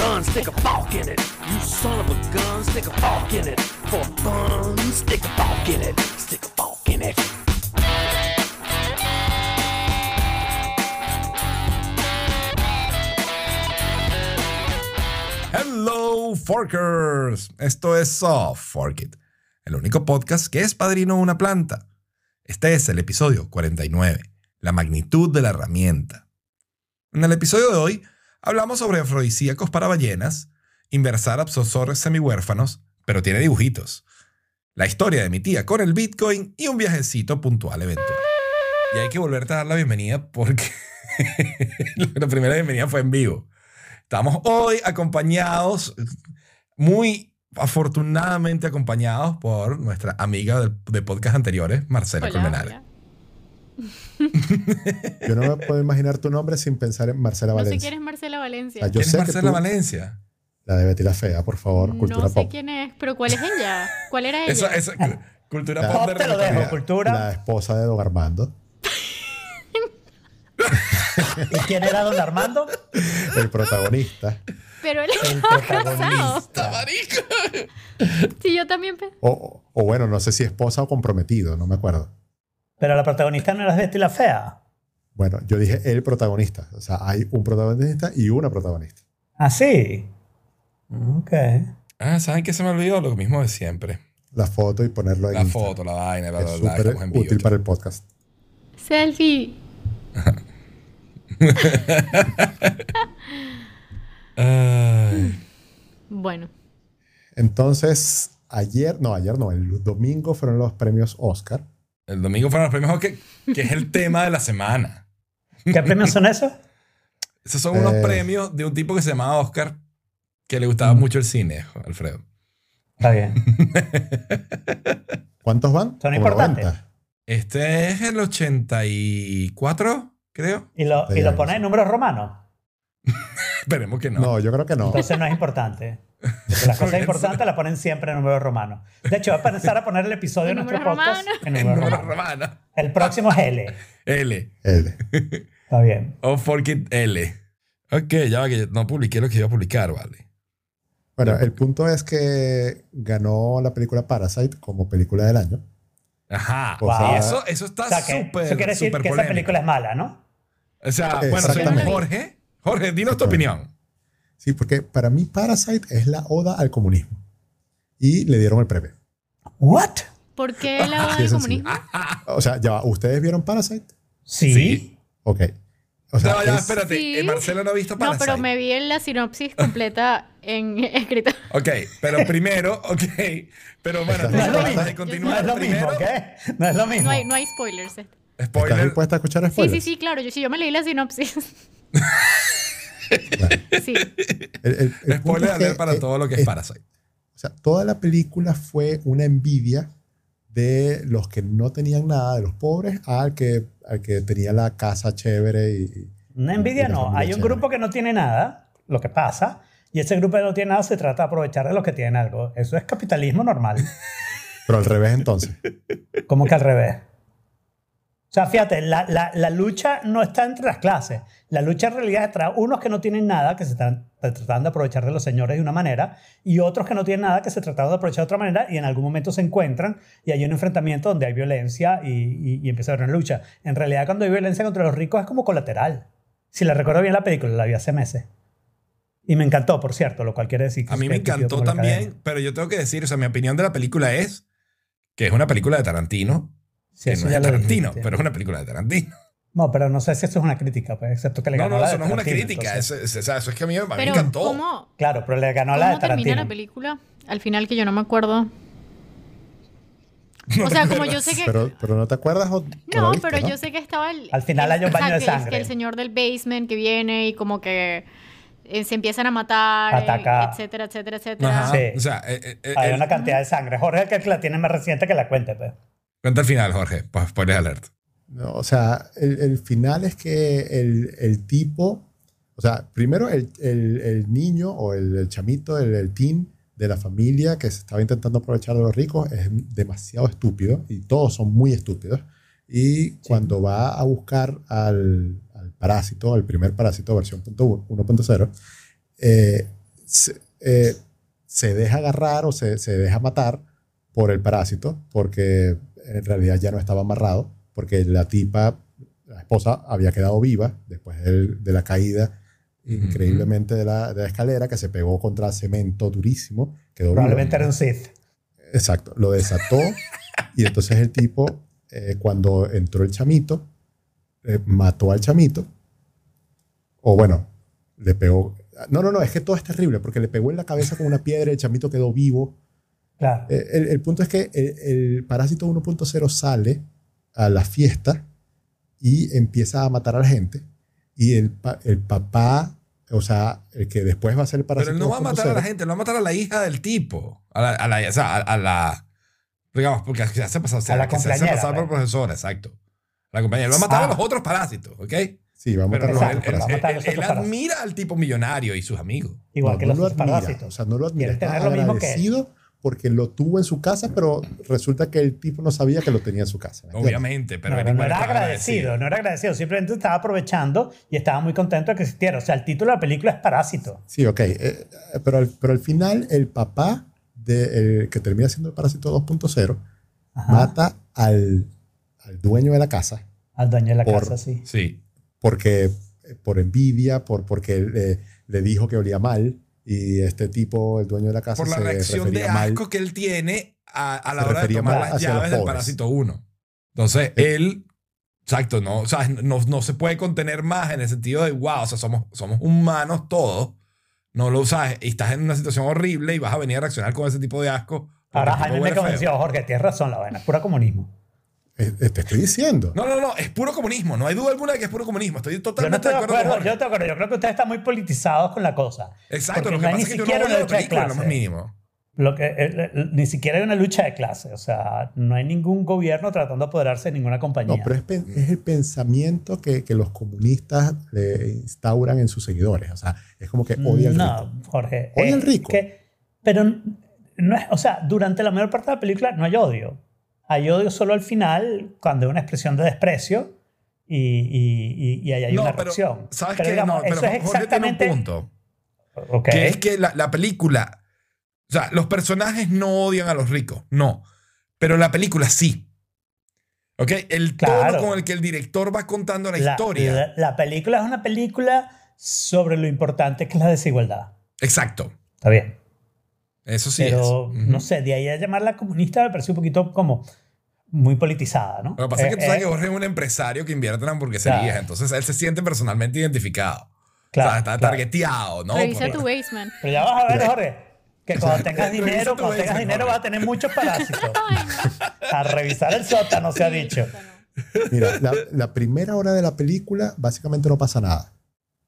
gun, a in it. You son of a a in it. A in it. Stick a in it. Hello, Forkers. Esto es Soft Fork It, el único podcast que es padrino de una planta. Este es el episodio 49, la magnitud de la herramienta. En el episodio de hoy hablamos sobre afrodisíacos para ballenas, inversar absorbores semihuérfanos, pero tiene dibujitos, la historia de mi tía con el Bitcoin y un viajecito puntual eventual. Y hay que volverte a dar la bienvenida porque la primera bienvenida fue en vivo. Estamos hoy acompañados, muy afortunadamente acompañados por nuestra amiga de, de podcast anteriores, Marcela Colmenares. Yo no me puedo imaginar tu nombre sin pensar en Marcela No sé Valencia. quién es Marcela Valencia. Ah, yo ¿Quién es que Marcela tú- Valencia? La de Betty la Fea, por favor, cultura no sé pop. quién es, pero ¿cuál es ella? ¿Cuál era ella? Eso, eso, cultura La- pop de te lo dejo, repente. cultura. La esposa de Don Armando, ¿Y quién era don Armando? el protagonista. Pero él El estaba casado. protagonista. marico! Sí, yo también. O, o- o bueno, no sé si esposa o comprometido, no me acuerdo. Pero la protagonista no era Betty la Fea. Bueno, yo dije el protagonista. O sea, hay un protagonista y una protagonista. Ah, sí. Ok. Ah, ¿saben qué se me olvidó? Lo mismo de siempre. La foto y ponerlo en La Instagram. foto, la vaina, bla, Es bla, bla. súper en vivo, útil para el podcast. Selfie. Ay. Bueno, Entonces, ayer, no, ayer no, el domingo fueron los premios Oscar. El domingo fueron los premios que, que es el tema de la semana. ¿Qué premios son esos? Esos son unos Eh. premios de un tipo que se llamaba Oscar, que le gustaba Mm. mucho el cine, Alfredo. Está bien. ¿Cuántos van? Son importantes. 90. Este es el 84, creo. ¿Y lo, y lo algo pones en números romanos? Esperemos que no. No, yo creo que no. Entonces no es importante. Porque las cosas importantes las ponen siempre en números romanos. De hecho, voy a empezar a poner el episodio de En nuestro números podcast romanos. en En números número romanos. romano. El próximo es L. L. L. Está bien. O Forkit L. Ok, ya va que no publiqué lo que iba a publicar, vale. Bueno, el punto es que ganó la película Parasite como película del año. Ajá. O sea- eso, eso está O sea, súper, eso quiere decir que esa polémico. película es mala, ¿no? O sea, bueno, Exactamente. según Jorge, Jorge, dinos tu opinión. Sí, porque para mí Parasite es la oda al comunismo. Y le dieron el premio. ¿What? ¿por qué la oda es comunismo? O sea, ya va, ¿ustedes vieron Parasite? Sí. Sí. Ok. O sea, No, ya, es- espérate. Sí. eh, Marcelo no ha visto No, Parasite. pero me vi en la sinopsis completa en escrita. Ok, pero primero, ok. Pero bueno, No es lo mismo. No es lo primero, mismo, ¿ok? No es lo mismo. No hay, no hay spoilers. eh. ¿Estás spoiler. dispuesta a escuchar Sí, spoilers? sí, sí, claro. Yo, sí, yo me leí la sinopsis. Sí. El, el- el punto Spoiler que, para eh, todo lo que es eh, Parasite. O sea, toda la película fue una envidia de los que no tenían nada, de los pobres, al que, al que tenía la casa chévere y... Una envidia no. Hay un chévere. grupo que no tiene nada, lo que pasa, y ese grupo que no tiene nada se trata de aprovechar de los que tienen algo. Eso es capitalismo normal. Pero al revés entonces. como que al revés. O sea, fíjate, la, la- la lucha no está entre las clases. La lucha en realidad es entre unos que no tienen nada, que se están tratando de aprovechar de los señores de una manera, y otros que no tienen nada, que se tratan de aprovechar de otra manera, y en algún momento se encuentran, y hay un enfrentamiento donde hay violencia y, y- y empieza a haber una lucha. En realidad, cuando hay violencia contra los ricos es como colateral. Si la recuerdo bien la película, la vi hace meses. Y me encantó, por cierto, lo cual quiere decir que A mí me encantó también, pero yo tengo que decir, o sea, mi opinión de la película es que es una película de Tarantino, Sí, que eso no es Tarantino, pero es una película de Tarantino. No, pero no sé si esto es una crítica, pues, excepto que le No, ganó no, la eso de no es una Tarantino, crítica, entonces. eso, es- eso es que a mí, a mí me Pero, encantó. ¿cómo, Claro, pero le ganó la de ¿cómo termina Tarantino. la película? Al final que yo no me acuerdo. No O sea, como yo sé que... Pero, pero no te acuerdas o, No, viste, pero ¿no? yo sé que estaba el... Al final el- hay un baño de que es sangre. que el señor del basement que viene y como que eh, se empiezan a matar, eh, Ataca. etcétera, etcétera, etcétera. Ajá, Sí. O sea, eh, eh, eh, Hay el- una cantidad de sangre. Jorge es el que la tiene más reciente que la cuente, pues. Cuenta el final, Jorge, spoiler alert. No, o sea, el, el final es que el, el tipo, o sea, primero el, el- el niño o el, el chamito, el, el teen de la familia que se estaba intentando aprovechar de los ricos es demasiado estúpido y todos son muy estúpidos. Y cuando va a buscar al, al parásito, al primer parásito versión punto uno- 1.0, eh, se, eh, se deja agarrar o se, se deja matar por el parásito, porque en realidad ya no estaba amarrado, porque la tipa, la esposa, había quedado viva después de la caída increíblemente de la, de la escalera, que se pegó contra cemento durísimo, quedó viva. Probablemente era un Sith. Exacto, lo desató y entonces el tipo, eh, cuando entró el chamito, eh, mató al chamito, o bueno, le pegó... No, no, no, es que todo es terrible, porque le pegó en la cabeza con una piedra, el chamito quedó vivo. Claro. Eh, el, el punto es que el, el parásito 1.0 sale a la fiesta y empieza a matar a la gente, y el, el papá, o sea, el que después va a ser el Pero parásito él no va a matar a la 2.0, gente, él va a matar a la hija del tipo. A la, a la, o sea, a, a la. Digamos, porque se hace pasar, o sea, A la que se hace pasar por pues. profesora, exacto. La compañera. Él va a matar Ah. a los otros parásitos, ¿ok? Sí, va a matar Pero a los él, otros él- parásitos. él- él parásitos. admira al tipo millonario y sus amigos. Igual No, que no los lo admira, parásitos. O sea, no lo admira. Está tener lo mismo que él. agradecido porque lo tuvo en su casa, pero resulta que el tipo no sabía que lo tenía en su casa. Obviamente, pero no, no, no era agradecido, no era agradecido, simplemente estaba aprovechando y estaba muy contento de que existiera. O sea, el título de la película es Parásito. Sí, ok. eh, eh, pero, al, pero al final, el papá de, el que termina siendo el parásito 2.0 Ajá. mata al, al dueño de la casa Al dueño de la Por- casa, sí. Sí. porque por envidia, por, porque le, le dijo que olía mal y este tipo, el dueño de la casa, Por la se reacción de refería mal. asco que él tiene a, a la hora de tomar las llaves del parásito 1. Entonces, él, exacto, no, o sea, no, no se puede contener más en el sentido de, wow, o sea, somos, somos humanos todos. No lo sabes, y estás en una situación horrible y vas a venir a reaccionar con ese tipo de asco. Ahora Jaime me convenció, Jorge, tienes razón, la vaina, es pura comunismo. Eh, eh, te estoy diciendo. No, no, no, es puro comunismo. No hay duda alguna de que es puro comunismo. Estoy Yo no totalmente de acuerdo, acuerdo, con yo de acuerdo. Yo creo que ustedes están muy politizados con la cosa. Exacto, Porque lo no que hay pasa ni es que yo no una la lucha de película, lo más clase. mínimo. Lo que, eh, eh, ni siquiera hay una lucha de clase. O sea, no hay ningún gobierno tratando de apoderarse de ninguna compañía. No, pero es, el pensamiento que, que los comunistas le instauran en sus seguidores. O sea, es como que odia al rico. No, Jorge. Odia al rico. que- pero no es, o sea, durante la mayor parte de la película no hay odio. Hay odio solo al final, cuando hay una expresión de desprecio y, y, y- y ahí hay no, una pero, reacción. ¿sabes pero qué? digamos, no, pero eso es Jorge tiene un exactamente. punto. Ok. Que es que la, la película, o sea, los personajes no odian a los ricos, no. Pero la película sí. ¿Ok? El tono Claro. con el que el director va contando la, la, historia. la- la película es una película sobre lo importante que es la desigualdad. Exacto. Está bien. Eso sí pero es. Ujú. no sé, de ahí a llamarla comunista me parece un poquito como muy politizada, ¿no? Lo que pasa es que Eh, tú sabes eh, que Jorge es un empresario que invierte en hamburgueserías, Claro. entonces él se siente personalmente identificado. Claro, o sea, está claro. targeteado, ¿no? Revisa Por- tu basement. Pero ya vas a ver, Jorge, que cuando tengas dinero, cuando tengas basement, dinero Jorge. vas a tener muchos parásitos. A revisar el sótano, se ha dicho. Mira, la, la primera hora de la película básicamente no pasa nada.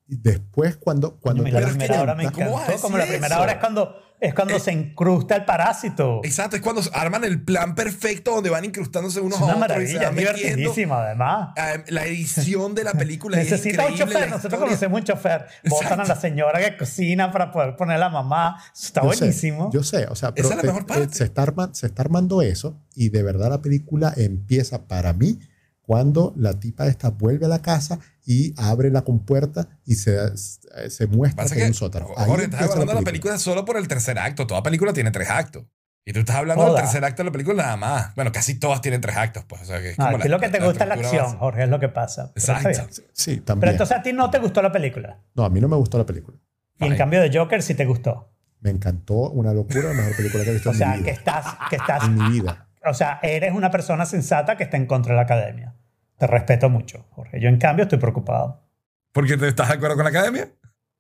Y después cuando, cuando Coño, la primera hora me cuenta- ¿Cómo vas a encantó. Como la primera eso? hora es cuando, es cuando Eh, se incrusta el parásito. Exacto, es cuando arman el plan perfecto donde van incrustándose unos Es una a otros maravilla, es divertidísimo además. Ah, La edición de la película es Necesita un increíble. chofer, nosotros historia- conocemos un chofer. Votan a la señora que cocina para poder poner a la mamá. Está Yo sé, buenísimo. Yo sé, o sea, pero Esa es la mejor parte. eh, se, está arma- se está armando eso y de verdad la película empieza para mí cuando la tipa esta vuelve a la casa y abre la compuerta y se, se muestra Pasa que que, un sótano. Ahí Jorge, estás hablando de la película solo por el tercer acto. Toda película tiene tres actos. Y tú estás hablando Toda. del tercer acto de la película nada más. Bueno, casi todas tienen tres actos, pues. O sea, que es Ah, como a ti la- lo que te la gusta es la acción, base. Jorge, es lo que pasa. Pero Exacto. Sí, Pero también. entonces a ti no te gustó la película. No, a mí no me gustó la película. Y en cambio de Joker sí te gustó. Me encantó, una locura, la mejor película que he visto O en sea, mi que vida. estás, que estás, En mi vida. o sea, eres una persona sensata que está en contra de la academia. Te respeto mucho, Jorge. Yo en cambio estoy preocupado. ¿Porque te estás de acuerdo con la academia?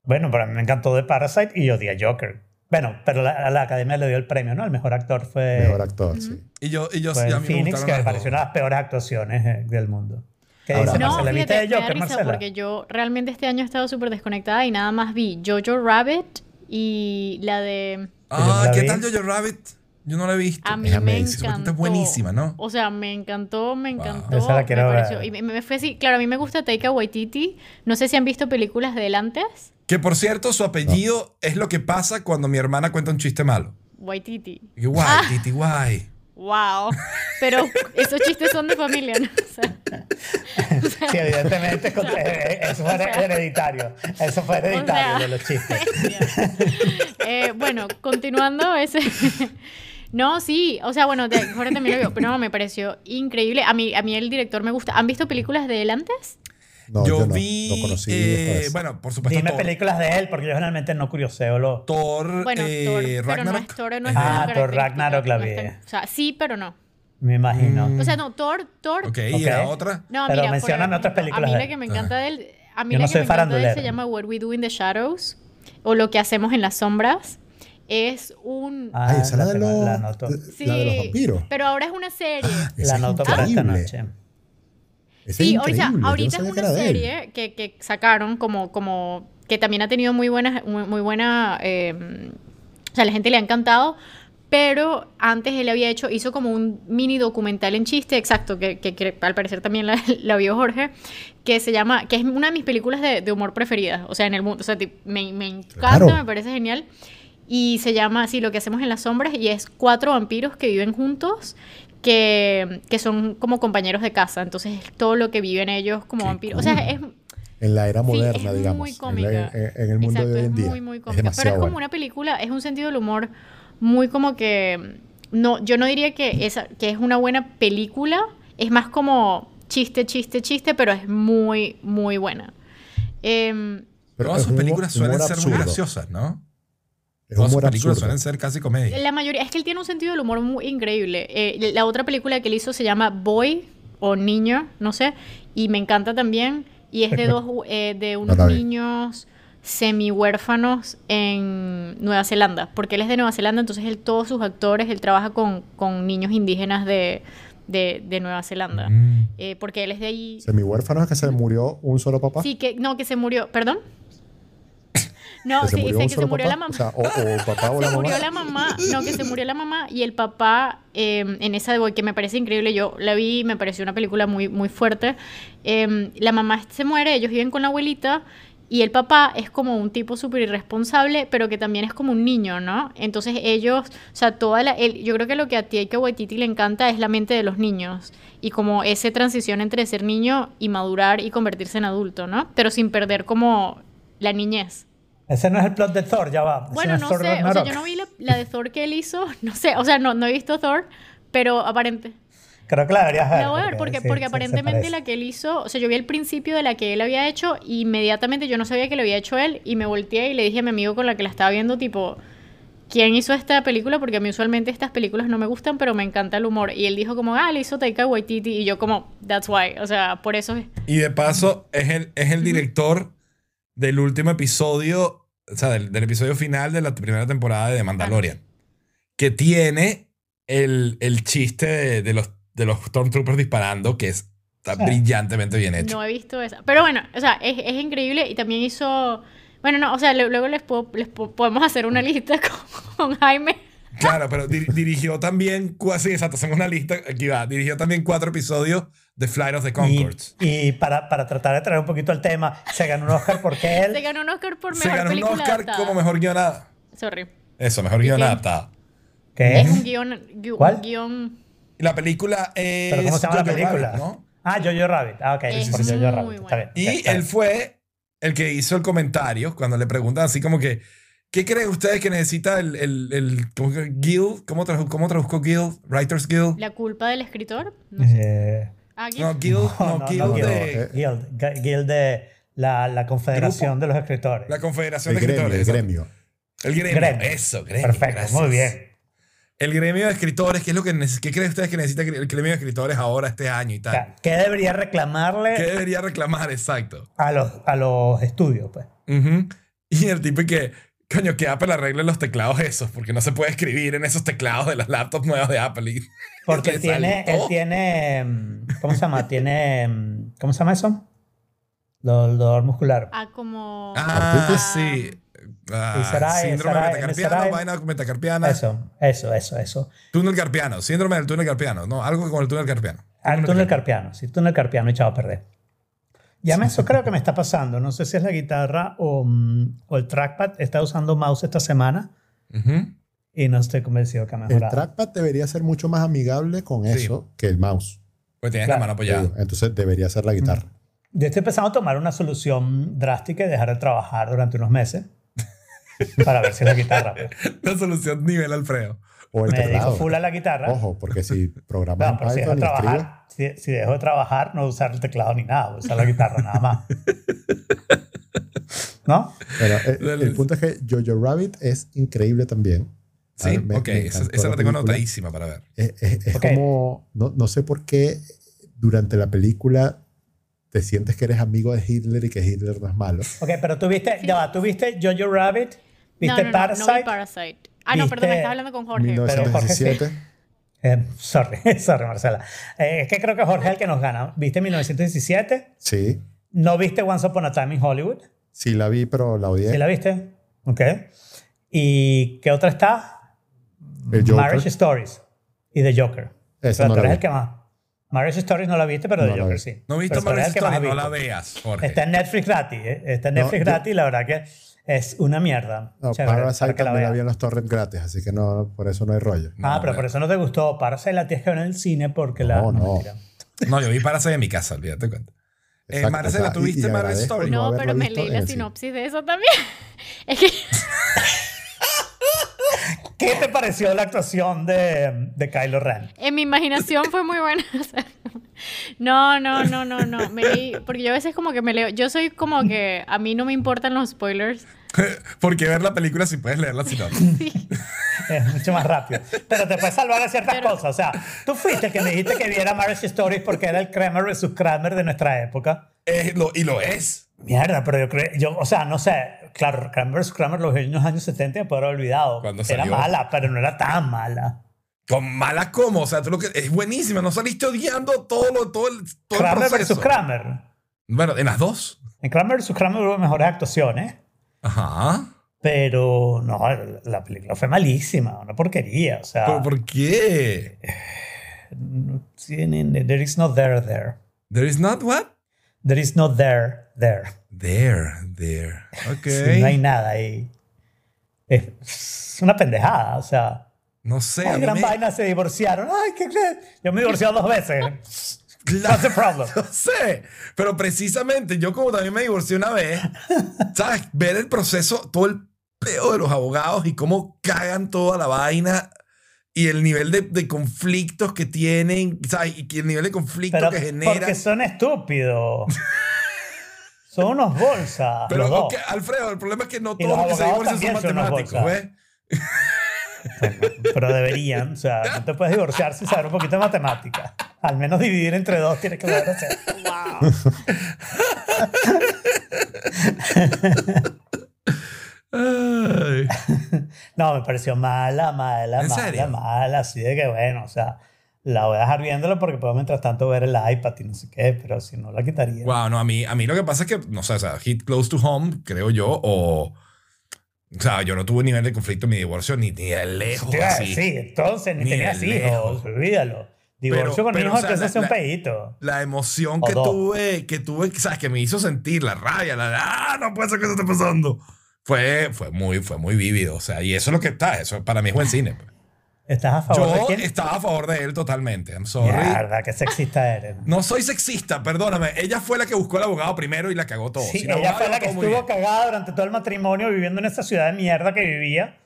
Bueno, pero a mí me encantó de Parasite y odié a Joker. Bueno, pero la, a la academia le dio el premio, ¿no? El mejor actor fue, Mejor actor, sí. Y yo, y yo fue sí, a el mí me Phoenix, gustaron que me pareció una de las peores actuaciones eh, del mundo. ¿Qué Ahora- dice No, Marcela? ¿Viste fíjate, de me Joker, risa Marcela? porque yo realmente este año he estado súper desconectada y nada más vi Jojo Rabbit y la de... Ah, ¿qué tal Jojo Rabbit? Yo no la he visto. A mí Es me encantó. es buenísima, ¿no? O sea, me encantó, me encantó. Esa la quiero me pareció- ver. Y me, me fue así. Claro, a mí me gusta Taika Waititi. No sé si han visto películas de él antes. Que por cierto, su apellido es lo que pasa cuando mi hermana cuenta un chiste malo. Waititi. Y que, guay, Ah. titi, guay. Wow. Pero esos chistes son de familia, ¿no? O sea, Sí, evidentemente eh, eso fue hereditario. Eso fue hereditario sea, de los chistes. Eh, bueno, continuando ese. No, sí, o sea, bueno, de, Jorge también lo vio, pero no, me pareció increíble. A mí, a mí el director me gusta. ¿Han visto películas de él antes? No, yo, yo, no, vi. lo conocí eh, bueno, por supuesto, Dime Thor. películas de él, porque yo generalmente no curioseo lo. Thor, Bueno, eh, Thor, pero no Ragnarok. es Thor, no es Ah, Thor característica, Ragnarok la no vi. está- O sea, sí, pero no. Me imagino. Mm. O sea, no, Thor, Thor. Ok, y la otra. No, Pero mira, por mencióname otras películas A mí la que me encanta de él, a mí Yo la no que soy me encanta de él se llama What We Do in the Shadows o Lo que hacemos en las sombras. Es un Ah, Ay, esa es la, de los, la anoto. de- sí, la de los vampiros. pero ahora es una serie. Esa La es anoto para esta noche. Sí, es no ahorita sabía es una serie que, que sacaron como, como que también ha tenido muy buena, muy, muy buena, eh, o sea, a la gente le ha encantado, pero antes él había hecho, hizo como un mini documental en chiste, exacto, que, que- que al parecer también la, la vio Jorge, que se llama, que es una de mis películas de, de humor preferidas, o sea, en el mundo, o sea, me, me encanta, Claro. me parece genial. Y se llama así, lo que hacemos en las sombras, y es cuatro vampiros que viven juntos, que, que son como compañeros de casa. Entonces, es todo lo que viven ellos como Qué vampiros. O sea, es, En la era sí, moderna, es digamos. muy en la- cómica. En, en el mundo Exacto, de hoy en es día. muy, muy es cómica. Pero es como bueno. una película, es un sentido del humor muy como que... No, yo no diría que, esa, que es una buena película, es más como chiste, chiste, chiste, pero es muy, muy buena. Em, Pero Todas es sus películas suelen ser muy graciosas, ¿no? Es Todas sus humor películas absurdo. suelen ser casi comedia. La mayoría, es que él tiene un sentido del humor muy increíble. Eh, la otra película que él hizo se llama Boy o Niño, no sé, y me encanta también. Y es de dos, eh, de unos vi. niños semi huérfanos en Nueva Zelanda, porque él es de Nueva Zelanda, entonces él, todos sus actores, él trabaja con, con niños indígenas de, de, de Nueva Zelanda, Mm. Eh, porque él es de ahí. Semi huérfano es que se murió un solo papá. Sí, que, no, que se murió, perdón. No, sí, dice que se murió papá. la mamá. O sea, o, o papá o la se mamá. murió la mamá, no, que se murió la mamá y el papá eh, en esa de Boy, que me parece increíble, yo la vi y me pareció una película muy, muy fuerte. Eh, la mamá se muere, ellos viven con la abuelita y el papá es como un tipo súper irresponsable, pero que también es como un niño, ¿no? Entonces ellos, o sea, toda la, el- yo creo que lo que a Taika Waititi le encanta es la mente de los niños y como esa transición entre ser niño y madurar y convertirse en adulto, ¿no? Pero sin perder como la niñez. Ese no es el plot de Thor, ya va. Ese Bueno, no Thor sé, o sea, yo no vi la, la de Thor que él hizo, no sé, o sea, no, no he visto Thor, pero aparente. Creo que la deberías ver. La voy a ver porque, sí, porque se aparentemente la que él hizo, o sea, yo vi el principio de la que él había hecho y inmediatamente yo no sabía que lo había hecho él y me volteé y le dije a mi amigo con la que la estaba viendo, tipo, ¿quién hizo esta película? Porque a mí usualmente estas películas no me gustan, pero me encanta el humor. Y él dijo como, ah, le hizo Taika Waititi y yo como, that's why, o sea, por eso es... Y de paso, es el, es el director del último episodio, o sea, del, del episodio final de la primera temporada de The Mandalorian. Que tiene el, el chiste de, de los, de los Stormtroopers disparando, que es, está Sí. brillantemente bien hecho. No he visto esa. Pero bueno, o sea, es, es increíble y también hizo... Bueno, no, o sea, luego les, puedo- les po- podemos hacer una lista con, con Jaime. Claro, pero di- dirigió también, sí, exacto, hacemos una lista, aquí va, dirigió también cuatro episodios de Flight of the Y, Conchords. y para, para tratar de traer un poquito el tema, se ganó un Oscar porque Se él. ganó un Oscar por Se mejor ganó un película Oscar adaptada. como mejor guion adaptado. Sorry. Eso, mejor guion qué? adaptado. ¿Qué Es es? un guion... gui- ¿Cuál? Un guion... Y la película es... ¿Pero cómo se llama la película? Rabbit, ¿no? Ah, Jojo Rabbit. Ah, ok. Es por Jojo Rabbit. buena. Está bien. Y está él bien. fue el que hizo el comentario cuando le preguntan así como que, ¿qué creen ustedes que necesita el, el, el ¿cómo que- Guild? ¿Cómo, ¿Cómo traduzco Guild? Writers Guild. La culpa del escritor. No sé. Eh, Ah. No, Guild, no, no, Guild no, de Guild. Guild, Gu- Guild de la, la Confederación de los Escritores. la Confederación El de gremio, Escritores. el gremio. El gremio. Gremio. Eso, gremio. Perfecto, gracias. muy bien. El gremio de escritores, ¿qué es lo que ¿Qué creen ustedes que necesita el gremio de escritores ahora, este año y O tal? sea, ¿Qué debería reclamarle ¿Qué debería reclamar? Exacto. a los, a los estudios? Pues? Y el tipo que, coño, que Apple arregle los teclados esos, porque no se puede escribir en esos teclados de las laptops nuevas de Apple. Y- Porque él tiene, él tiene, mm, ¿cómo se llama? Tiene, mm, ¿cómo se llama eso? Dolor, dolor muscular. Ah, como... Ah, Artritis. sí. Ah, Y será- síndrome será- metacarpiano, será- vaina metacarpiana. Eso, eso, eso, eso. Túnel carpiano, síndrome del túnel carpiano. No, algo con el túnel carpiano. Al túnel carpiano, sí, túnel carpiano echado a perder. Ya me, eso creo que me está pasando. No sé si es la guitarra o, mm, o el trackpad. He estado usando mouse esta semana y no estoy convencido que ha El mejorado. trackpad debería ser mucho más amigable con Sí. eso que el mouse. Pues tienes Claro. la mano apoyada. Entonces debería ser la guitarra. Yo estoy empezando a tomar una solución drástica y dejar de trabajar durante unos meses para ver si la guitarra. pues. La solución nivel Alfredo. O el Me dedico teclado. full a la guitarra. Ojo, porque si programas No, en pero si dejo, trabajar, si, si dejo de trabajar, no usar el teclado ni nada, usar la guitarra nada más. ¿No? Pero eh, el punto es que Jojo Rabbit es increíble también. Sí, ver, me- ok, me esa, la tengo anotadísima para ver. Es, es- es Ok. como, no, no sé por qué durante la película te sientes que eres amigo de Hitler y que Hitler no es malo. Ok, pero tú viste, ya va, tú viste Jojo Rabbit, viste no, no, Parasite. no vi Parasite. Ah, no, perdón, ¿Viste estás hablando con Jorge. Pero Jorge sí. 1917. Eh, sorry, sorry, Marcela. Eh, es que creo que Jorge es el que nos gana. ¿Viste 1917? Sí, ¿No viste Once Upon a Time in Hollywood? sí la vi, pero la odié. ¿Sí la viste? Ok. ¿Y qué otra está? El Joker. Marriage Stories y The Joker. Esa Pero no tú la eres vi. el que más. Marriage Stories no la viste, pero No The Joker vi. sí. No viste Marriage el que más Story, no la veas, Jorge. Está en Netflix gratis. ¿eh? Está en No, Netflix yo- gratis y la verdad que es una mierda. No, Chévere, Parasite para también la vi en los torrents gratis, así que no, por eso no hay rollo. Ah, No, pero no. por eso no te gustó. Parasite la tienes que ver en el cine porque la... No, no. No, yo vi Parasite en mi casa, olvídate cuenta. Eh, Marcela, o sea, ¿tú y- viste y Marriage agradezco Story? no pero me leí la sinopsis de eso también. Es que ¿Qué te pareció la actuación de, de Kylo Ren? en mi imaginación fue muy buena. no, no, no, no, no. Me leí, porque yo a veces como que me leo. Yo soy como que a mí no me importan los spoilers. Porque ver la película si puedes leer la sinopsis. Sí. Es mucho más rápido. Pero te puedes salvar de ciertas cosas. O sea, tú fuiste el que me dijiste que viera Marriage Stories porque era el Kramer versus Kramer de nuestra época. Eh, lo- y lo es. Mierda, pero yo creo, yo, o sea, no sé, claro, Kramer vs. Kramer los vi en los años 70 me puedo haber olvidado. Cuando Era salió. mala, pero no era tan mala. Con mala como, o sea, tú lo que es buenísima, no saliste odiando todo lo todo el, todo Kramer vs. Kramer. Bueno, en las dos. En Kramer vs. Kramer hubo mejores actuaciones, Ajá. pero no, la película fue malísima, una porquería. O sea, ¿Pero por qué? tienen- there is no there there. There is not what? There is no there there. There, there. Ok. Sí, no hay nada ahí. Es, una pendejada, o sea. No sé. Ay, gran me- vaina, se divorciaron. Ay, qué crees. Yo me he divorciado dos veces. Claro, What's the problem? No sé, pero precisamente yo como también me divorcié una vez, ¿sabes? Ver el proceso, todo el peo de los abogados y cómo cagan toda la vaina y el nivel de, de conflictos que tienen, ¿sabes? Y el nivel de conflicto Pero que genera. porque son estúpidos. son unos bolsas. Pero, los dos. Alfredo, el problema es que no Y todos los los que se divorcian son matemáticos. ¿ves? Pero deberían. O sea, no te puedes divorciar sin saber un poquito de matemática. Al menos dividir entre dos tienes que saber hacer. Wow. Ay. No, me pareció mala, mala, ¿En mala, serio? mala. Así de que bueno, o sea, la voy a dejar viéndola porque puedo mientras tanto ver el iPad y no sé qué, pero si no la quitaría. Wow, no, a mí, a mí lo que pasa es que, no sé, o sea, hit close to home, creo yo, o... O sea, yo no tuve nivel de conflicto en mi divorcio ni, ni de lejos a así. decir, entonces ni, Ni tenías hijos, olvídalo. Divorcio Pero- con pero, hijos o sea, a la- ser un pedito. La emoción O que dos. tuve, que tuve, sabes, que me hizo sentir la rabia, la ah, no puede ser que eso esté pasando. Fue, fue muy, fue muy vívido, o sea, y eso es lo que está, eso para mí es buen cine. pues. ¿Estás a favor de Yo quién? estaba a favor de él totalmente, I'm sorry. Mierda, qué sexista eres. No soy sexista, perdóname. Ella fue la que buscó al abogado primero y la cagó todo. Sí, Sin ella abogado fue la que estuvo cagada durante todo el matrimonio viviendo en esa ciudad de mierda que vivía,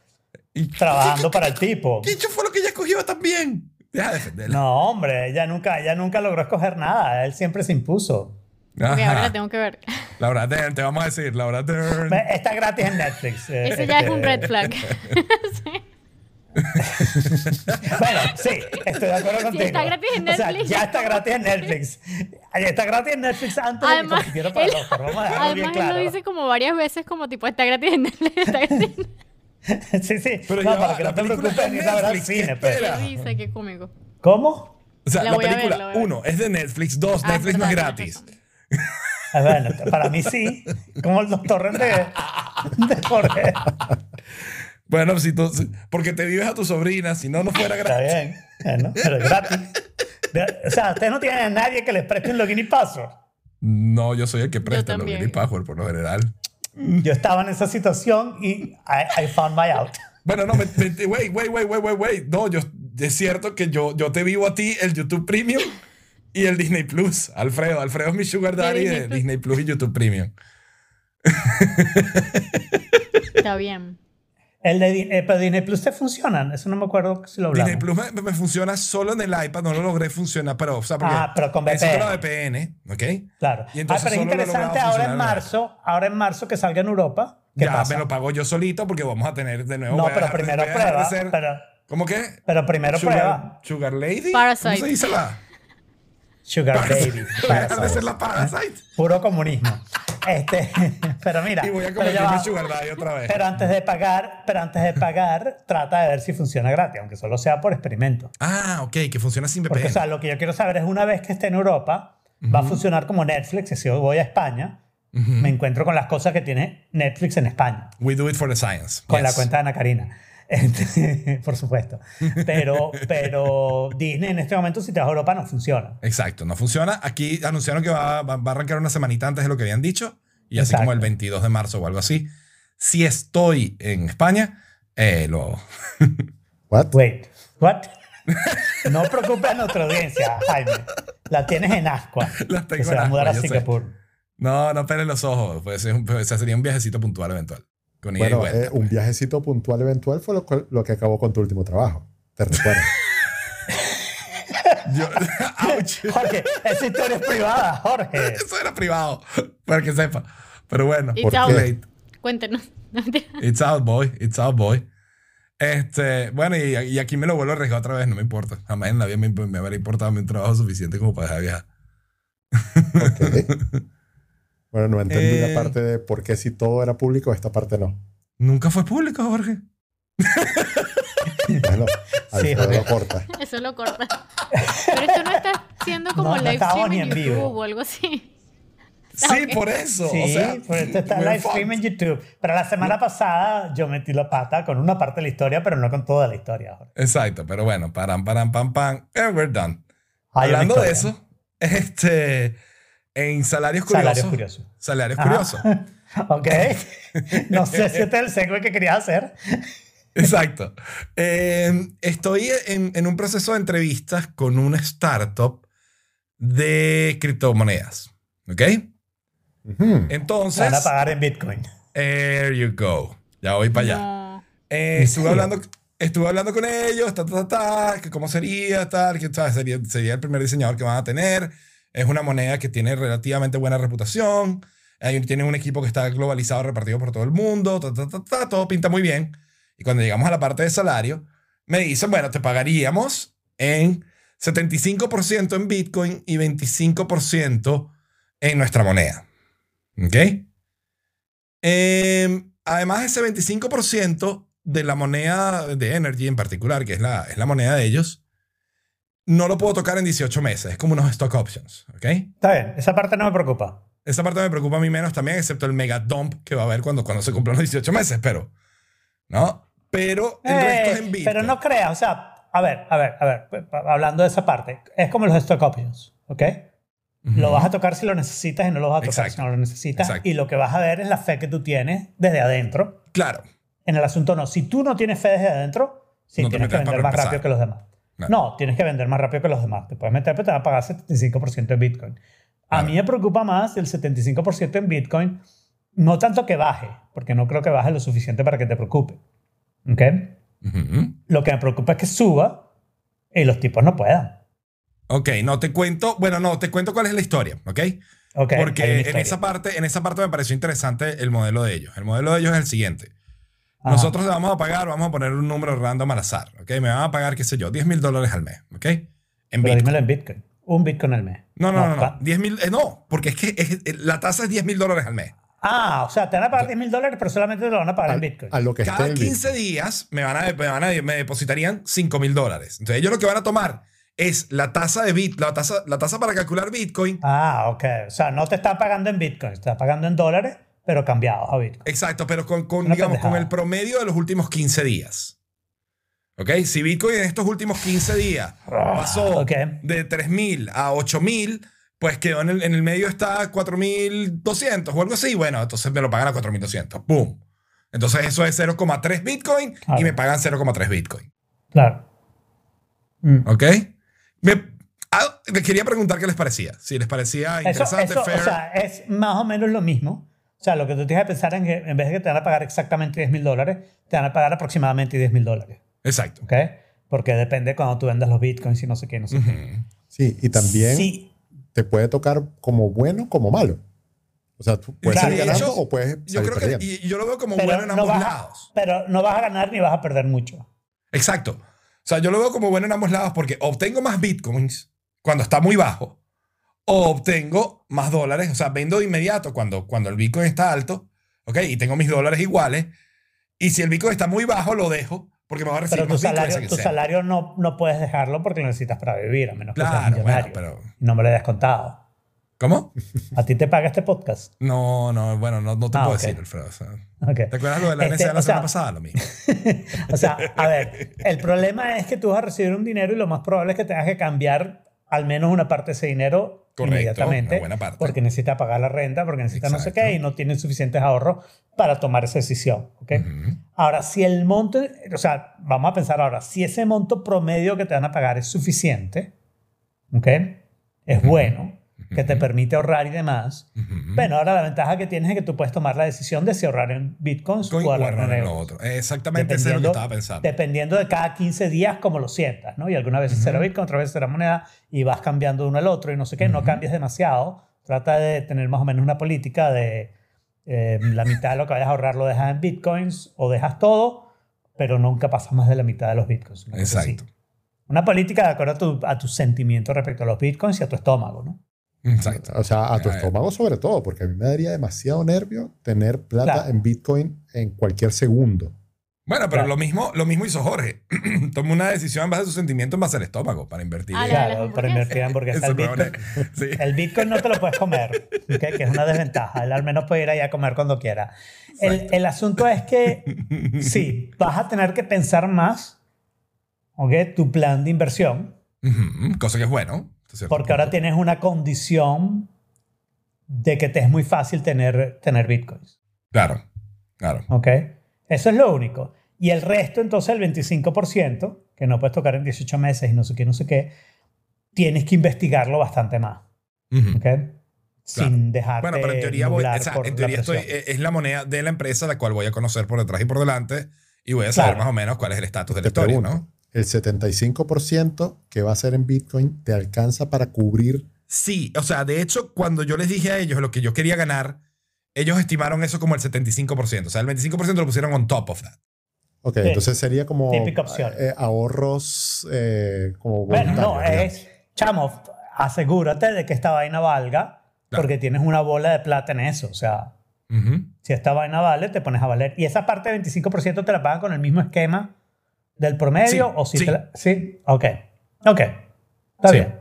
Y- trabajando para el tipo. ¿Qué hecho fue lo que ella escogió también? Deja de defenderla. No, hombre, ella nunca, ella nunca logró escoger nada. Él siempre se impuso. Ok, ahora la tengo que ver. Laura Dern, te vamos a decir, Laura Dern. Está gratis en Netflix. eh, Ese ya es un este, red flag. Bueno, sí, estoy de acuerdo contigo. está gratis en O sea, Netflix. ya está gratis en Netflix. Está gratis en Netflix antes de que Además, para él, el Oscar. Vamos a dejarlo bien además él lo dice como varias veces, como tipo, está gratis en Netflix, está gratis en Netflix. Sí, sí. Pero no, ya para que la no te preocupes es ni al Netflix, cine. ¿qué pues. espera? Qué risa, qué cómico. ¿Cómo? O sea, La la, ver, película, la uno, es de Netflix. Dos, Ah, Netflix no es verdad, gratis. Tienes Ah, Bueno, para mí sí. Como el doctor de, de Jorge. Bueno, si tú, porque te vives a tu sobrina, si no, no fuera Está gratis. bien. Bueno, pero es gratis. O sea, ustedes no tienen a nadie que les preste un login y paso. No, yo soy el que presta el login y password por lo general. Yo estaba en esa situación y I, I found my out. Bueno, no, wait, wait, wait, wait, wait, wait. No, yo, es cierto que yo, yo te vivo a ti el YouTube Premium Y el Disney Plus, Alfredo. Alfredo es mi sugar daddy Disney de Plus. Disney Plus y YouTube Premium. Está bien. El de eh, pero Disney Plus te funcionan. Eso no me acuerdo si lo hablamos. Disney Plus me, me funciona solo en el iPad, no lo logré funcionar, pero, o sea, porque Ah, pero con la VPN. VPN, ¿ok? Claro. Y entonces ah, pero es interesante ahora en marzo, ahora en marzo que salga en Europa. ¿Qué Ya pasa? me lo pago yo solito porque vamos a tener de nuevo. no, voy a pero de- primero voy a dejar de prueba. ser- Pero, ¿Cómo que? pero primero Sugar, prueba. Sugar Lady. Parasite. ¿Cómo se dice la? Sugar Parasite. Baby. Dejar de Parasite. ser la Parasite. Puro comunismo. Este, pero mira. Y voy a pero, Sugar Daddy otra vez. Pero antes de pagar, pero antes de pagar, trata de ver si funciona gratis, aunque solo sea por experimento. Ah, ok, que funciona sin VPN. Porque, o sea, lo que yo quiero saber es una vez que esté en Europa, va a funcionar como Netflix, si yo voy a España, me encuentro con las cosas que tiene Netflix en España, We do it for the science. con la Yes. cuenta de Ana Karina. Este, por supuesto. Pero, pero Disney en este momento, si te vas a Europa, no funciona. Exacto, no funciona. Aquí anunciaron que va, va- a arrancar una semanita antes de lo que habían dicho. Y así Exacto. como el 22 de marzo o algo así. Si estoy en España, eh, lo... What? Wait, what? No preocupes a nuestra audiencia, Jaime. La tienes en Ascua. La tengo que se en va a mudar a Ascua, yo sé. Singapur. No, no pelen los ojos. Pues, es un- o sea, sería un viajecito puntual eventual. Con ida y Bueno, vuelta, eh, un pues. viajecito puntual eventual fue lo, que acabó con tu último trabajo. ¿Te recuerdas? Yo- Ouch. Jorge, esa historia es privada, Jorge. Eso era privado, para que sepa. Pero bueno, It's ¿Por out. qué? late. Cuéntenos. It's out, boy. It's out, boy. Este, bueno, y, y aquí me lo vuelvo a arriesgar otra vez, no me importa. Jamás en la vida me, me habrá importado un trabajo suficiente como para dejar de viajar. Ok. Bueno, no entendí Eh. la parte de por qué si todo era público, esta parte no. Nunca fue público, Jorge. Bueno, Sí, ok. lo corta. Eso lo corta. Pero esto no está siendo como No, no live stream en en YouTube vivo. o algo así. Sí, por eso. Sí, o sea, por esto está live stream en YouTube. Pero la semana pasada yo metí la pata con una parte de la historia, pero no con toda la historia. Jorge. Exacto, pero bueno, param, param, pam, pam. And we're done. Hay Hablando de eso, este, en salarios curiosos. Salarios curiosos. Salarios Ajá. curiosos. Ok. No sé si este es el segue que querías hacer. Exacto. Eh, estoy en, en un proceso de entrevistas con una startup de criptomonedas. ¿Ok? Entonces, Van a pagar en Bitcoin. there you go. Ya voy para allá. No. Eh, ¿En estuve, hablando, estuve hablando con ellos, ta, ta, ta, ta, que cómo sería, tal, que sería, sería el primer diseñador que van a tener. Es una moneda que tiene relativamente buena reputación. Tiene un equipo que está globalizado, repartido por todo el mundo, ta, ta, ta, todo pinta muy bien. Y cuando llegamos a la parte de salario, me dicen, bueno, te pagaríamos en 75% en Bitcoin y 25% en nuestra moneda. ¿Ok? Eh, además, ese 25% de la moneda de Energy en particular, que es la, es la moneda de ellos, no lo puedo tocar en 18 meses. Es como unos stock options. ¿Ok? Está bien, esa parte no me preocupa. Esa parte me preocupa a mí menos también, excepto el mega dump que va a haber cuando, cuando se cumplan los 18 meses, pero. ¿No? Pero el resto es en Eh, Bitcoin. pero no creas, o sea, a ver, a ver, a ver, hablando de esa parte, es como los stock options, ¿ok? Lo vas a tocar si lo necesitas y no lo vas a tocar Exacto. si no lo necesitas. Exacto. Y lo que vas a ver es la fe que tú tienes desde adentro. Claro. En el asunto no. Si tú no tienes fe desde adentro, sí No tienes que vender más rápido que los demás. No. No. tienes que vender más rápido que los demás. Te puedes meter, pero te van a pagar 75% en Bitcoin. A mí me preocupa más el 75% en Bitcoin. No tanto que baje, porque no creo que baje lo suficiente para que te preocupe. ¿Ok? Lo que me preocupa es que suba y los tipos no puedan. Ok, no te cuento. Bueno, no, te cuento cuál es la historia, ¿ok? ¿Ok? Hay una Porque en esa, parte, en esa parte me pareció interesante el modelo de ellos. El modelo de ellos es el siguiente. Ajá. Nosotros le vamos a pagar, vamos a poner un número random al azar, ¿ok? Me van a pagar, qué sé yo, 10 mil dólares al mes, ¿ok? En Pero Bitcoin. dímelo en Bitcoin. Un Bitcoin al mes. No, no, no, no. ¿cuánto? 10 mil, eh, no, porque es que es- eh, la tasa es 10 mil dólares al mes. Ah, o sea, te van a pagar 10 mil dólares, pero solamente te lo van a pagar en Bitcoin. a lo que esté Cada en 15 Bitcoin. días me van a, me, van a- me depositarían 5 mil dólares. Entonces ellos lo que van a tomar es la tasa de bit, la tasa, la tasa para calcular Bitcoin. Ah, ok. O sea, no te está pagando en Bitcoin, te está pagando en dólares, pero cambiados a Bitcoin. Exacto, pero con, con, digamos, con el promedio de los últimos 15 días. ¿Ok? Si Bitcoin en estos últimos 15 días pasó ok. de 3.000 a 8.000, pues quedó en el, en el medio está 4.200 o algo así. Bueno, entonces me lo pagan a 4.200. ¡Pum! Entonces eso es 0,3 Bitcoin y Claro. me pagan 0,3 Bitcoin. Claro. Mm. ¿Ok? Me- Ah, les quería preguntar qué les parecía. Si les parecía Eso, interesante, eso, fair. o sea, es más o menos lo mismo. O sea, lo que tú tienes que pensar en que en vez de que te van a pagar exactamente 10 mil dólares, te van a pagar aproximadamente 10 mil dólares. Exacto. ¿Ok? Porque depende cuando tú vendas los bitcoins y no sé qué, no sé qué. Ujú. Sí, y también Sí, te puede tocar como bueno como malo. O sea, tú puedes Claro, salir de ganando hecho, o puedes Yo salir creo que perdiendo. y yo lo veo como pero bueno en no, ambos vas, lados. a- pero no vas a ganar ni vas a perder mucho. Exacto. O sea, yo lo veo como bueno en ambos lados porque obtengo más bitcoins cuando está muy bajo obtengo más dólares. O sea, vendo de inmediato cuando, cuando el bitcoin está alto, ¿ok? Y tengo mis dólares iguales. Y si el bitcoin está muy bajo, lo dejo porque me va a recibir Pero tu más salario, que tu sea. salario no, no puedes dejarlo porque lo necesitas para vivir, a menos que seas Claro, bueno, millonario. pero... Y no me lo hayas contado. ¿Cómo? ¿A ti te paga este podcast? No, no, bueno, no, no te Ah, puedo ok. decir, Alfredo. o sea, Ok. ¿Te acuerdas lo de la Este, NSA la o sea, semana pasada? Lo mismo. O sea, a ver, el problema es que tú vas a recibir un dinero y lo más probable es que tengas que cambiar al menos una parte de ese dinero Correcto, inmediatamente. una buena parte. Porque necesita pagar la renta, porque necesita no sé qué y no tiene suficientes ahorros para tomar esa decisión. ¿ok? Ujú. Ahora, si el monto, o sea, vamos a pensar ahora, si ese monto promedio que te van a pagar es suficiente, ¿ok? Es bueno, que te permite ahorrar y demás. Ujú. Bueno, ahora la ventaja que tienes es que tú puedes tomar la decisión de si ahorrar en bitcoins Coin o ahorrar en en lo otro. Exactamente, eso es lo que estaba pensando. dependiendo de cada 15 días como lo sientas, ¿no? Y algunas veces será Bitcoin, otras veces será moneda y vas cambiando de uno al otro y no sé qué, no cambies demasiado. Trata de tener más o menos una política de eh, la mitad de lo que vayas a ahorrar lo dejas en Bitcoins o dejas todo, pero nunca pasas más de la mitad de los Bitcoins. así. Exacto. Una política de acuerdo a tu, a tu sentimiento respecto a los Bitcoins y a tu estómago, ¿no? Exacto. O sea, a tu estómago sobre todo, porque a mí me daría demasiado nervio tener plata Claro. en Bitcoin en cualquier segundo. Bueno, pero Claro. lo mismo, lo mismo hizo Jorge. Tomó una decisión en base a su sentimiento, en base al estómago, para invertir. Ah, Claro, para invertir. Eso El Bitcoin, sí. El Bitcoin no te lo puedes comer, ¿ok? que es una desventaja. Él al menos puede ir ahí a comer cuando quiera. El, el asunto es que sí, vas a tener que pensar más, ¿ok? Tu plan de inversión, Ujú, Cosa que es bueno. Porque ahora tienes una condición de que te es muy fácil tener, tener Bitcoins, Claro, claro. ¿ok? Eso es lo único. Y el resto, entonces, el 25%, que no puedes tocar en 18 meses y no sé qué, no sé qué, tienes que investigarlo bastante más, Ujú. ¿ok? Sin dejarte Bueno, pero en teoría, voy, o sea, en la teoría estoy, presión. eh, es la moneda de la empresa la cual voy a conocer por detrás y por delante y voy a saber Claro. más o menos cuál es el estatus de la historia, pregunto, ¿no? El 75% que va a ser en Bitcoin te alcanza para cubrir. Sí, o sea, de hecho, cuando yo les dije a ellos lo que yo quería ganar, ellos estimaron eso como el 75%. O sea, el 25% lo pusieron on top of that. Ok, Sí. entonces sería como Típica opción. eh, ahorros eh, como Bueno, no, es, chamo, asegúrate de que esta vaina valga, Claro. porque tienes una bola de plata en eso. O sea, Ujú. si esta vaina vale, te pones a valer. Y esa parte de 25% te la pagan con el mismo esquema del promedio, Sí, o si sí. te la- Sí, ok. Ok. Está Sí. bien.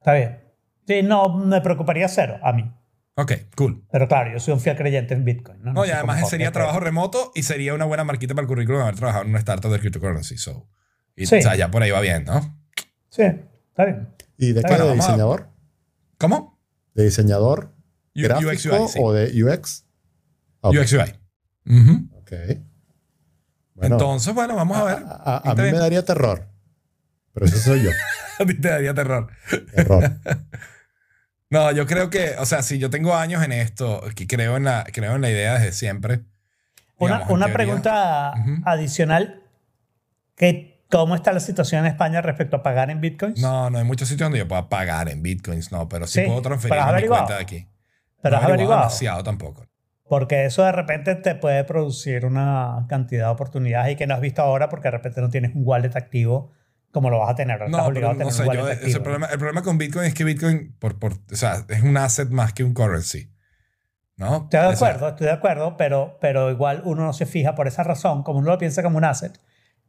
Está bien. Sí, no me preocuparía cero a mí. Ok, cool. Pero claro, yo soy un fiel creyente en Bitcoin. No, y además sería trabajo remoto y sería una buena marquita para el currículum haber trabajado en una startup de cryptocurrency. So. Y, Sí. O sea, ya por ahí va bien, ¿no? Sí, está bien. ¿Y de qué? Bueno, ¿De a- diseñador? ¿Cómo? ¿De diseñador U- gráfico UX UI, sí. o de UX? Ok, UX UI. Ujú. ok. Bueno, Entonces, bueno, vamos a ver. a, a- a mí me bien. daría terror. Pero eso soy yo. A ti te daría terror. Terror. No, yo creo que, o sea, si yo tengo años en esto, que creo en la, creo en la idea desde siempre. Una, digamos, una pregunta Ujú. adicional. ¿qué, ¿Cómo está la situación en España respecto a pagar en bitcoins? No, no hay muchos sitios donde yo pueda pagar en bitcoins, no, pero sí, Sí, puedo transferir mi averiguado. cuenta de aquí. Pero No has averiguado. demasiado tampoco. Porque eso de repente te puede producir una cantidad de oportunidades y que no has visto ahora porque de repente no tienes un wallet activo como lo vas a tener. No, estás pero sé, un yo, ese problema, el problema con Bitcoin es que Bitcoin, por, por, o sea, es un asset más que un currency. ¿No? Estoy de sea, acuerdo, estoy de acuerdo, pero, pero igual uno no se fija por esa razón, como uno lo piensa como un asset,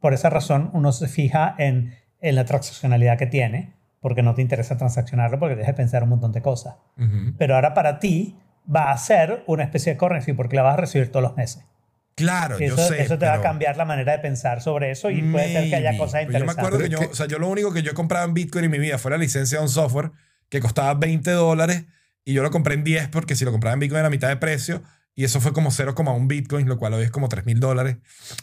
por esa razón uno se fija en, en la transaccionalidad que tiene, porque no te interesa transaccionarlo, porque tienes que pensar un montón de cosas. Pero ahora para ti va a ser una especie de currency porque la vas a recibir todos los meses. Claro, Y yo eso, sé. eso te va a pero- cambiar la manera de pensar sobre eso y puede ser que haya Maybe. cosas Pero Yo me interesantes. acuerdo que yo, Pero o sea, yo lo único que yo compraba en Bitcoin en mi vida fue la licencia de un software que costaba 20 dólares y yo lo compré en 10 porque si lo compraba en Bitcoin era mitad de precio y eso fue como 0,1 Bitcoin, lo cual hoy es como 3 mil dólares.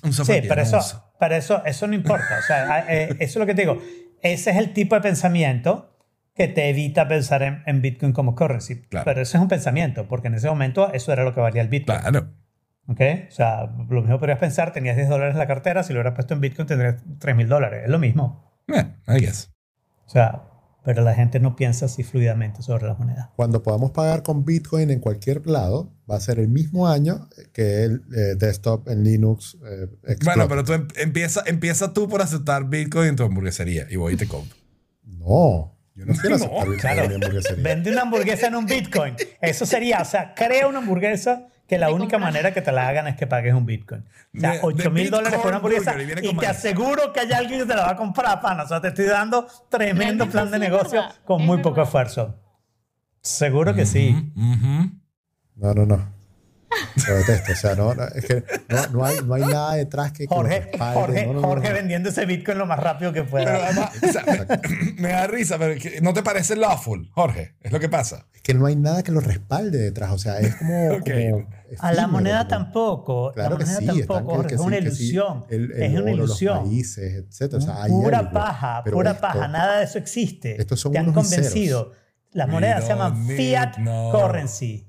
Un software Sí, pero no eso, uso. pero eso, eso no importa. O sea, eh, eso es lo que te digo. Ese es el tipo de pensamiento que te evita pensar en, en Bitcoin como currency. Claro. Pero ese es un pensamiento, porque en ese momento eso era lo que valía el Bitcoin. Claro. ¿Ok? O sea, lo mismo podrías pensar, tenías 10 dólares en la cartera, si lo hubieras puesto en Bitcoin tendrías 3 mil dólares. Es lo mismo. Eh, I guess. O sea, pero la gente no piensa así fluidamente sobre las monedas. Cuando podamos pagar con Bitcoin en cualquier lado, va a ser el mismo año que el eh, desktop en Linux. eh, Bueno, pero tú em- empieza, empieza tú por aceptar Bitcoin en tu hamburguesería y voy y te compro. No, yo no quiero No, aceptar Bitcoin claro. hamburguesería. Vende una hamburguesa en un Bitcoin. Eso sería, o sea, crea una hamburguesa que la única manera que te la hagan es que pagues un Bitcoin. O sea, De- 8 mil dólares por una hamburguesa y te aseguro que hay alguien que te la va a comprar, pana. O sea, te estoy dando tremendo plan de negocio con muy poco esfuerzo. Seguro que sí. No, no, no. Lo detesto. O sea, no, no, es que no, no hay, no hay nada detrás que, Jorge. Jorge, No, no, no, Jorge no. vendiendo ese Bitcoin lo más rápido que Pero pueda. además, o sea, me da risa, pero no te parece lawful, Jorge. Es lo que pasa. Es que no hay nada que lo respalde detrás. O sea, es como. A la moneda como- tampoco. Claro la que moneda sí. tampoco, que- Jorge, que es una sí, ilusión. el- el es una ilusión. Los países, etcétera. O sea, hay Pura algo. paja, pura esto- paja, nada de eso existe. estos son Te han unos convencido. Las monedas se llaman fiat no currency.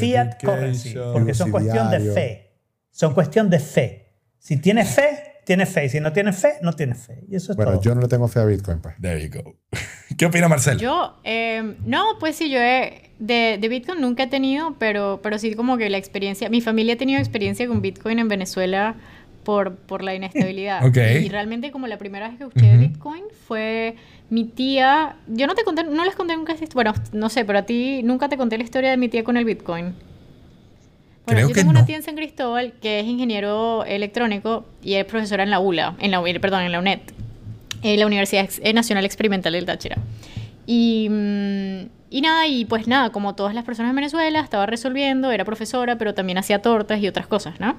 Fiat currency. Porque son cuestión de fe. Son cuestión de fe. Si tienes fe, tienes fe. Y si no tienes fe, no tienes fe. Y eso es Bueno, todo. yo no le tengo fe a Bitcoin, pues. There you go. ¿Qué opina Marcelo? Yo, eh, no, pues sí, yo he, de, de Bitcoin nunca he tenido, pero, pero sí como que la experiencia, mi familia ha tenido experiencia con Bitcoin en Venezuela por, por la inestabilidad. Ok. Y realmente como la primera vez que escuché de Bitcoin fue mi tía, yo no te conté, no les conté nunca esta historia, bueno, no sé, pero a ti nunca te conté la historia de mi tía con el Bitcoin. Bueno, Creo yo que tengo no. una tía en San Cristóbal que es ingeniero electrónico y es profesora en la ULA, en la, perdón, en la UNED, en la Universidad eh, Nacional Experimental del Táchira. Y, mm, y nada, y pues nada, como todas las personas en Venezuela, estaba resolviendo, era profesora, pero también hacía tortas y otras cosas, ¿no?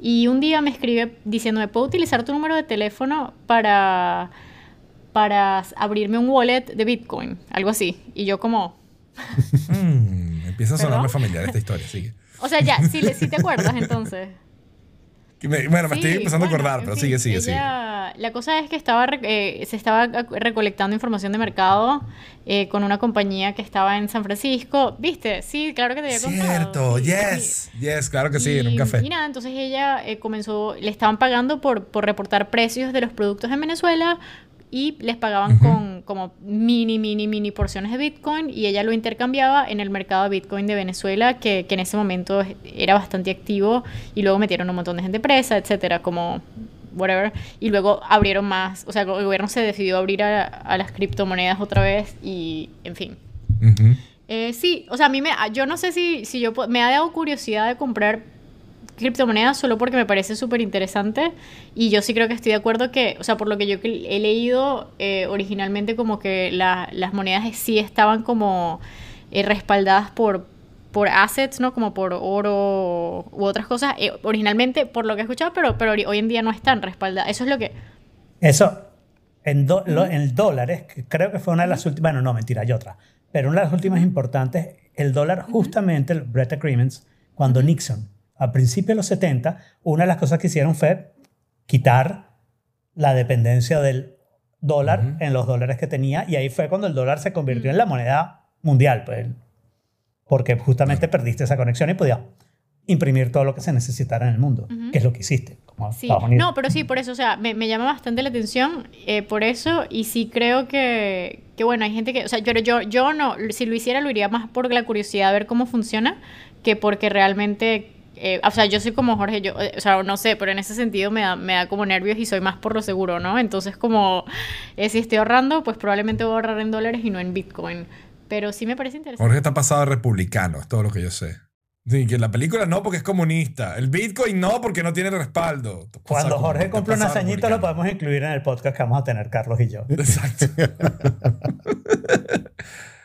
Y un día me escribe diciéndome, ¿puedo utilizar tu número de teléfono para, para abrirme un wallet de Bitcoin? Algo así. Y yo como, Mm, empieza a sonarme familiar esta historia, sigue. o sea, ya, sí, le- sí te acuerdas entonces. Me- Bueno, me Sí, estoy empezando bueno, a acordar, pero fin, sigue, sigue, sigue. ella- La cosa es que estaba eh, se estaba recolectando información de mercado eh, con una compañía que estaba en San Francisco. ¿Viste? Sí, claro que te había contado. Cierto, yes, yes, claro que sí, y, en un café. Y nada, entonces ella eh, comenzó, le estaban pagando por, por reportar precios de los productos en Venezuela y les pagaban con como mini, mini, mini porciones de Bitcoin y ella lo intercambiaba en el mercado de Bitcoin de Venezuela, que, que en ese momento era bastante activo y luego metieron un montón de gente presa, etcétera, como whatever. Y luego abrieron más, o sea, el gobierno se decidió abrir a, a las criptomonedas otra vez y, en fin. Eh, sí, o sea, a mí me, yo no sé si, si yo me ha dado curiosidad de comprar criptomonedas solo porque me parece súper interesante y yo sí creo que estoy de acuerdo que, o sea, por lo que yo he leído eh, originalmente como que la- las monedas sí estaban como eh, respaldadas por por assets, ¿no? Como por oro u otras cosas, eh, originalmente por lo que he escuchado, pero, pero hoy en día no están respaldadas. Eso es lo que... Eso, en, do- lo- en dólares, creo que fue una de las últimas, bueno, no, mentira, hay otra, pero una de las últimas importantes, el dólar, justamente, el Bretton Agreements, cuando Nixon, a principios de los 70, una de las cosas que hicieron fue quitar la dependencia del dólar en los dólares que tenía, y ahí fue cuando el dólar se convirtió en la moneda mundial, pues, porque justamente perdiste esa conexión y podías imprimir todo lo que se necesitara en el mundo, que es lo que hiciste, como Sí, no, pero sí, por eso, o sea, me, me llama bastante la atención eh, por eso y sí creo que, que, bueno, hay gente que, o sea, pero yo, yo no, si lo hiciera lo iría más por la curiosidad de ver cómo funciona que porque realmente, eh, o sea, yo soy como Jorge, yo, eh, o sea, no sé, pero en ese sentido me da, me da como nervios y soy más por lo seguro, ¿no? Entonces como, eh, si estoy ahorrando, pues probablemente voy a ahorrar en dólares y no en Bitcoin. Pero sí me parece interesante. Jorge está pasado de republicano, es todo lo que yo sé. Sí, que la película no porque es comunista. El Bitcoin no porque no tiene respaldo. Cuando Jorge compre una hazañita lo podemos incluir en el podcast que vamos a tener Carlos y yo. Exacto.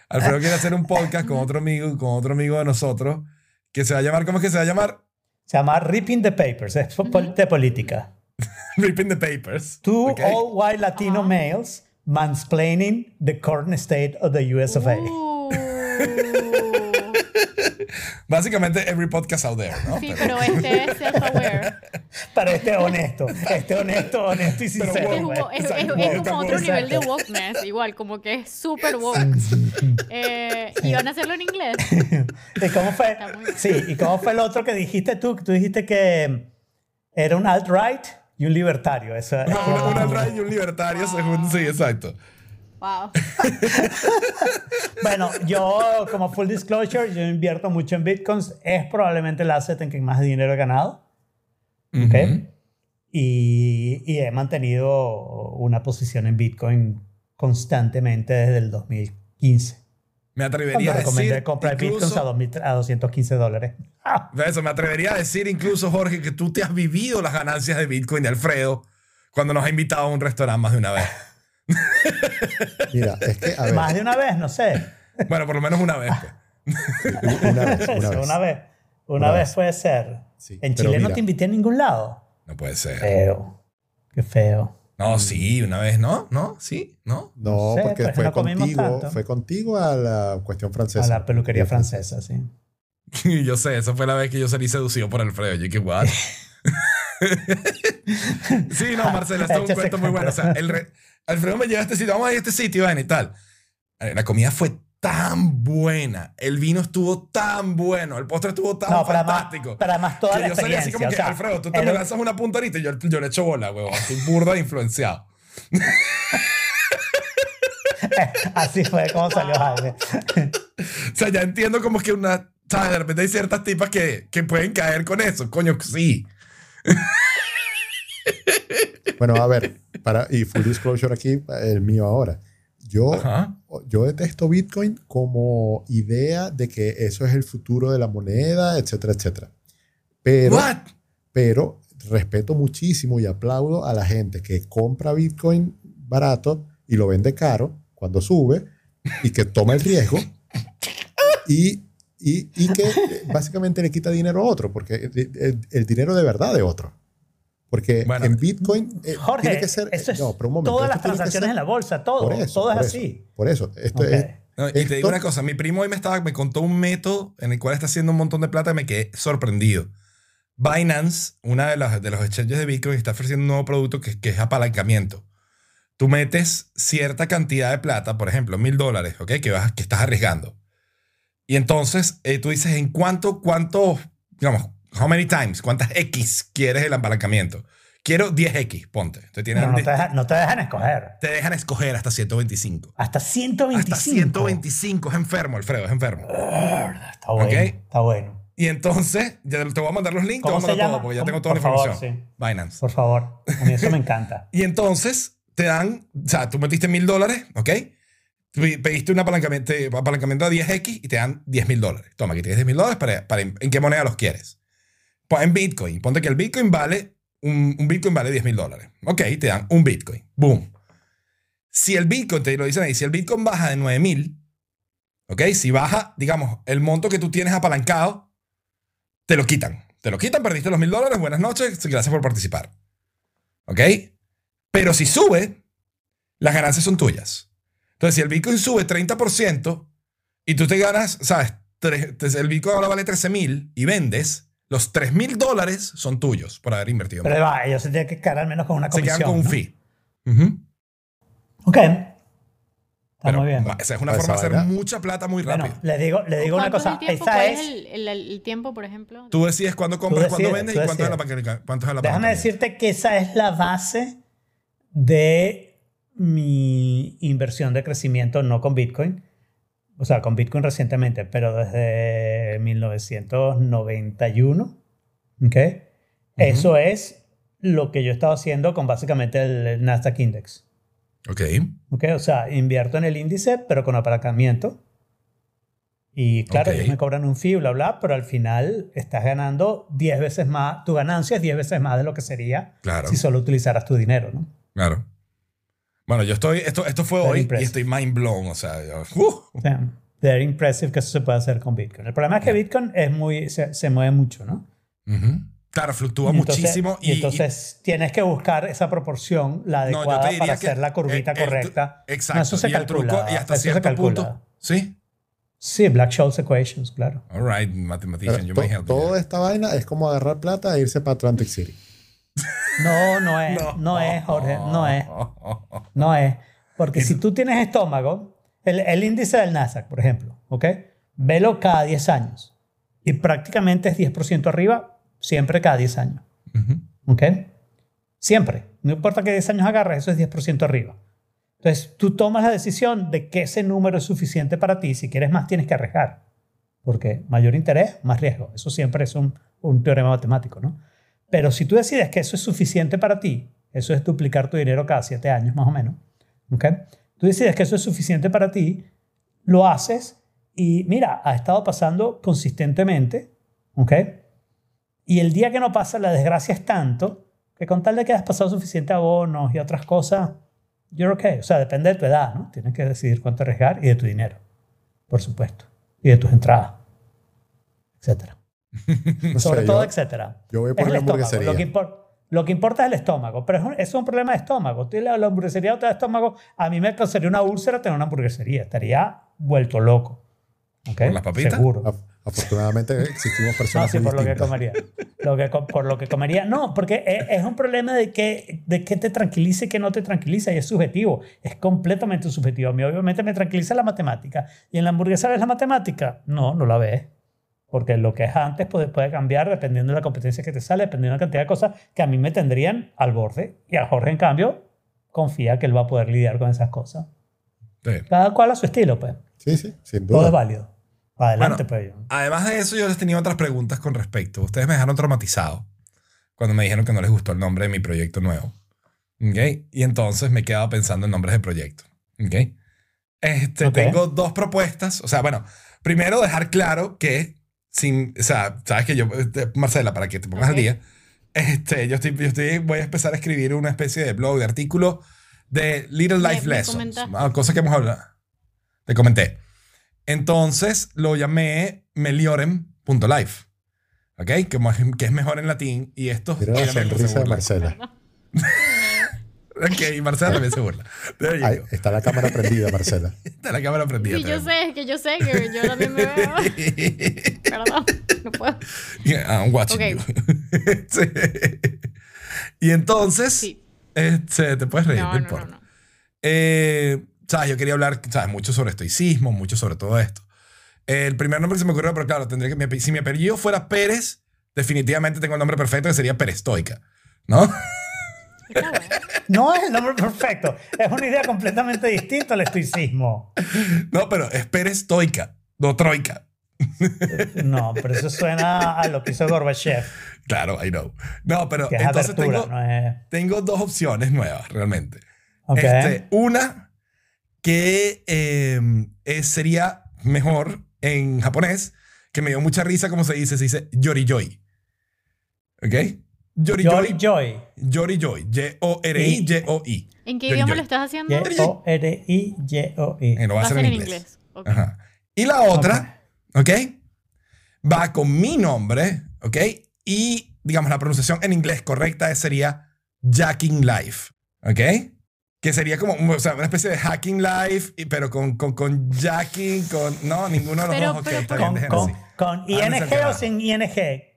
Alfredo quiere hacer un podcast con otro amigo, con otro amigo de nosotros, que se va a llamar, ¿cómo es que se va a llamar? Se llama Ripping the Papers, es de política. Ripping the Papers. Two all white Latino males mansplaining the current state of the US of A. Básicamente, every podcast out there, ¿no? Sí, pero este es self-aware. Pero este es honesto. Este es honesto, honesto y Pero sincero. Es, es- es- Exacto, es como otro woke. nivel de Exacto. wokeness, igual, como que es súper woke. Eh, ¿Y van a hacerlo en inglés? ¿Y cómo fue? Sí, ¿y cómo fue el otro que dijiste tú? Tú dijiste que era un alt-right y un libertario. Eso, Una, una alt-right y un libertario, según. Sí, exacto. Wow. Bueno, yo como full disclosure, yo invierto mucho en bitcoins. Es probablemente el asset en que más dinero he ganado. ¿ok? Ujú. y, y he mantenido una posición en bitcoin constantemente desde el 2015. Me Cuando atrevería a recomendé decir. comprar bitcoins a, Incluso, 2000 a 215 dólares. Ah, eso, me atrevería a decir incluso, Jorge, que tú te has vivido las ganancias de Bitcoin de Alfredo cuando nos ha invitado a un restaurante más de una vez. Mira, es que, a ver, Más de una vez, no sé. Bueno, por lo menos una vez. pues. una vez, una vez. Una vez, una Una vez vez. puede ser. Sí, en Chile no te invité a ningún lado. No puede ser. Feo. Qué feo. No, sí, una vez, ¿no? ¿No? ¿Sí? ¿no? No, sé, porque pues, fue no contigo, tanto. fue contigo a la cuestión francesa. A la peluquería francesa, sí. yo sé, esa fue la vez que yo salí seducido por Alfredo. Yo que what? sí, no, Marcela, esto es un cuento muy bueno. O sea, el re- Alfredo me lleva a este sitio, vamos a ir a este sitio, ven y tal. La comida fue tan buena, el vino estuvo tan bueno, el postre estuvo tan No, además, fantástico. pero además toda que la yo salí así como o que, sea, Alfredo, tú te el- me lanzas una puntarita y yo, yo le echo bola, huevón. Estoy burda de influenciado. Así fue como salió Jaime. O sea, ya entiendo como que una... ¿sabes? De repente hay ciertas tipas que, que pueden caer con eso. Coño, sí. Bueno, a ver, para, y full disclosure aquí, el mío ahora. Yo, Ajá. yo detesto Bitcoin como idea de que eso es el futuro de la moneda, etcétera, etcétera. Pero, What? pero respeto muchísimo y aplaudo a la gente que compra Bitcoin barato y lo vende caro cuando sube y que toma el riesgo y, y, y que básicamente le quita dinero a otro, porque el, el- el dinero de verdad de otro. Porque Bueno. en Bitcoin eh, Jorge, tiene que ser... eso es no, pero un momento, todas las transacciones ser- en la bolsa, todo, por eso, todo es por así. Eso, por eso, esto Ok. es... No, y te Esto- digo una cosa, mi primo hoy me, estaba, me contó un método en el cual está haciendo un montón de plata y me quedé sorprendido. Binance, una de las de los exchanges de Bitcoin, está ofreciendo un nuevo producto que, que es apalancamiento. Tú metes cierta cantidad de plata, por ejemplo, mil dólares, ¿ok? Que, vas, que estás arriesgando. Y entonces eh, tú dices, ¿en cuánto, cuánto, digamos, how many times, cuántas X quieres el apalancamiento? Quiero 10X, ponte. Te, tienen- Pero no te, deja- no te dejan escoger. te dejan escoger hasta 125. Hasta 125. Hasta 125 es enfermo, Alfredo, es enfermo. Está bueno. Ok. Está bueno. Y entonces, ya te voy a mandar los links, te voy ¿Cómo a mandar todo, porque ya tengo toda la Por favor, información. Binance. Por favor. A mí eso me encanta. Y entonces te dan, o sea, tú metiste mil dólares, ¿ok? Pediste un apalancamiento, apalancamiento a 10X y te dan 10 mil dólares. Toma, aquí tienes 10 mil dólares para, para en qué moneda los quieres. Pues en Bitcoin. Ponte que el Bitcoin vale, un, Bitcoin vale 10 mil dólares. Ok, te dan un Bitcoin. Boom. Si el Bitcoin, te lo dicen ahí, si el Bitcoin baja de 9 mil, ok, si baja, digamos, el monto que tú tienes apalancado, te lo quitan. Te lo quitan, perdiste los mil dólares, buenas noches, gracias por participar. ¿Ok? Pero si sube, las ganancias son tuyas. Entonces, si el Bitcoin sube 30% y tú te ganas, ¿sabes? El Bitcoin ahora vale 13 mil y vendes, los 3 mil dólares son tuyos por haber invertido. Pero va, ellos se tienen que quedar al menos con una Se comisión. quedan con un ¿no? fee. Ujú. Ok. Está Pero muy bien. va, esa es una forma de hacer mucha plata muy Bueno, rápido. le digo, le digo una ¿Cuánto es cosa. el tiempo? Esa ¿Cuál es. el, el- el tiempo, por ejemplo? Tú decides cuándo compras, Tú cuándo decides, vendes y cuánto es, la, decides. paquete- cuánto es el Déjame decirte que esa es la base de mi inversión de crecimiento, no con Bitcoin. O sea, con Bitcoin recientemente, pero desde 1991. ¿Ok? Eso es lo que yo he estado haciendo con básicamente el Nasdaq Index. Ok. ¿Ok? O sea, invierto en el índice, pero con apalancamiento. Y claro, Ok. ellos me cobran un fee, bla, bla, pero al final estás ganando 10 veces más, tu ganancia es 10 veces más de lo que sería Claro. si solo utilizaras tu dinero, ¿no? Claro. Bueno, yo estoy, esto, esto fue Very hoy y impressive. estoy mind blown, o sea, yo- ¡uh! Very impressive que eso se puede hacer con Bitcoin. El problema es que Bitcoin es muy, se, se mueve mucho, ¿no? Ujú. Claro, fluctúa Y entonces- muchísimo Y, y, entonces tienes que buscar esa proporción, la No, adecuada diría para hacer la curvita el- el- correcta. exacto. No, eso se y el calcula. truco, y hasta eso se cierto calcula. punto. Sí. Sí, Black Scholes Equations, claro. All right, mathematician, Pero you to- may help toda esta vaina es como agarrar plata e irse para Atlantic City. No, no es, no, es, Jorge, no es, no es. Porque si tú tienes estómago, el, el índice del Nasdaq, por ejemplo, ¿ok? Velo cada 10 años y prácticamente es 10% arriba siempre cada 10 años. ¿ok? Siempre. No importa que 10 años agarres, eso es 10% arriba. Entonces, tú tomas la decisión de que ese número es suficiente para ti. Si quieres más, tienes que arriesgar. Porque mayor interés, más riesgo. Eso siempre es un, un teorema matemático, ¿no? Pero si tú decides que eso es suficiente para ti, eso es duplicar tu dinero cada 7 años más o menos, ¿ok? Tú decides que eso es suficiente para ti, lo haces y mira, ha estado pasando consistentemente, ¿ok? Y el día que no pasa, la desgracia es tanto que con tal de que hayas pasado suficiente abonos y otras cosas, you're okay. O sea, depende de tu edad, ¿no? Tienes que decidir cuánto arriesgar y de tu dinero, por supuesto, y de tus entradas, etcétera. No Sobre sé, todo, yo- etcétera. yo voy Es por el la estómago. hamburguesería. Lo que, impor- lo que importa es el estómago, pero es un, es un problema de estómago. Tú la, la hamburguesería no te da estómago. A mí me causaría una úlcera tener una hamburguesería. Estaría vuelto loco. ¿Ok? ¿Por las papitas? Seguro. Af- Afortunadamente existimos No, personas sí, muy por lo que comería. Lo que, co- por lo que comería. No, porque es, es un problema de que, de que te tranquiliza y que no te tranquiliza y es subjetivo. Es completamente subjetivo. A mí obviamente me tranquiliza la matemática. ¿Y en la hamburguesa ves la matemática? No, no la ves. Porque lo que es antes puede, puede cambiar dependiendo de la competencia que te sale, dependiendo de la cantidad de cosas que a mí me tendrían al borde. Y a Jorge, en cambio, confía que él va a poder lidiar con esas cosas. Sí. Cada cual a su estilo, pues. Sí, sí, sin Todo es duda. válido. Adelante, Bueno, pues. Además de eso, yo les tenía otras preguntas con respecto. Ustedes me dejaron traumatizado cuando me dijeron que no les gustó el nombre de mi proyecto nuevo. ¿Ok? Y entonces me quedaba pensando en nombres de proyecto. ¿Ok? Este, Ok. Tengo dos propuestas. O sea, bueno, primero dejar claro que, sin, o sea, sabes que yo, este, Marcela, para que te pongas Ok. al día, este, yo, estoy, yo estoy, voy a empezar a escribir una especie de blog, de artículo de Little Me- Life me Lessons. comentaste. ah, Cosas que hemos hablado. Te comenté. Entonces lo llamé meliorem.life. ¿Ok? Que, que es mejor en latín. Y esto. Mira la sonrisa de. Marcela. Ok, y Marcela también se burla. Go. está la cámara prendida, Marcela. Está la cámara prendida. Sí, yo sé, que yo sé que yo también me veo. Perdón, no puedo. Yeah, I'm watching Ok. you. Sí. Y entonces, Sí. este, te puedes reír, no, No, no, importa. no, no. Eh, sabes, yo quería hablar, sabes, mucho sobre estoicismo, mucho sobre todo esto. El primer nombre que se me ocurrió, pero claro, tendría que si mi apellido fuera Pérez, definitivamente tengo el nombre perfecto que sería Perestoica, ¿no? Bueno. No es el nombre perfecto. Es una idea completamente distinta al estoicismo. No, pero es Perestoica, no Troika. No, pero eso suena a lo que hizo Gorbachev, Claro, I know. No, pero que es entonces apertura, tengo, no es... tengo dos opciones nuevas, realmente. Ok. Este, una que eh, es- sería mejor en japonés, que me dio mucha risa como se dice, se dice Yoriyoi. ¿Ok? Joy Yoriyoi. Joy. Yoriyoi. Y-O-R-I-Y-O-I. ¿En qué Yo- idioma yo- lo estás haciendo? Y-O-R-I-Y-O-I. Eh, no va Va a ser en inglés. Ok. Ajá. Y la otra, ¿ok? Va con mi nombre, ¿ok? Y, digamos, la pronunciación en inglés correcta sería Jacking Life, ¿ok? Que sería como o sea, una especie de hacking life, pero con, con, con jacking, con... No, ninguno de los Pero- dos, pero- está pero- bien, Con, con, así. con Ah, no ING o sin ING.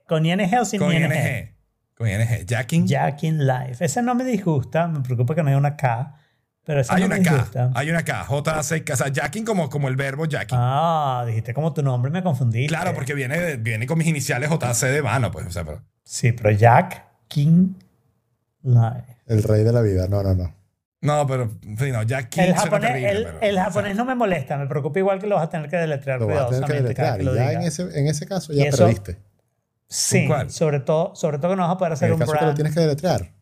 Con ING o sin Con ING. ING. Con ING. Jacking. Jack in Life. Ese no me disgusta. Me preocupa que no haya una K. Pero ese Hay no una me K. disgusta. Hay una K. O sea, jacking como, como el verbo jacking. Ah, dijiste como tu nombre, me confundí. Claro, porque viene, viene con mis iniciales JC de mano, pues. O sea, pero... Sí, pero Jack King Life. El rey de la vida. No, no, no. No, pero, sí, no, jacking El suena japonés, terrible, el, pero, el o sea, japonés no me molesta, me preocupa igual que lo vas a tener que deletrear Lo vas a tener que cada deletrear. que Y lo ya diga. en ese, en ese caso ya eso- perdiste. Sí, ¿Cuál? sobre todo, sobre todo que no vas a poder hacer En el un caso que lo brand. tienes que deletrear.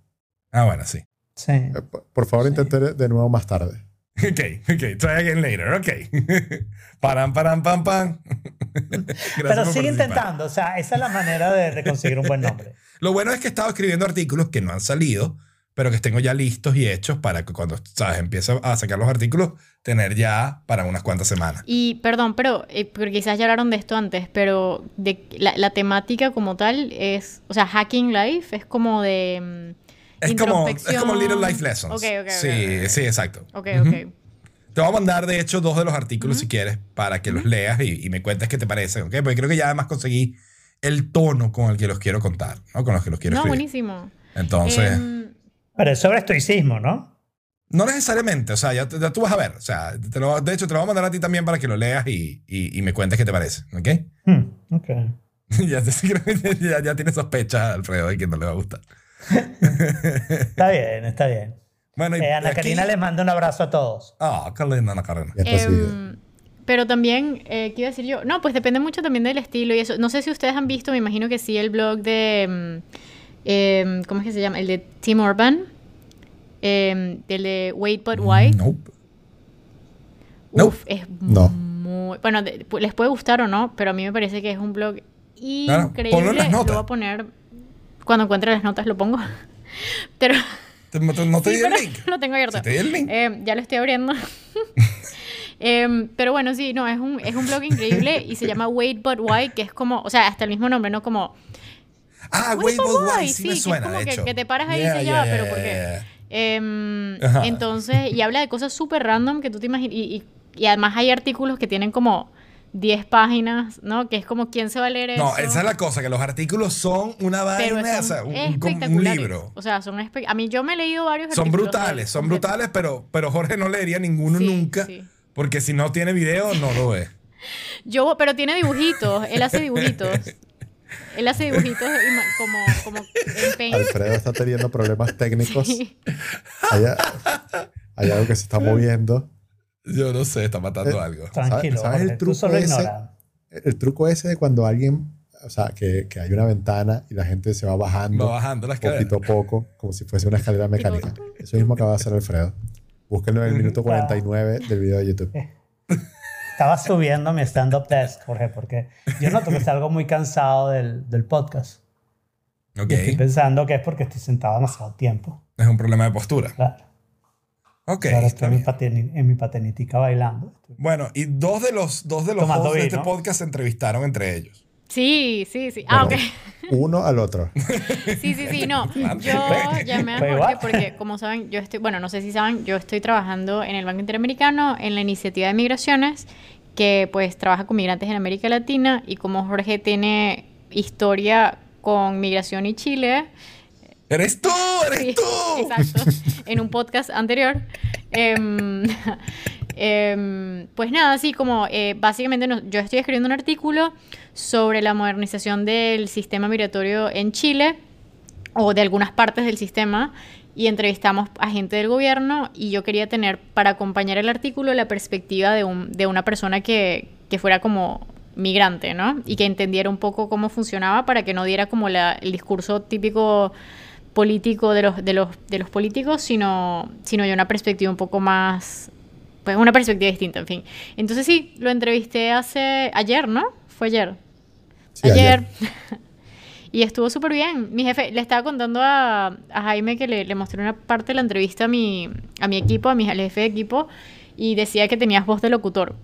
Ah, bueno, sí. Sí. Eh, Por por favor, intente de nuevo más tarde. Ok, ok. Try again later. Ok. Param, param, pam, pam. Pero sigue intentando, o sea, esa es la manera de, de conseguir un buen nombre. Lo bueno es que he estado escribiendo artículos que no han salido, pero que tengo ya listos y hechos para que cuando, ¿sabes? Empiezo a sacar los artículos, tener ya para unas cuantas semanas. Y perdón, pero eh, porque quizás ya hablaron de esto antes, pero de la, la temática como tal es, o sea, Hacking Life es como de mm, Es como, es como. Little Life Lessons. Ok, ok, ok, sí, ok. sí, exacto. Ok, Ujú. ok. Te voy a mandar, de hecho, dos de los artículos si quieres para que los leas y, y me cuentes qué te parecen, ¿ok? Porque creo que ya además conseguí el tono con el que los quiero contar, ¿no? Con los que los quiero No, escribir. buenísimo. Entonces, Em, Pero es sobre estoicismo, ¿no? no necesariamente, o sea, ya, ya tú vas a ver. O sea, te lo- de hecho, te lo voy a mandar a ti también para que lo leas y, y- y me cuentes qué te parece, ¿ok? Hmm, ok. ya, ya, ya tienes sospechas, Alfredo, de que no le va a gustar. Está bien, está bien. Bueno, y Eh, Ana aquí- Karina les manda un abrazo a todos. Ah, qué linda Ana Karina. Em, pero también, eh, ¿qué iba a decir yo? No, pues depende mucho también del estilo y eso. No sé si ustedes han visto, me imagino que sí, el blog de... em, em, ¿Cómo es que se llama? El de Tim Urban. em, el de Wait But Why. Nope. Nope. Uf, es No. muy... Bueno, les puede gustar o no, pero a mí me parece que es un blog Claro, increíble. en las Lo voy a poner... Cuando encuentre las notas lo pongo. Pero... ¿Te- ¿No te, no te Sí, di el link? Lo tengo abierto. Si te di el link. Eh, ya lo estoy abriendo. Em, pero bueno, sí, no, es un, es un blog increíble y se llama Wait But Why, que es como, o sea, hasta el mismo nombre, ¿no? Como, Ah, Wait Why, sí, me que es suena, como de que- hecho. que te paras ahí y Yeah, dices, ya, yeah, pero ¿por qué? em, entonces, y habla de cosas súper random que tú te imaginas, y, y, y además hay artículos que tienen como 10 páginas, ¿no? Que es como, ¿quién se va a leer eso? No, esa es la cosa, que los artículos son una vaina, son o sea, un, un- libro. O sea, son a mí yo me he leído varios Son artículos brutales, son completos. brutales, pero, pero Jorge no leería ninguno Sí, nunca, sí. porque si no tiene video, no lo ve. Yo, pero tiene dibujitos, él hace dibujitos. Él hace dibujitos como, como en paint. Alfredo está teniendo problemas técnicos. Sí. Hay, hay algo que se está moviendo. Yo no sé, está matando Eh, algo. Tranquilo, ¿Sabes el tú truco solo ese? ignora. El truco ese de cuando alguien, o sea, que, que hay una ventana y la gente se va bajando Va bajando la escalera. poquito a poco, como si fuese una escalera mecánica. Eso mismo acaba de hacer Alfredo. Búsquenlo en el minuto 49 del video de YouTube. Estaba subiendo mi stand-up desk, Jorge, porque yo noto que salgo muy cansado del, del podcast. Ok, Y estoy pensando que es porque estoy sentado demasiado tiempo. es un problema de postura. Claro. Ok, Ahora estoy en mi, en patenitica bailando. Bueno, y dos de los, dos de los hosts de este podcast se entrevistaron entre ellos. Sí, sí, sí. Ah, ok. Bueno, Uno al otro. Sí, sí, sí, no. Yo llamé a Jorge porque, como saben, yo estoy, bueno, no sé si saben, yo estoy trabajando en el Banco Interamericano en la iniciativa de migraciones que pues trabaja con migrantes en América Latina y como Jorge tiene historia con migración y Chile, ¡Eres tú! ¡Eres Sí, tú! Exacto. En un podcast anterior. Em, em, pues nada, así como eh, básicamente yo estoy escribiendo un artículo sobre la modernización del sistema migratorio en Chile o de algunas partes del sistema y entrevistamos a gente del gobierno y yo quería tener para acompañar el artículo la perspectiva de, un- de una persona que, que fuera como migrante, ¿no? Y que entendiera un poco cómo funcionaba para que no diera como el discurso típico político de los, de los, de los políticos, sino, sino ya una perspectiva un poco más, pues una perspectiva distinta, en fin. Entonces sí, lo entrevisté hace, ayer, ¿no? Fue ayer. Sí, ayer. y estuvo súper bien. Mi jefe, le estaba contando a, a Jaime que le, le mostré una parte de la entrevista a mi, a mi equipo, a mi al jefe de equipo, y decía que tenías voz de locutor.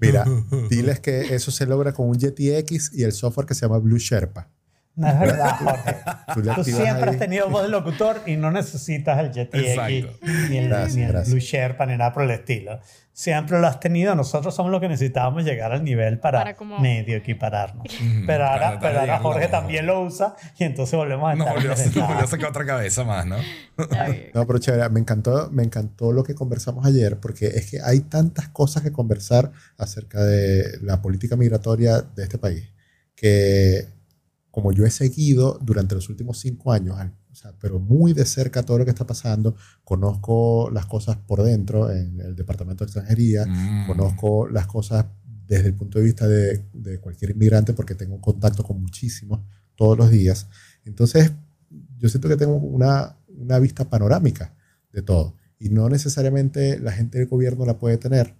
Mira, diles que eso se logra con un Yeti X y el software que se llama Blue Sherpa. No es verdad, Jorge. Tú Tú siempre ahí. has tenido voz de locutor y no necesitas el Exacto. ni el, Gracias, ni el. Blue Sherpa, ni nada por el estilo. Siempre lo has tenido. Nosotros somos los que necesitábamos llegar al nivel para, Para como- medio equipararnos. Ujú, Pero ahora, pero ahora Jorge también lo usa y entonces volvemos a No estar en volvió, a- no volvió a sacar otra cabeza más, ¿no? No, pero chévere, me encantó, me encantó lo que conversamos ayer, porque es que hay tantas cosas que conversar acerca de la política migratoria de este país, que como yo he seguido durante los últimos cinco años, o sea, pero muy de cerca todo lo que está pasando, conozco las cosas por dentro en el Departamento de Extranjería, Mm. conozco las cosas desde el punto de vista de, de cualquier inmigrante porque tengo contacto con muchísimos todos los días. Entonces, yo siento que tengo una, una vista panorámica de todo. Y no necesariamente la gente del gobierno la puede tener.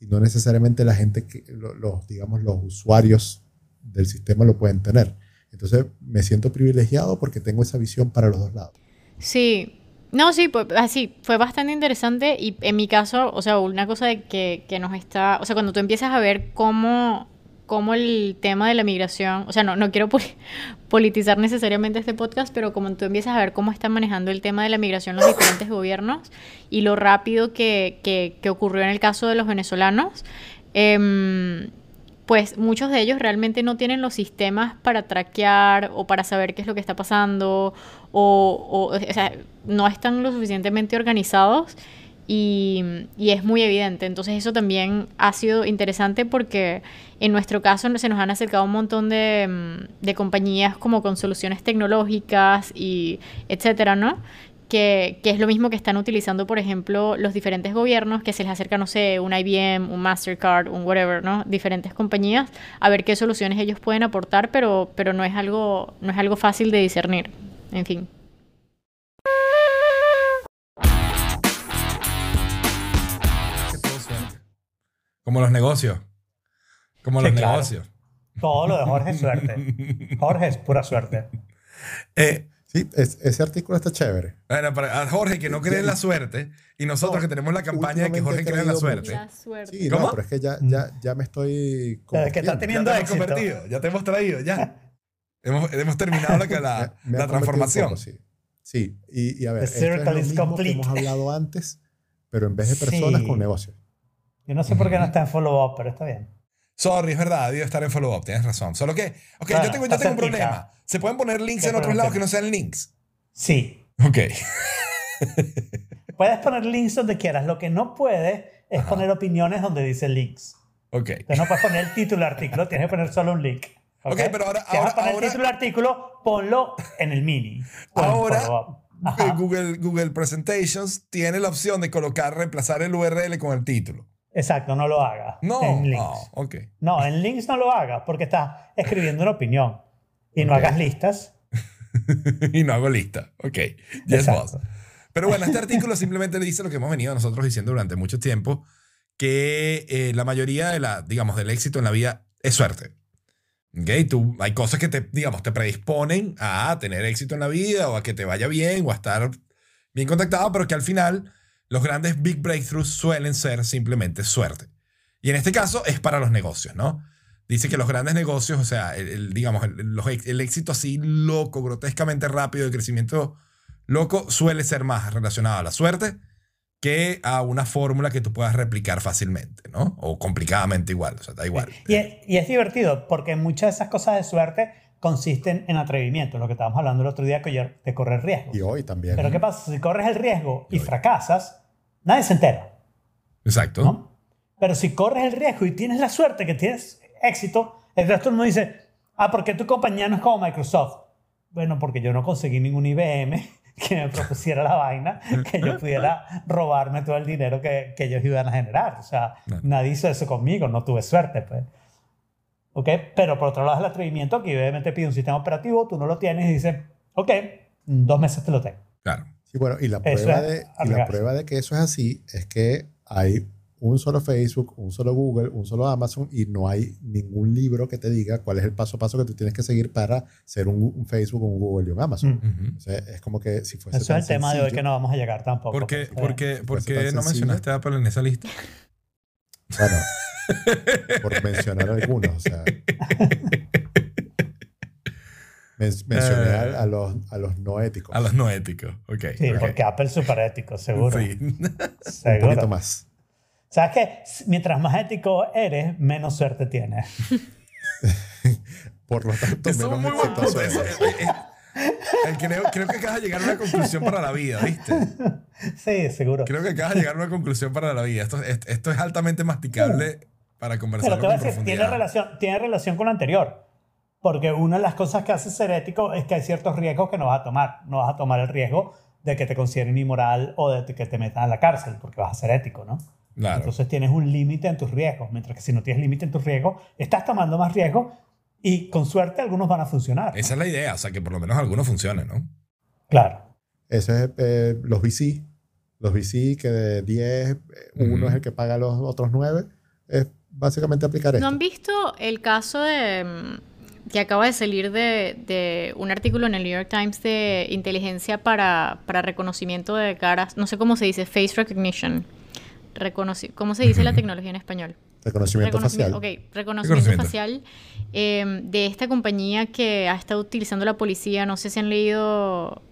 Y no necesariamente la gente, que, lo- los, digamos, los usuarios del sistema lo pueden tener. Entonces, me siento privilegiado porque tengo esa visión para los dos lados. Sí, no, sí, pues así, fue bastante interesante y en mi caso, o sea, una cosa de que, que nos está, o sea, cuando tú empiezas a ver cómo cómo el tema de la migración, o sea, no, no quiero poli- politizar necesariamente este podcast, pero como tú empiezas a ver cómo están manejando el tema de la migración los diferentes gobiernos y lo rápido que, que- que ocurrió en el caso de los venezolanos, em, pues muchos de ellos realmente no tienen los sistemas para traquear o para saber qué es lo que está pasando o, o, o sea, no están lo suficientemente organizados y, y es muy evidente. Entonces eso también ha sido interesante porque en nuestro caso se nos han acercado un montón de, mm, de compañías como con soluciones tecnológicas y etcétera, ¿no? Que, que es lo mismo que están utilizando, por ejemplo, los diferentes gobiernos, que se les acerca, no sé, un IBM, un Mastercard, un whatever, ¿no? Diferentes compañías, a ver qué soluciones ellos pueden aportar, pero, pero no, es algo, no es algo fácil de discernir. En fin. Como los negocios. Como Sí, los claro. negocios. Todo lo de Jorge es suerte. Jorge es pura suerte. Eh, Sí, es- ese artículo está chévere. bueno, para a Jorge que no cree en la suerte y nosotros No, que tenemos la campaña de que Jorge cree en la suerte. La suerte. Sí, ¿Cómo? no, pero es que ya, ya, ya me estoy Desde que está convirtiendo. Ya teniendo te hemos éxito. convertido, ya te hemos traído, ya. hemos, hemos terminado la, la, Me- me la transformación. poco, sí. Sí, y, y a ver, The esto es lo circle is mismo que complete. hemos hablado antes, pero en vez de personas Sí. con negocios. Yo no sé por qué no está en follow-up, pero está bien. Sorry, es verdad, debió estar en follow-up, tienes razón. Solo que, ok, Claro, yo tengo, yo tengo un problema. ¿Se pueden poner links ¿Qué en otros lados que no sean links? Sí. Ok. Puedes poner links donde quieras. Lo que no puedes es Ajá. poner opiniones donde dice links. Ok. Entonces no puedes poner el título del artículo, tienes que poner solo un link. Ok, pero ahora- Si vas ahora- a poner ahora- el título del artículo, ponlo en el mini. Ahora, eh. Google, Google Presentations tiene la opción de colocar, reemplazar el URL con el título. Exacto, no lo hagas. No. En links. Ah, ok. No, en links no lo hagas porque estás escribiendo una opinión. Y no Ok. hagas listas. y no hago lista. Ok. Yes, boss. Pero bueno, este artículo simplemente dice lo que hemos venido nosotros diciendo durante mucho tiempo, que eh, la mayoría de la, digamos, del éxito en la vida es suerte. ¿Ok? Tú, hay cosas que te, digamos, te predisponen a tener éxito en la vida o a que te vaya bien o a estar bien contactado, pero que al final los grandes big breakthroughs suelen ser simplemente suerte. Y en este caso es para los negocios, ¿no? Dice que los grandes negocios, o sea, el, el, digamos, el, los- el éxito así loco, grotescamente rápido, de crecimiento loco, suele ser más relacionado a la suerte que a una fórmula que tú puedas replicar fácilmente, ¿no? O complicadamente igual, o sea, da igual. Y es, y es divertido porque muchas de esas cosas de suerte consisten en atrevimiento, lo que estábamos hablando el otro día que- de correr riesgos. Y hoy también. Pero ¿qué pasa? Si corres el riesgo y fracasas, nadie se entera. Exacto. ¿no? Pero si corres el riesgo y tienes la suerte que tienes éxito, el resto del mundo dice, ah, ¿por qué tu compañía no es como Microsoft? Bueno, porque yo no conseguí ningún IBM que me propusiera la vaina, que yo pudiera robarme todo el dinero que, que ellos iban a generar. O sea, nadie hizo eso conmigo, no tuve suerte, pues. ¿Ok? Pero por otro lado es el atrevimiento que IBM te pide un sistema operativo, tú no lo tienes y dices, ok, dos meses te lo tengo. Claro. Sí, bueno, y la, prueba de, y la prueba de que eso es así es que hay un solo Facebook, un solo Google, un solo Amazon y no hay ningún libro que te diga cuál es el paso a paso que tú tienes que seguir para ser un, un Facebook, un Google y un Amazon. Mm. Ujú. O sea, es como que si fuese Eso tan es el tema de hoy que no vamos a llegar tampoco. ¿Por qué, pues, por eh, qué- por Fuese qué tan no sencillo. mencionaste a Apple en esa lista? Bueno, por mencionar algunos, o sea. Men- mencioné Eh. a, a los, a los no éticos. A los no éticos. Ok. Sí, ok. porque Apple es súper ético, seguro. Sí. un seguro. poquito más. ¿Sabes qué? Mientras más ético eres, menos suerte tienes. Por lo tanto, Eso es un menos muy exitoso eres. Eh, eh, creo, creo que acabas de llegar a una conclusión para la vida, ¿viste? Sí, seguro. Creo que acabas de llegar a una conclusión para la vida. Esto, es- esto es altamente masticable para Pero conversarlo te voy a con decir, tiene profundidad. relación, tiene relación con lo anterior. Porque una de las cosas que hace ser ético es que hay ciertos riesgos que no vas a tomar. No vas a tomar el riesgo de que te consideren inmoral o de que te metan a la cárcel, porque vas a ser ético, ¿no? Claro. Entonces tienes un límite en tus riesgos, mientras que si no tienes límite en tus riesgos, estás tomando más riesgos y con suerte algunos van a funcionar. ¿no? Esa es la idea, o sea, que por lo menos algunos funcionen, ¿no? Claro. Eso es eh, los VC. Los VC que de 10, eh, uno Ujú. es el que paga los otros 9. Es básicamente aplicar ¿No esto. han visto el caso de mm, que acaba de salir de, de un artículo en el New York Times de inteligencia para, para reconocimiento de caras? No sé cómo se dice, face recognition. Reconoci- ¿Cómo se dice la tecnología en español? Reconocimiento facial. Ok, reconocimiento, Reconocimiento. facial eh, de esta compañía que ha estado utilizando la policía. No sé si han leído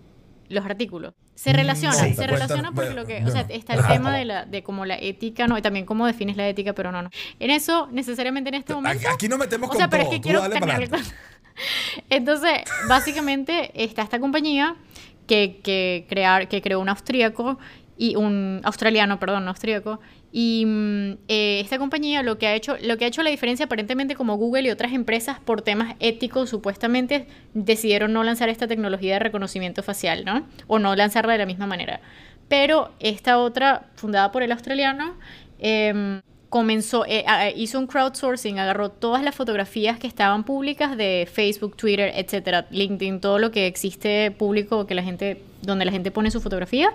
los artículos. Se relaciona, sí. se relaciona porque lo que, o sea, no. está el Ajá. tema de la, de como la ética, no, y también cómo defines la ética, pero no, no. En eso, necesariamente en este momento. Aquí, nos metemos O con sea, pero todo. es que Tú quiero terminar. Entonces, básicamente está esta compañía que, que, crear, que creó un austríaco y un australiano, perdón, no austríaco. Y mm, eh, esta compañía lo que ha hecho, lo que ha hecho la diferencia aparentemente como Google y otras empresas por temas éticos supuestamente decidieron no lanzar esta tecnología de reconocimiento facial, ¿no? O no lanzarla de la misma manera. Pero esta otra, fundada por el australiano, em, comenzó, eh, hizo un crowdsourcing, agarró todas las fotografías que estaban públicas de Facebook, Twitter, etcétera, LinkedIn, todo lo que existe público que la gente, donde la gente pone su fotografía.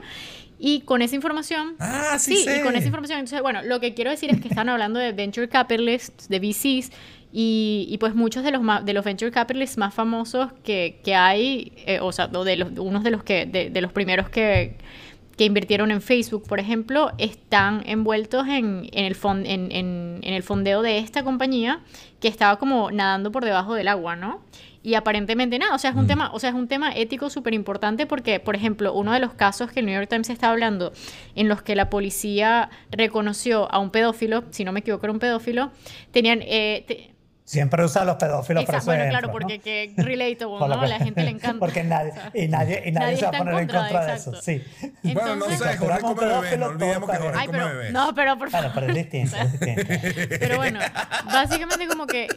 Y con esa información, Ah, sí, sí, sé. y con esa información, entonces, bueno, lo que quiero decir es que están hablando de venture capitalists, de VCs, y, y pues muchos de los, de los venture capitalists más famosos que, que hay, eh, o sea, de los, unos de los, que, de, de los primeros que, que invirtieron en Facebook, por ejemplo, están envueltos en, en, el fon- en, en- en el fondeo de esta compañía que estaba como nadando por debajo del agua, ¿no? Y aparentemente nada, o sea, es un tema, o sea, es un tema ético súper importante porque, por ejemplo, uno de los casos que el New York Times está hablando, en los que la policía reconoció a un pedófilo, si no me equivoco, era un pedófilo, tenían, eh, te- Siempre usa a los pedófilos para Exacto, esos bueno, claro, ejemplos, ¿no? porque que relatable, ¿no? A la gente le encanta. Porque nadie, y nadie, y nadie, Nadie se va a poner en contra, de exacto. eso. Sí. Bueno, no Entonces- sé, Jorge come bebé. No olvidemos que Jorge come pero, bebé. no, pero por Bueno, favor. pero es distinto, es distinto. Pero bueno, básicamente como que...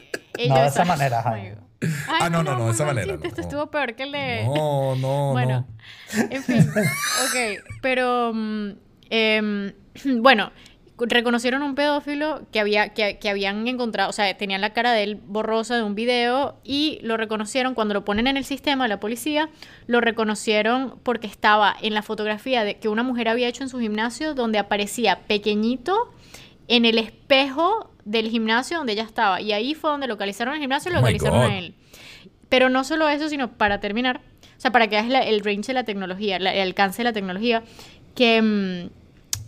No, de esa manera, Jaime. Ay, Ah, no, no, no, de esa manera, chiste, Esto no. estuvo peor que el de... No, no, bueno, no. en fin. Ok, pero... mm, em, bueno, reconocieron un pedófilo que, había, que, que habían encontrado, o sea, tenían la cara de él borrosa de un video y lo reconocieron cuando lo ponen en el sistema, la policía, lo reconocieron porque estaba en la fotografía de, que una mujer había hecho en su gimnasio donde aparecía pequeñito en el espejo del gimnasio donde ella estaba. Y ahí fue donde localizaron el gimnasio y Oh localizaron a él. Pero no solo eso, sino para terminar, o sea, para que veas el range de la tecnología, la- el alcance de la tecnología, que mm,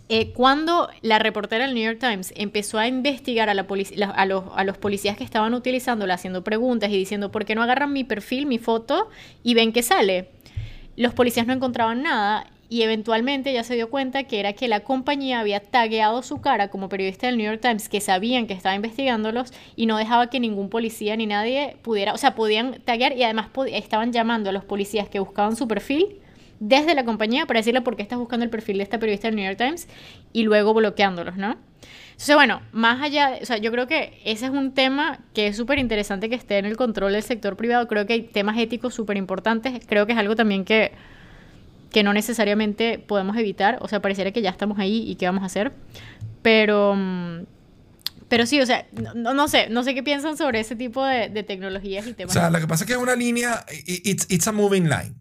eh, cuando la reportera del New York Times empezó a investigar a, la la- a, los, a los policías que estaban utilizándola, haciendo preguntas y diciendo, ¿por qué no agarran mi perfil, mi foto y ven que sale? Los policías no encontraban nada y eventualmente ella se dio cuenta que era que la compañía había tagueado su cara como periodista del New York Times, que sabían que estaba investigándolos y no dejaba que ningún policía ni nadie pudiera, o sea, podían taguear y además estaban llamando a los policías que buscaban su perfil desde la compañía para decirle por qué estás buscando el perfil de esta periodista del New York Times y luego bloqueándolos, ¿no? Entonces, bueno, más allá, o sea, yo creo que ese es un tema que es súper interesante que esté en el control del sector privado. Creo que hay temas éticos súper importantes. Creo que es algo también que, que no necesariamente podemos evitar. O sea, pareciera que ya estamos ahí y qué vamos a hacer. Pero, mm, pero sí, o sea, no, no sé, no sé qué piensan sobre ese tipo de, de tecnologías y O temas. sea, lo que pasa es que es una línea, it's, it's a moving line,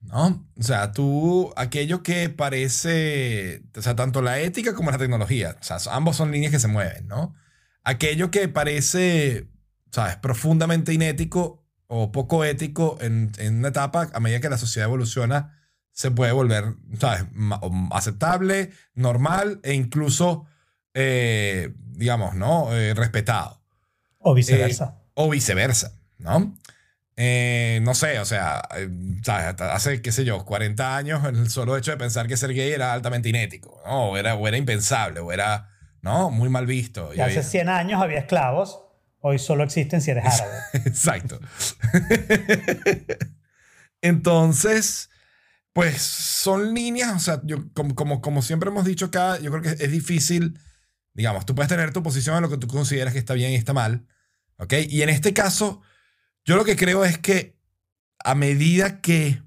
¿no? O sea, tú, aquello que parece, o sea, tanto la ética como la tecnología, o sea, ambos son líneas que se mueven, ¿no? Aquello que parece, ¿sabes?, profundamente inético o poco ético en, en una etapa, a medida que la sociedad evoluciona, se puede volver, ¿sabes?, aceptable, normal e incluso, eh, digamos, ¿no?, Eh, respetado O viceversa. o viceversa, ¿no? Eh, no sé, o sea, eh, ¿sabes? Hace, qué sé yo, 40 años, el solo hecho de pensar que ser gay era altamente inético, ¿no? O era, o era impensable, o era, ¿no? Muy mal visto. Y Y hace había- 100 años había esclavos, hoy solo existen si eres árabe. Exacto. Entonces, pues son líneas, o sea, yo, como, como, siempre hemos dicho acá, yo creo que es difícil, digamos, tú puedes tener tu posición en lo que tú consideras que está bien y está mal, ¿ok? Y en este caso, yo lo que creo es que a medida que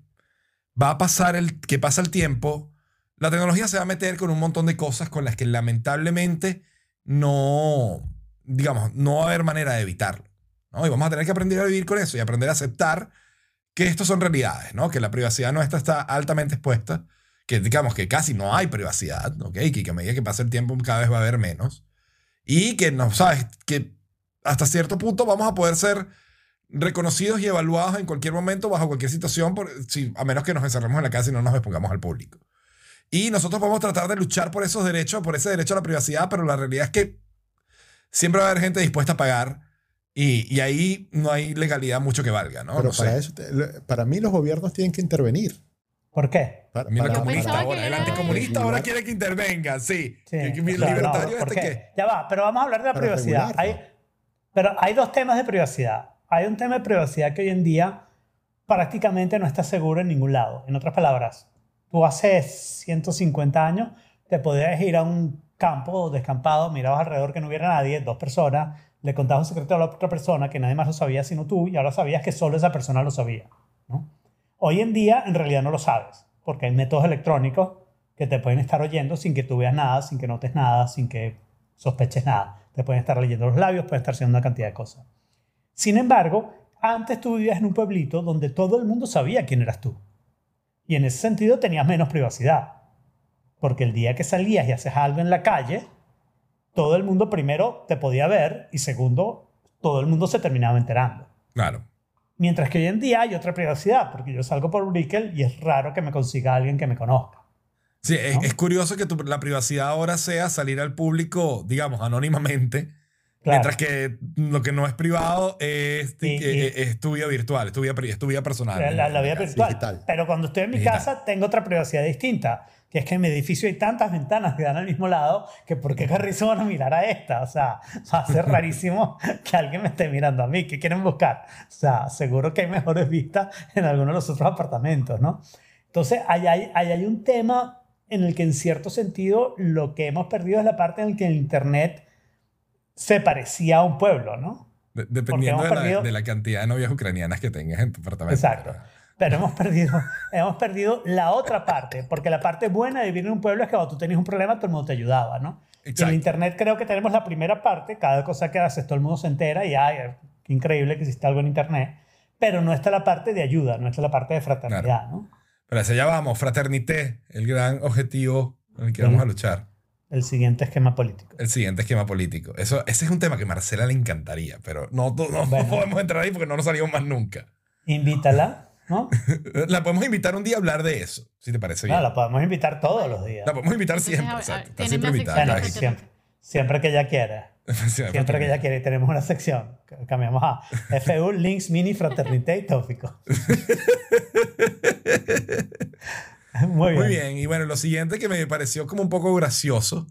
va a pasar el, que pasa el tiempo, la tecnología se va a meter con un montón de cosas con las que lamentablemente no, digamos, no va a haber manera de evitarlo. ¿no? Y vamos a tener que aprender a vivir con eso y aprender a aceptar que estos son realidades, ¿no? Que la privacidad nuestra está altamente expuesta, que digamos que casi no hay privacidad, ¿ok? Que, que a medida que pasa el tiempo cada vez va a haber menos. Y que, no, ¿sabes? Que hasta cierto punto vamos a poder ser reconocidos y evaluados en cualquier momento, bajo cualquier situación, por, si, a menos que nos encerremos en la casa y no nos expongamos al público. Y nosotros podemos tratar de luchar por esos derechos, por ese derecho a la privacidad, pero la realidad es que siempre va a haber gente dispuesta a pagar y, y ahí no hay legalidad mucho que valga, ¿no? Pero No para sé. eso, para mí los gobiernos tienen que intervenir. ¿Por qué? Para, Mira, el para- comunista ahora, el anticomunista ahora quiere que intervengan, sí. Sí, claro, libertario no, este que... Ya va, pero vamos a hablar de la Para privacidad. Hay, pero hay dos temas de privacidad. Hay un tema de privacidad que hoy en día prácticamente no está seguro en ningún lado. En otras palabras, tú hace 150 años te podías ir a un campo descampado, mirabas alrededor que no hubiera nadie, dos personas, le contabas un secreto a la otra persona que nadie más lo sabía sino tú y ahora sabías que solo esa persona lo sabía. Hoy en día en realidad no lo sabes porque hay métodos electrónicos que te pueden estar oyendo sin que tú veas nada, sin que notes nada, sin que sospeches nada. Te pueden estar leyendo los labios, pueden estar haciendo una cantidad de cosas. Sin embargo, antes tú vivías en un pueblito donde todo el mundo sabía quién eras tú. Y en ese sentido tenías menos privacidad. Porque el día que salías y haces algo en la calle, todo el mundo primero te podía ver y segundo, todo el mundo se terminaba enterando. Claro. Mientras que hoy en día hay otra privacidad, porque yo salgo por Brickell y es raro que me consiga alguien que me conozca. Sí, es, ¿no? es curioso que tu- la privacidad ahora sea salir al público, digamos, anónimamente, Claro. mientras que lo que no es privado es, Y- que- y- es, es tu vida virtual, es tu vida, pri- es tu vida personal. La, la- la vida virtual. Digital. Pero cuando estoy en mi Digital. casa tengo otra privacidad distinta, que es que en mi edificio hay tantas ventanas que dan al mismo lado que por qué carrizo van a mirar a esta. O sea, va a ser rarísimo que alguien me esté mirando a mí. ¿Qué quieren buscar? O sea, seguro que hay mejores vistas en alguno de los otros apartamentos, ¿no? Entonces, ahí hay, ahí hay un tema en el que en cierto sentido lo que hemos perdido es la parte en la que el Internet se parecía a un pueblo, ¿no? De- dependiendo de la, perdido- de la cantidad de novias ucranianas que tengas en tu apartamento. Exacto. Pero hemos perdido, hemos perdido la otra parte, porque la parte buena de vivir en un pueblo es que cuando tú tenías un problema todo el mundo te ayudaba, ¿no? Y en Exacto. el Internet creo que tenemos la primera parte, cada cosa que haces todo el mundo se entera y ay, qué increíble que existe algo en Internet, pero no está la parte de ayuda, no está la parte de fraternidad, ¿no? Pero hacia allá vamos, fraternité, el gran objetivo en el que vamos a luchar. El siguiente esquema político. El siguiente esquema político. Eso, ese es un tema que a Marcela le encantaría, pero no, no, no Bueno. podemos entrar ahí porque no nos salimos más nunca. Invítala, ¿no? La podemos invitar un día a hablar de eso, si te parece bien. No, la podemos invitar todos los días. La podemos invitar Entonces, siempre, a- exacto. Está siempre invitada. Bueno, siempre, siempre que ella quiera. Siempre que ella quiere, tenemos una sección. Cambiamos a FU, Links, Mini, Fraternité y Tópico. Muy bien. Muy bien, y bueno, lo siguiente que me pareció como un poco gracioso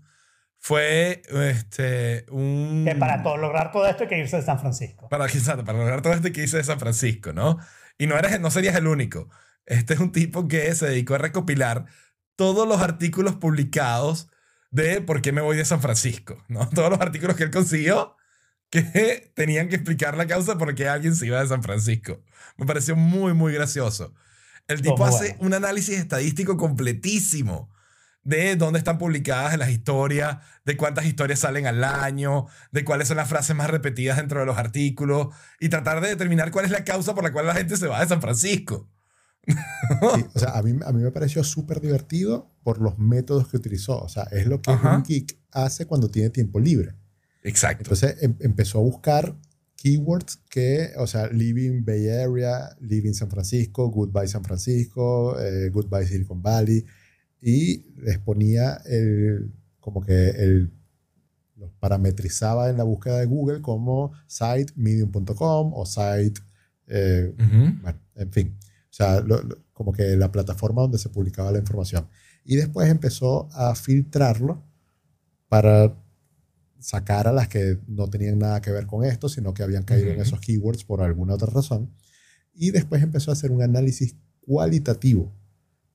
fue este, un... Que para todo, lograr todo esto hay que irse de San Francisco. Para, para lograr todo este que hice de San Francisco, ¿no? Y no, eres, no serías el único. Este es un tipo que se dedicó a recopilar todos los artículos publicados de por qué me voy de San Francisco, ¿no? Todos los artículos que él consiguió que tenían que explicar la causa por qué alguien se iba de San Francisco. Me pareció muy, muy gracioso. El tipo muy hace bueno. un análisis estadístico completísimo de dónde están publicadas las historias, de cuántas historias salen al año, de cuáles son las frases más repetidas dentro de los artículos y tratar de determinar cuál es la causa por la cual la gente se va de San Francisco. Sí, o sea, a mí, a mí me pareció súper divertido por los métodos que utilizó. O sea, es lo que Ajá. un geek hace cuando tiene tiempo libre. Exacto. Entonces em- empezó a buscar keywords que, o sea, Living Bay Area, Living San Francisco, Goodbye San Francisco, eh, Goodbye Silicon Valley, y les ponía el, como que el, los parametrizaba en la búsqueda de Google como site medium.com o site, eh, bueno, en fin, o sea, lo- lo- como que la plataforma donde se publicaba la información. Y después empezó a filtrarlo para sacar a las que no tenían nada que ver con esto, sino que habían caído en esos keywords por alguna otra razón. Y después empezó a hacer un análisis cualitativo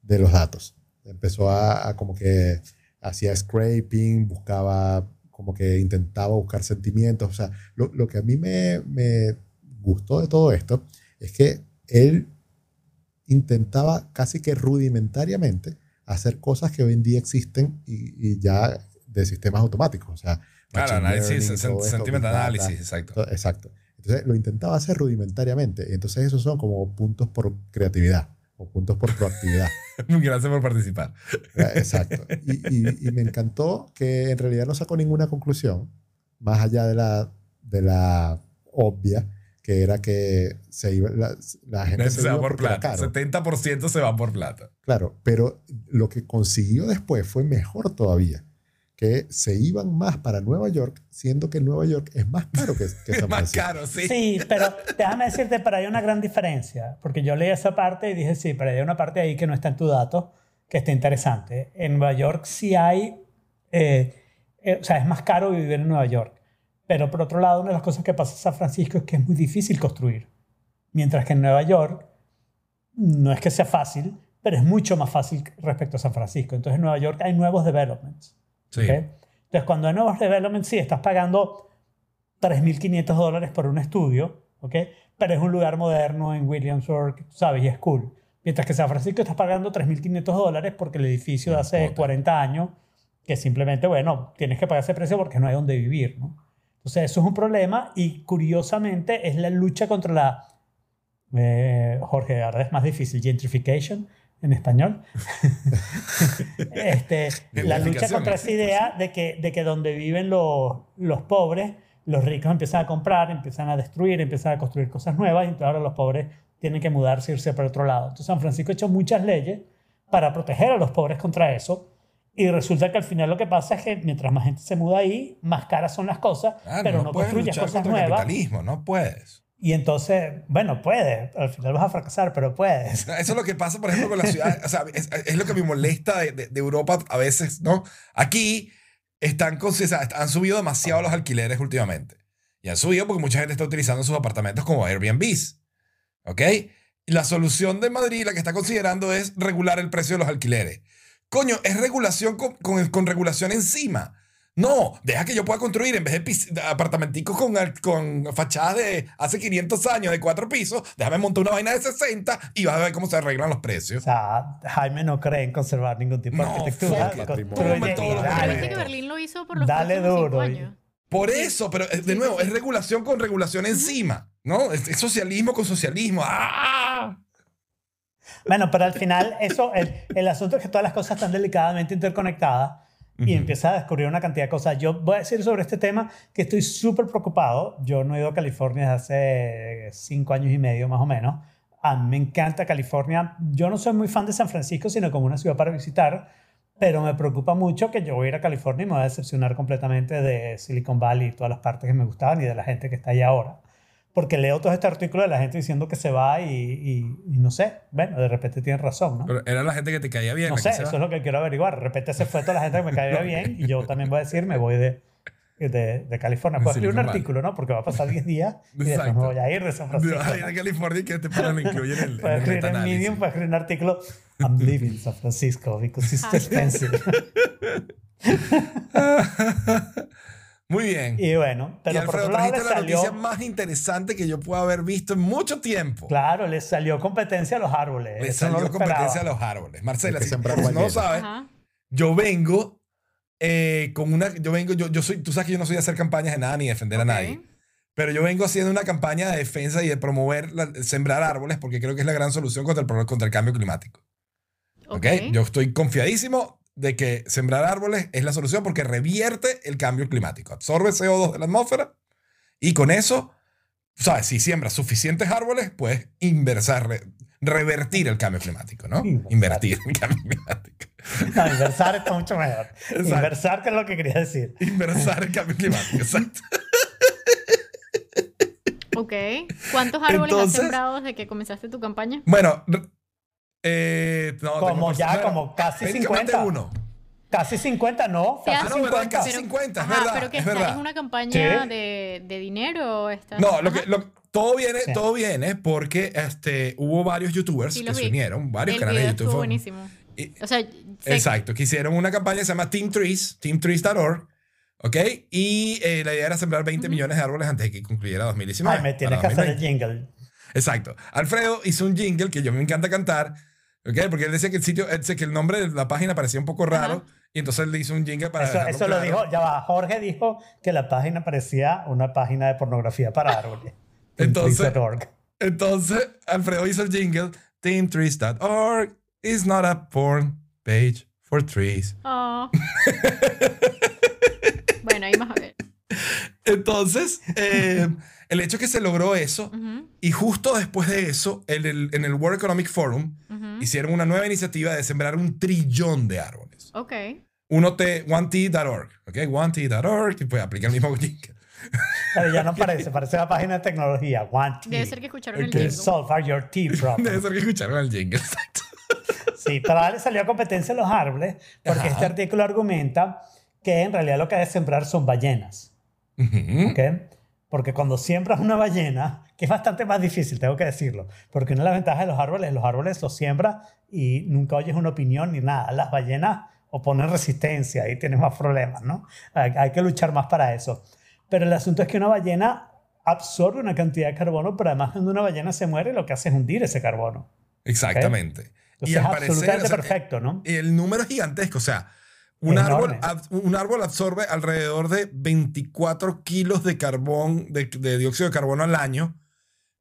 de los datos. Empezó a, a como que hacía scraping, buscaba, como que intentaba buscar sentimientos. O sea, lo, lo que a mí me, me gustó de todo esto es que él intentaba casi que rudimentariamente hacer cosas que hoy en día existen y, y ya de sistemas automáticos. O sea, Claro, análisis, learning, sen- todo esto, sentiment big data, análisis, exacto. Exacto. Entonces lo intentaba hacer rudimentariamente. Entonces esos son como puntos por creatividad o puntos por proactividad. Gracias por participar. Eh, Exacto. Y, y- y me encantó que en realidad no sacó ninguna conclusión, más allá de la, de la obvia, que era que se iba, la, la gente Se, se, va por plata. caro. 70% se va por plata. Claro, pero lo que consiguió después fue mejor todavía, que se iban más para Nueva York, siendo que Nueva York es más caro que, que Es San más Francisco. caro, sí. Sí, pero déjame decirte, pero hay una gran diferencia, porque yo leí esa parte y dije, sí, pero hay una parte ahí que no está en tu dato, que está interesante. En Nueva York sí hay, eh, eh, o sea, es más caro vivir en Nueva York, pero por otro lado, una de las cosas que pasa en San Francisco es que es muy difícil construir, mientras que en Nueva York no es que sea fácil, pero es mucho más fácil respecto a San Francisco. Entonces en Nueva York hay nuevos developments. Sí. ¿ok? Entonces, cuando hay nuevos developments, sí, estás pagando 3.500 dólares por un estudio, ¿ok? Pero es un lugar moderno en Williamsburg, ¿sabes? Y es cool. Mientras que San Francisco estás pagando 3.500 dólares porque el edificio de hace importa. 40 años, que simplemente, bueno, tienes que pagar ese precio porque no hay donde vivir, ¿no? Entonces, eso es un problema y curiosamente es la lucha contra la... eh, Jorge, ahora es más difícil, gentrification en español. este, la lucha contra esa idea de que, de que donde viven los, los pobres, los ricos empiezan a comprar, empiezan a destruir, empiezan a construir cosas nuevas y entonces ahora los pobres tienen que mudarse, irse para otro lado. Entonces San Francisco ha hecho muchas leyes para proteger a los pobres contra eso y resulta que al final lo que pasa es que mientras más gente se muda ahí, más caras son las cosas, Claro, pero no, no construyes cosas contra el nuevas. capitalismo, no puedes. Y entonces, bueno, puedes, al final vas a fracasar, pero puedes. Eso es lo que pasa, por ejemplo, con la ciudad. O sea, es, es lo que me molesta de, de- de Europa a veces, ¿no? Aquí están con, o sea, han subido demasiado los alquileres últimamente. Y han subido porque mucha gente está utilizando sus apartamentos como Airbnbs. ¿Ok? La solución de Madrid, la que está considerando, es regular el precio de los alquileres. Coño, es regulación con, con, con regulación encima. No, deja que yo pueda construir en vez de apartamenticos con, con fachadas de hace 500 años de cuatro pisos, déjame montar una vaina de 60 y vas a ver cómo se arreglan los O precios. sea, Jaime no cree en conservar ningún tipo de No, arquitectura. construye viste que Berlín lo hizo por los Dale duro, años. Por eso, pero de nuevo, es regulación con regulación encima, ¿no? Es, es socialismo con socialismo. ¡Ah! Bueno, pero al final, eso, el, el asunto es que todas las cosas están delicadamente interconectadas y Ujú. empieza a descubrir una cantidad de cosas. Yo voy a decir sobre este tema que estoy súper preocupado. Yo no he ido a California desde hace cinco años y medio más o menos. A mí me encanta California. Yo no soy muy fan de San Francisco, sino como una ciudad para visitar, pero me preocupa mucho que yo voy a ir a California y me voy a decepcionar completamente de Silicon Valley y todas las partes que me gustaban y de la gente que está ahí ahora. Porque leo todo este artículo de la gente diciendo que se va y, y- y no sé, bueno, de repente tienen razón, ¿no? Pero era la gente que te caía bien. No sé, eso va. es lo que quiero averiguar. De repente se fue toda la gente que me caía bien y yo también voy a decir, me voy de, de, de California. Puedo escribir un Valley. artículo, ¿no? Porque va a pasar 10 días y después me voy a ir de San Francisco. Ay, de California que te paran incluyen en el, Puedo en escribir en. Medium, puedo escribir un artículo I'm leaving San Francisco because it's too expensive. Muy bien. y bueno, Y pero por Alfredo, otro lado le la noticia más interesante que yo puedo haber visto en mucho tiempo. claro, le salió competencia a los árboles. Le Eso no salió esperaba. competencia a los árboles. Marcela, si si no sabes, Ajá. yo vengo eh, con una. Yo vengo, yo, yo soy. Tú sabes que yo no soy de hacer campañas de nada ni defender Ok. a nadie. Pero yo vengo haciendo una campaña de defensa y de promover la- sembrar árboles porque creo que es la gran solución contra el, contra el cambio climático. ¿Ok? Ok. Yo estoy confiadísimo de que sembrar árboles es la solución porque revierte el cambio climático. Absorbe CO2 de la atmósfera y con eso, ¿sabes? Si siembras suficientes árboles, puedes inversar, re- revertir el cambio climático, ¿no? Inversar. Invertir el cambio climático. No, inversar está mucho mejor. Exacto. Inversar, que es lo que quería decir. Inversar el cambio climático, exacto. Ok. ¿Cuántos árboles Entonces- has sembrado desde que comenzaste tu campaña? Bueno, eh, no, Como ya, personas- como casi técnicamente 50. uno. Casi 50, no. Sí, Casi Ah, no, ¿verdad? 50. Casi 50, es Ajá, verdad. pero que es está- verdad. es una campaña Sí. de, de dinero. o está- No, lo que, lo- todo, viene, Sí. todo viene porque este, hubo varios youtubers Sí, que se unieron, varios El canales de YouTube. buenísimo. y- O sea, Exacto, que hicieron una campaña que se llama Team Trees, teamtrees.org, ¿ok? Y eh, la idea era sembrar 20 Ujú. millones de árboles antes de que concluyera 2019. Ay, me tienes que hacer el 2020. jingle. Exacto. Alfredo hizo un jingle que yo me encanta cantar, ¿ok? Porque él decía que el sitio, él decía que el nombre de la página parecía un poco raro, y entonces él le hizo un jingle para Eso, eso lo claro. dijo, ya va, Jorge dijo que la página parecía una página de pornografía para árboles. Entonces- Trees.org. Entonces, Alfredo hizo el jingle, teamtrees.org is not a porn page for trees. Oh. bueno, ahí más a ver. Entonces, eh, el hecho que se logró eso, y justo después de eso, en el, en el World Economic Forum, hicieron una nueva iniciativa de sembrar un trillón de árboles. Ok. 1T, 1T.org, ¿ok? 1T.org y pues aplica el mismo. Pero ya no parece, parece la página de tecnología. One T. Debe ser que escucharon el jingle. solve your tea problem. Debe ser que escucharon el jingle, exacto. Sí, pero ahora le salió a competencia los árboles porque Ajá. este artículo argumenta que en realidad lo que hay que sembrar son ballenas. Ujú. ¿ok? Porque cuando siembras una ballena, que es bastante más difícil, tengo que decirlo, porque una de las ventajas de los árboles, los árboles los siembras y nunca oyes una opinión ni nada. Las ballenas oponen resistencia y tienes más problemas, ¿no? Hay, hay que luchar más para eso. Pero el asunto es que una ballena absorbe una cantidad de carbono, pero además cuando una ballena se muere, lo que hace es hundir ese carbono. Exactamente. Entonces al es parecer, absolutamente o sea, perfecto, ¿no? Y el número es gigantesco, o sea, un árbol, ab- un árbol absorbe alrededor de 24 kilos de carbón, de, de dióxido de carbono al año,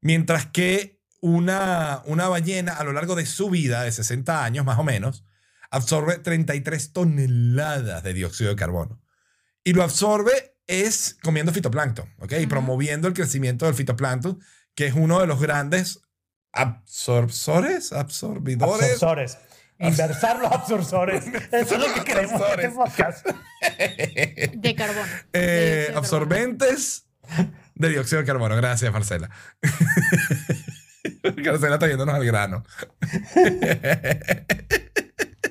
mientras que una, una ballena a lo largo de su vida, de 60 años más o menos, absorbe 33 toneladas de dióxido de carbono. Y lo absorbe es comiendo fitoplancton, ¿ok? Y promoviendo el crecimiento del fitoplancton, que es uno de los grandes absorbores, absorbidores. Absorbores. Inversar los absorbores. Eso es lo que queremos en este Absorbores. podcast. De carbono. Eh, De carbono. absorbentes de dióxido de carbono. Gracias, Marcela. Marcela está yéndonos al grano.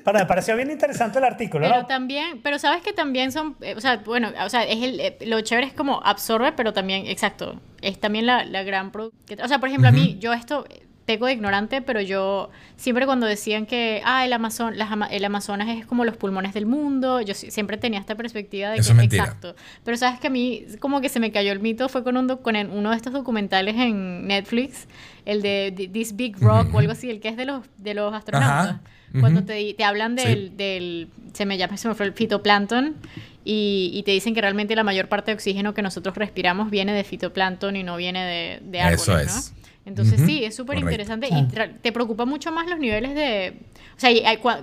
Pero me pareció bien interesante el artículo, Pero ¿no? también, pero sabes que también son, eh, o sea, bueno, o sea, es el, eh, lo chévere es como absorbe, pero también, exacto, es también la, la gran... O sea, por ejemplo, a mí, yo esto, peco de ignorante, pero yo siempre cuando decían que, ah, el, Amazon, las ama- el Amazonas es como los pulmones del mundo, yo si- siempre tenía esta perspectiva de Eso que, es exacto. Pero sabes que a mí como que se me cayó el mito, fue con, un con uno de estos documentales en Netflix, el de Th- This Big Rock o algo así, el que es de los, de los astronautas. Ajá. Cuando te, te hablan Sí. del, del, se me llama, se me fue el fitoplancton, y, y te dicen que realmente la mayor parte de oxígeno que nosotros respiramos viene de fitoplancton y no viene de, de árboles, Eso ¿no? Es. Entonces Ujú, sí, es súper interesante y te preocupa mucho más los niveles de... O sea,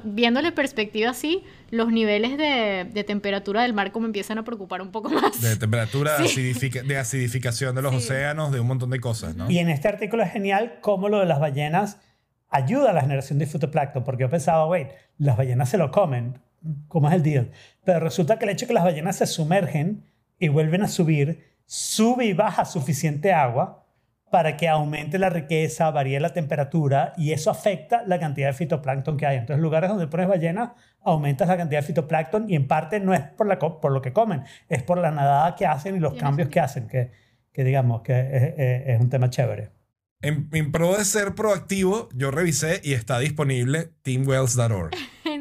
viéndole perspectiva así, los niveles de, de temperatura del mar como empiezan a preocupar un poco más. De temperatura, de, Sí. acidifica- de acidificación de los Sí. océanos, de un montón de cosas, ¿no? Y en este artículo es genial cómo lo de las ballenas ayuda a la generación de fitoplancton, porque yo pensaba, wait, las ballenas se lo comen, ¿cómo es el deal? Pero resulta que el hecho de que las ballenas se sumergen y vuelven a subir, sube y baja suficiente agua para que aumente la riqueza, varíe la temperatura y eso afecta la cantidad de fitoplancton que hay. Entonces, lugares donde pones ballenas, aumentas la cantidad de fitoplancton y en parte no es por, la, co- por lo que comen, es por la nadada que hacen y los cambios que hacen, que, que digamos que es, es- es un tema chévere. En, en pro de ser proactivo, yo revisé y está disponible teamwells.org.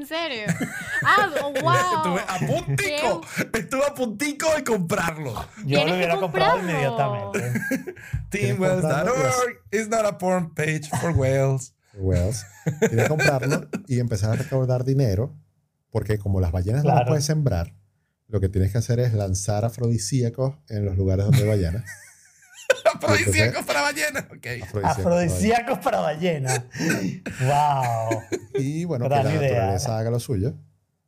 ¿En serio? Ah, oh, wow. Estuve a puntico, estuve a puntico de comprarlo. Yo lo hubiera comprado comprarlo. inmediatamente. Teamwells.org is not a porn page for whales. Wells. Tienes que comprarlo y empezar a recaudar dinero, porque como las ballenas no las Claro. puedes sembrar, lo que tienes que hacer es lanzar afrodisíacos en los lugares donde hay ballenas. Afrodisíacos para ballenas. Ok. Afrodisíacos para ballenas. ¡Wow! Y bueno, que Gran la idea. naturaleza haga lo suyo.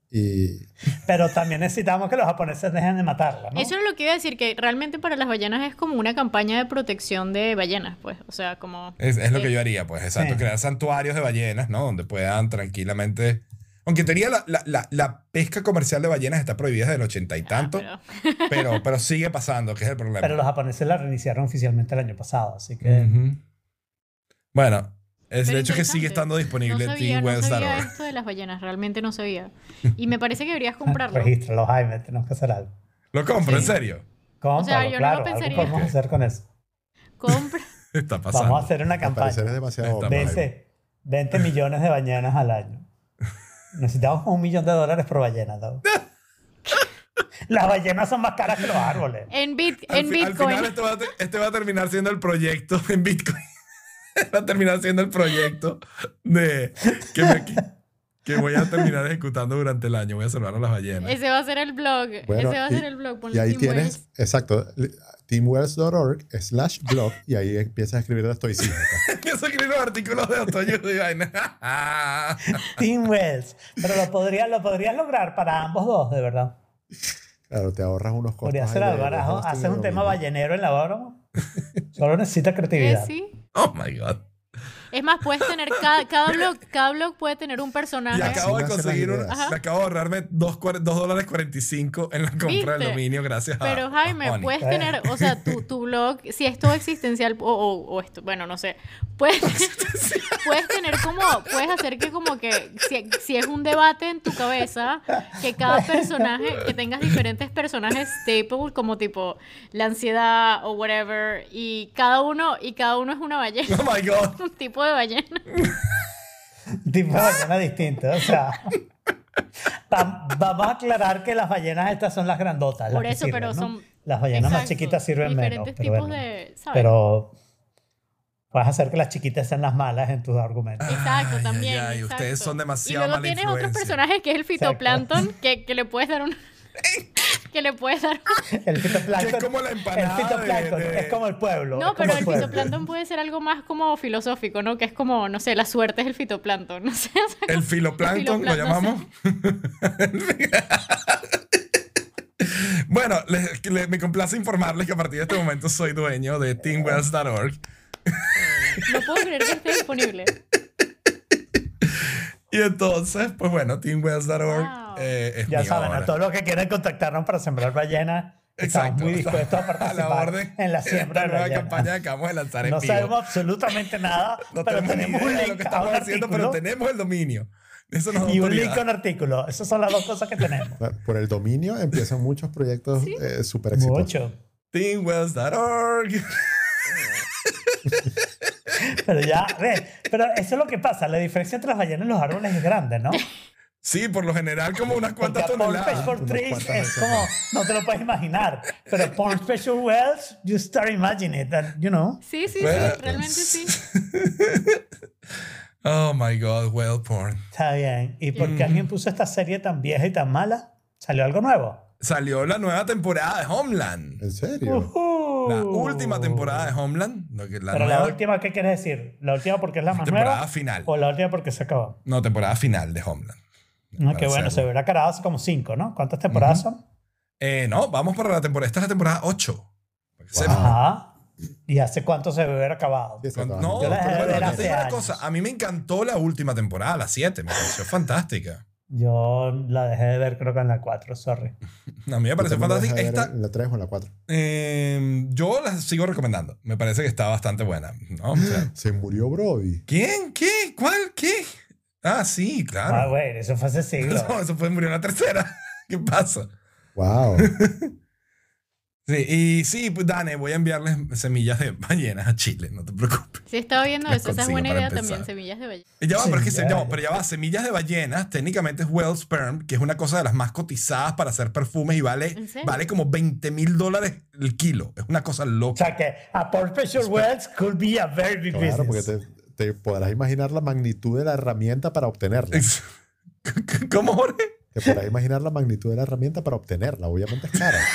Y Pero también necesitamos que los japoneses dejen de matarla, ¿no? Eso era lo que iba a decir, que realmente para las ballenas es como una campaña de protección de ballenas, pues. O sea, como... Es, es lo que yo haría, pues, exacto. Sí. Crear santuarios de ballenas, ¿no? Donde puedan tranquilamente. Aunque tenía la, la, la, la pesca comercial de ballenas está prohibida desde el ochenta y ah, tanto, pero- pero, pero sigue pasando, que es el problema. Pero los japoneses la reiniciaron oficialmente el año pasado, así que... Ujú. Bueno, es el hecho que sigue estando disponible no en sabía, no sabía esto de las ballenas, realmente no sabía. Y me parece que deberías comprarlo. Regístralo, Jaime, tenemos que hacer algo. Lo compro, en serio. Cómpralo, yo no lo claro. algo pensaría. podemos hacer con eso. Compra. Está pasando. Vamos a hacer una parecer es campaña. demasiado Está obvio. mal. 20, 20 millones de ballenas al año. Necesitamos un millón de dólares por ballena, ¿no? Las ballenas son más caras que los árboles. En, bit, Al, en al Bitcoin. final este va, a te- este va a terminar siendo el proyecto en Bitcoin. va a terminar siendo el proyecto de que, me- que- que voy a terminar ejecutando durante el año. Voy a salvar a las ballenas. Ese va a ser el blog. Bueno, Ese va a y- ser el blog. Y ponle ahí tienes, exacto, teamwells.org slash blog y ahí empiezas a escribir de estoicismo. Empiezo a escribir los artículos de autoayuda y vaina. Team Wells. Pero lo podrías, lo podrías lograr para ambos dos, de verdad. Claro, te ahorras unos costos. Podrías hacer algo. haces un tema ballenero en la broma. Solo necesita Eh, creatividad. sí. oh my God. Es más, puedes tener cada, cada blog, cada blog puede tener un personaje. Y acabo Sí, de conseguir un, me acabo de ahorrarme 2 dólares 45 en la compra del ¿Viste? dominio gracias a Pero Jaime, a puedes tener, o sea, tu, tu blog, si es todo existencial o, o- o esto, bueno, no sé, puedes, puedes tener como, puedes hacer que como que si, si es un debate en tu cabeza, que cada personaje, que tengas diferentes personajes staple, como tipo la ansiedad o whatever, y cada uno, y cada uno es una ballena, Oh my god. un tipo de ballena. tipo de ballena distinto. O sea, va- vamos a aclarar que las ballenas estas son las grandotas. las Por eso, pero sirven, ¿no? son- Las ballenas más Exacto, chiquitas sirven menos. Diferentes Pero, tipos bueno. de, ¿sabes? pero puedes hacer que las chiquitas sean las malas en tus argumentos. Exacto, Ay, también. ay, ay, ustedes exacto. son demasiado Y luego mala tienes otros influencia. personajes que es el fitoplancton, que, que le puedes dar un. que le puedes dar. El fitoplancton. Es como la empanada El fitoplancton de- de- es como el pueblo. No, pero el pueblo. fitoplancton puede ser algo más como filosófico, ¿no? Que es como, no sé, la suerte es el fitoplancton. No sé. o sea, El filoplancton lo llamamos. bueno, les- le- me complace informarles que a partir de este momento soy dueño de teamwells.org. No puedo creer que esté disponible. Y entonces, pues bueno, teamwells.org Wow. eh, es Ya mi saben, obra. a todos los que quieran contactarnos para sembrar ballenas, estamos muy dispuestos a a participar la orden en la siembra esta de nueva ballenas. campaña que acabamos de lanzar en No vivo. sabemos absolutamente nada, no pero tenemos un de lo link que a estamos un haciendo, pero artículo tenemos el dominio. Eso nos y un link a un artículo. Esas son las dos cosas que tenemos. Por el dominio empiezan muchos proyectos eh, súper exitosos. Mucho. teamwells.org. Pero ya, ve, pero eso es lo que pasa. La diferencia entre las ballenas y los árboles es grande, ¿no? Sí, por lo general como unas Porque cuantas a Pawn toneladas. Special Trees es como, no te lo puedes imaginar. Pero Pawn Special Wells, you start imagining it, and, you know. Sí, sí, sí, realmente sí. Oh my god, well porn. Está bien. ¿Y por Mm. qué alguien puso esta serie tan vieja y tan mala? ¿Salió algo nuevo? Salió la nueva temporada de Homeland. ¿En serio? Ujú. La última temporada de Homeland. La Pero nueva la última, ¿qué quieres decir? ¿La última porque es la más temporada nueva? final. ¿O la última porque se acabó? No, temporada final de Homeland. No, Para que bueno, se verá carado hace como cinco, ¿no? ¿Cuántas temporadas son? Eh, no, vamos para la temporada. Esta es la temporada 8. Para que Wow. sepan. Ajá. ¿Y hace cuánto se debe haber acabado? Sí. No, Yo la dejé de pero ver bueno, hace te digo una cosa. A mí me encantó la última temporada, la 7. Me pareció fantástica. Yo la dejé de ver creo que en la 4, sorry. A mí me la fantástica. de Esta, ¿En la 3 o en la 4? eh, yo la sigo recomendando. Me parece que está bastante buena. ¿no? O sea, Se murió Brody. ¿Quién? ¿Qué? ¿Cuál? ¿Qué? Ah, sí, Ah, claro. güey, eso fue hace siglos. No, eso fue murió en la tercera. ¿Qué pasa? Wow. Sí, y sí, pues Dane, voy a enviarles semillas de ballenas a Chile, no te preocupes. Sí, estaba viendo eso. Esa es buena idea empezar. también, semillas de ballena. Y ya va, pero es que se, ya va, pero ya va, semillas de ballenas, técnicamente es well sperm, que es una cosa de las más cotizadas para hacer perfumes y vale, vale como 20 mil dólares el kilo. Es una cosa O loca. sea que a Special Wells could be a very big Claro, porque te, te podrás imaginar la magnitud de la herramienta para obtenerla. ¿Cómo, Jorge? Te podrás imaginar la magnitud de la herramienta para obtenerla. Obviamente es cara.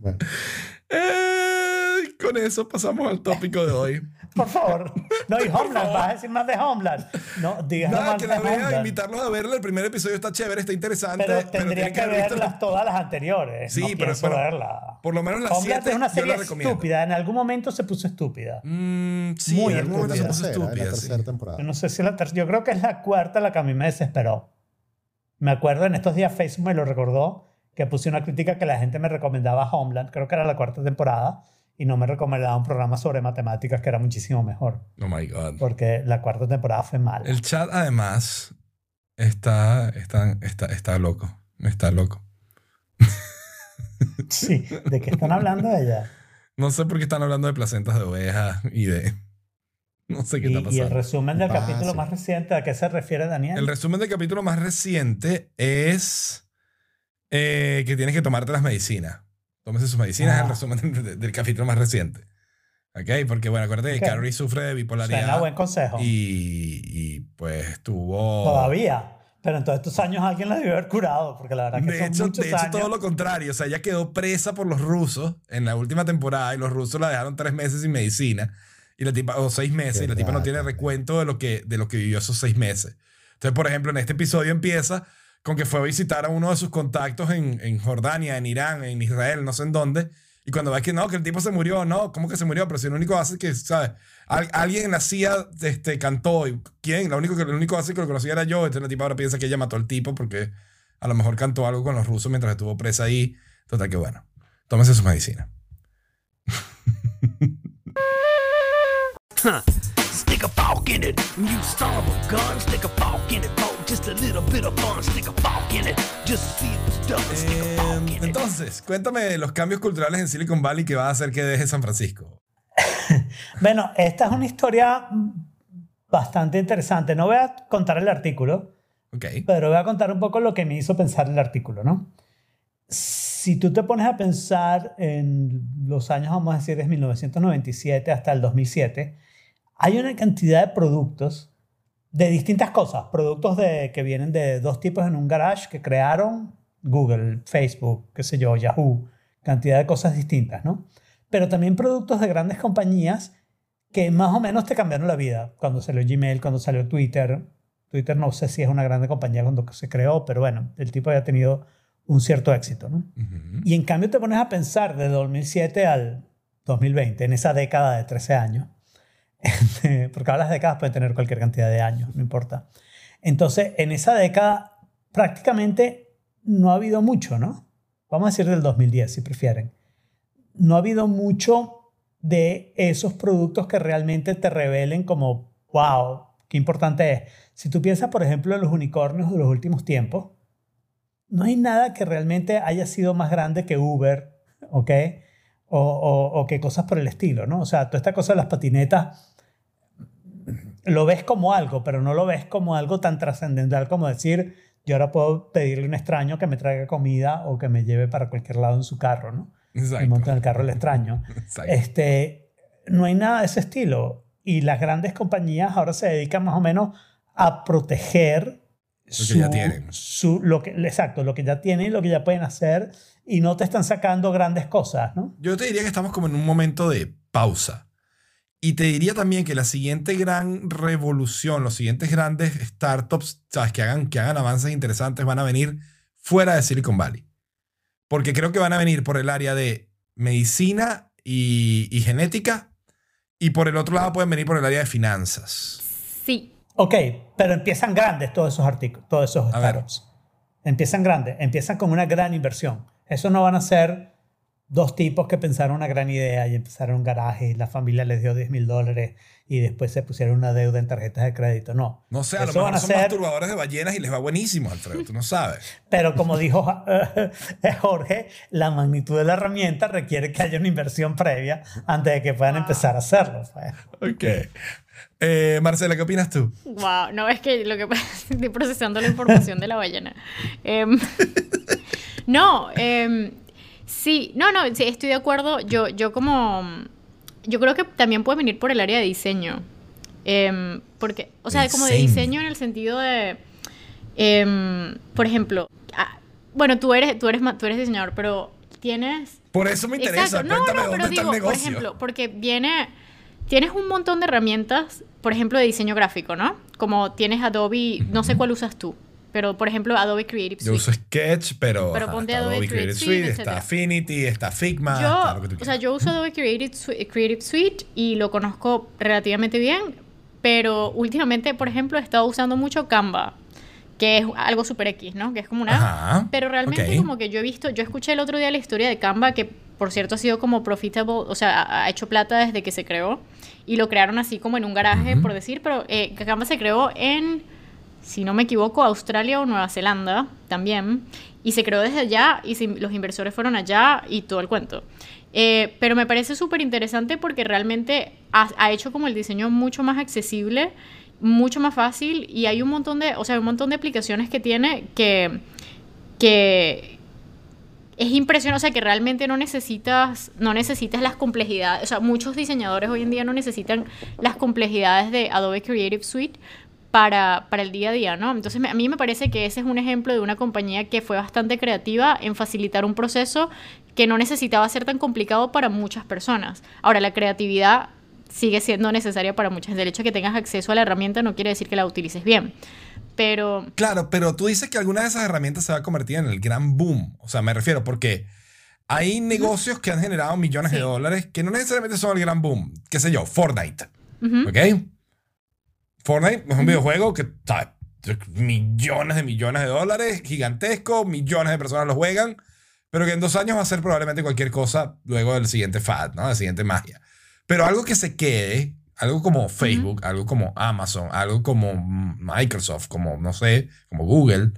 Bueno, Eh, con eso pasamos al tópico de hoy. Por favor. No, y Homeland, vas a decir más de Homeland. No, digas Nada, más que la vean, invitarlos a verla. El primer episodio está chévere, está interesante. Pero tendría tienen que visto verlas todas las anteriores. Sí, no pero- pero verla. Por lo menos las Homeland 7 es una yo serie estúpida. En algún momento se puso estúpida. Mm, sí, Muy en algún momento se estúpida. puso tercera, en estúpida. la sí. tercera temporada. Yo no sé si la tercera. Yo creo que es la cuarta la que a mí me desesperó. Me acuerdo en estos días Facebook me lo recordó que puse una crítica que la gente me recomendaba Homeland, creo que era la cuarta temporada, y no me recomendaba un programa sobre matemáticas que era muchísimo mejor, Oh my God. porque la cuarta temporada fue mala. El chat, además, está, está, está, está loco. Está loco. Sí, ¿de qué están hablando ella? No sé por qué están hablando de placentas de ovejas y de. No sé qué Y, está y el pasando. resumen del Ah, capítulo sí. más reciente, ¿a qué se refiere Daniel? El resumen del capítulo más reciente es eh, que tienes que tomarte las medicinas. Tómese sus medicinas, Ah. el resumen del, del capítulo más reciente. ¿Ok? Porque, bueno, acuérdate que Ok. Carrie sufre de bipolaridad. Suena buen consejo. Y, y, pues tuvo. Todavía. Pero en todos estos años alguien la debió haber curado, porque la verdad que De son hecho, muchos de hecho años. todo lo contrario. O sea, ella quedó presa por los rusos en la última temporada y los rusos la dejaron tres meses sin medicina. Y la tipa, o seis meses, Qué y la tipa no tiene recuento de lo, que, de lo que vivió esos seis meses. Entonces, por ejemplo, en este episodio empieza con que fue a visitar a uno de sus contactos en, en Jordania, en Irán, en Israel, no sé en dónde. Y cuando ves que no, que el tipo se murió, no, ¿cómo que se murió? Pero si lo único hace que, ¿sabes? Al- alguien en la CIA este, cantó. ¿Y ¿Quién? Lo único que, lo único hace que lo conocía era yo. Entonces la tipa ahora piensa que ella mató al tipo porque a lo mejor cantó algo con los rusos mientras estuvo presa ahí. Total, que bueno. Tómese su medicina. Huh. Stick a fork in it. You son of a gun. Stick a fork in it. For just a little bit of fun. Stick a fork in it. Just to see if it's done. Stick a fork in it. Entonces, cuéntame los cambios culturales en Silicon Valley que va a hacer que deje San Francisco. Bueno, esta es una historia bastante interesante. No voy a contar el artículo, pero voy a contar un poco lo que me hizo pensar el artículo, ¿no? Si tú te pones a pensar en los años, vamos a decir, desde 1997 hasta el 2007, hay una cantidad de productos de distintas cosas, productos de, que vienen de dos tipos en un garage que crearon Google, Facebook, qué sé yo, Yahoo, cantidad de cosas distintas, ¿no? Pero también productos de grandes compañías que más o menos te cambiaron la vida. Cuando salió Gmail, cuando salió Twitter. Twitter no sé si es una grande compañía cuando se creó, pero bueno, el tipo había tenido un cierto éxito, ¿no? Y en cambio te pones a pensar de 2007 al 2020, en esa década de 13 años, porque ahora las décadas pueden tener cualquier cantidad de años, no importa. Entonces, en esa década prácticamente no ha habido mucho, ¿no? Vamos a decir del 2010, si prefieren. No ha habido mucho de esos productos que realmente te revelen como, wow, qué importante es. Si tú piensas, por ejemplo, en los unicornios de los últimos tiempos, no hay nada que realmente haya sido más grande que Uber, ¿ok? O, o, o que cosas por el estilo, ¿no? O sea, toda esta cosa de las patinetas lo ves como algo, pero no lo ves como algo tan trascendental como decir, yo ahora puedo pedirle a un extraño que me traiga comida o que me lleve para cualquier lado en su carro, ¿no? Y Exacto. monto en el carro el extraño. Exacto. Este, no hay nada de ese estilo. Y las grandes compañías ahora se dedican más o menos a proteger que ya tienen. su- lo que, exacto, lo que ya tienen y lo que ya pueden hacer y no te están sacando grandes cosas, ¿no? Yo te diría que estamos como en un momento de pausa. Y te diría también que la siguiente gran revolución, los siguientes grandes startups ¿sabes? Que, hagan, que hagan avances interesantes van a venir fuera de Silicon Valley. Porque creo que van a venir por el área de medicina y, y genética. Y por el otro lado pueden venir por el área de finanzas. Sí. Ok, pero empiezan grandes todos esos artículos, todos esos startups. Empiezan grandes, empiezan con una gran inversión. Eso no van a ser dos tipos que pensaron una gran idea y empezaron un garaje y la familia les dio 10 mil dólares y después se pusieron una deuda en tarjetas de crédito. No. No sé, a lo mejor van a son ser- masturbadores de ballenas y les va buenísimo, Alfredo. Tú no sabes. Pero como dijo eh, Jorge, la magnitud de la herramienta requiere que haya una inversión previa antes de que puedan empezar a hacerlo. pues. Ok. Eh, Marcela, ¿qué opinas tú? Wow, no, es que lo que pasa es que estoy procesando la información de la ballena. Em, no, em, sí, no, no, sí, estoy de acuerdo. Yo, yo como, yo creo que también puede venir por el área de diseño. Em, porque, o sea, como de Diseño. en el sentido de, em, por ejemplo, ah, bueno, tú eres, tú eres, tú eres diseñador, pero tienes Por eso me interesa. Exacto. No, Cuéntame no, dónde pero está digo, el por ejemplo, porque viene, tienes un montón de herramientas, por ejemplo, de diseño gráfico, ¿no? Como tienes Adobe, no sé cuál usas tú, pero por ejemplo, Adobe Creative Yo Suite. uso Sketch, pero, Pero ponte Adobe Adobe Creative Suite, Suite, está. Affinity, está Figma, está lo que tú Yo, o sea, quieras. yo uso Adobe Creative Suite, Creative Suite y lo conozco relativamente bien, pero últimamente, por ejemplo, he estado usando mucho Canva, que es algo super X, ¿no? Que es como una... Ajá, Pero realmente ok. como que yo he visto, yo escuché el otro día la historia de Canva, que por cierto ha sido como profitable, o sea, ha hecho plata desde que se creó, y lo crearon así como en un garaje, Ujú. por decir, pero eh, Canva se creó en, si no me equivoco, Australia o Nueva Zelanda también, y se creó desde allá, y los inversores fueron allá y todo el cuento. Eh, pero me parece súper interesante porque realmente ha, ha hecho como el diseño mucho más accesible, mucho más fácil y hay un montón de, o sea, un montón de aplicaciones que tiene que, que es impresionante, o sea, que realmente no necesitas, no necesitas las complejidades, o sea, muchos diseñadores hoy en día no necesitan las complejidades de Adobe Creative Suite para, para el día a día, ¿no? Entonces, me- a mí me parece que ese es un ejemplo de una compañía que fue bastante creativa en facilitar un proceso que no necesitaba ser tan complicado para muchas personas. Ahora, la creatividad sigue siendo necesaria para muchas. El hecho de que tengas acceso a la herramienta no quiere decir que la utilices bien. Pero Claro, pero tú dices que alguna de esas herramientas se va a convertir en el gran boom. O sea, me refiero porque hay negocios que han generado millones de Sí. dólares que no necesariamente son el gran boom. ¿Qué sé yo? Fortnite. ujú, ¿Ok? Fortnite es un videojuego que, ¿sabes? Millones de millones de dólares, gigantesco, millones de personas lo juegan, pero que en dos años va a ser probablemente cualquier cosa luego del siguiente fad, ¿no? La siguiente magia. Pero algo que se quede, algo como Facebook, algo como Amazon, algo como Microsoft, como, no sé, como Google,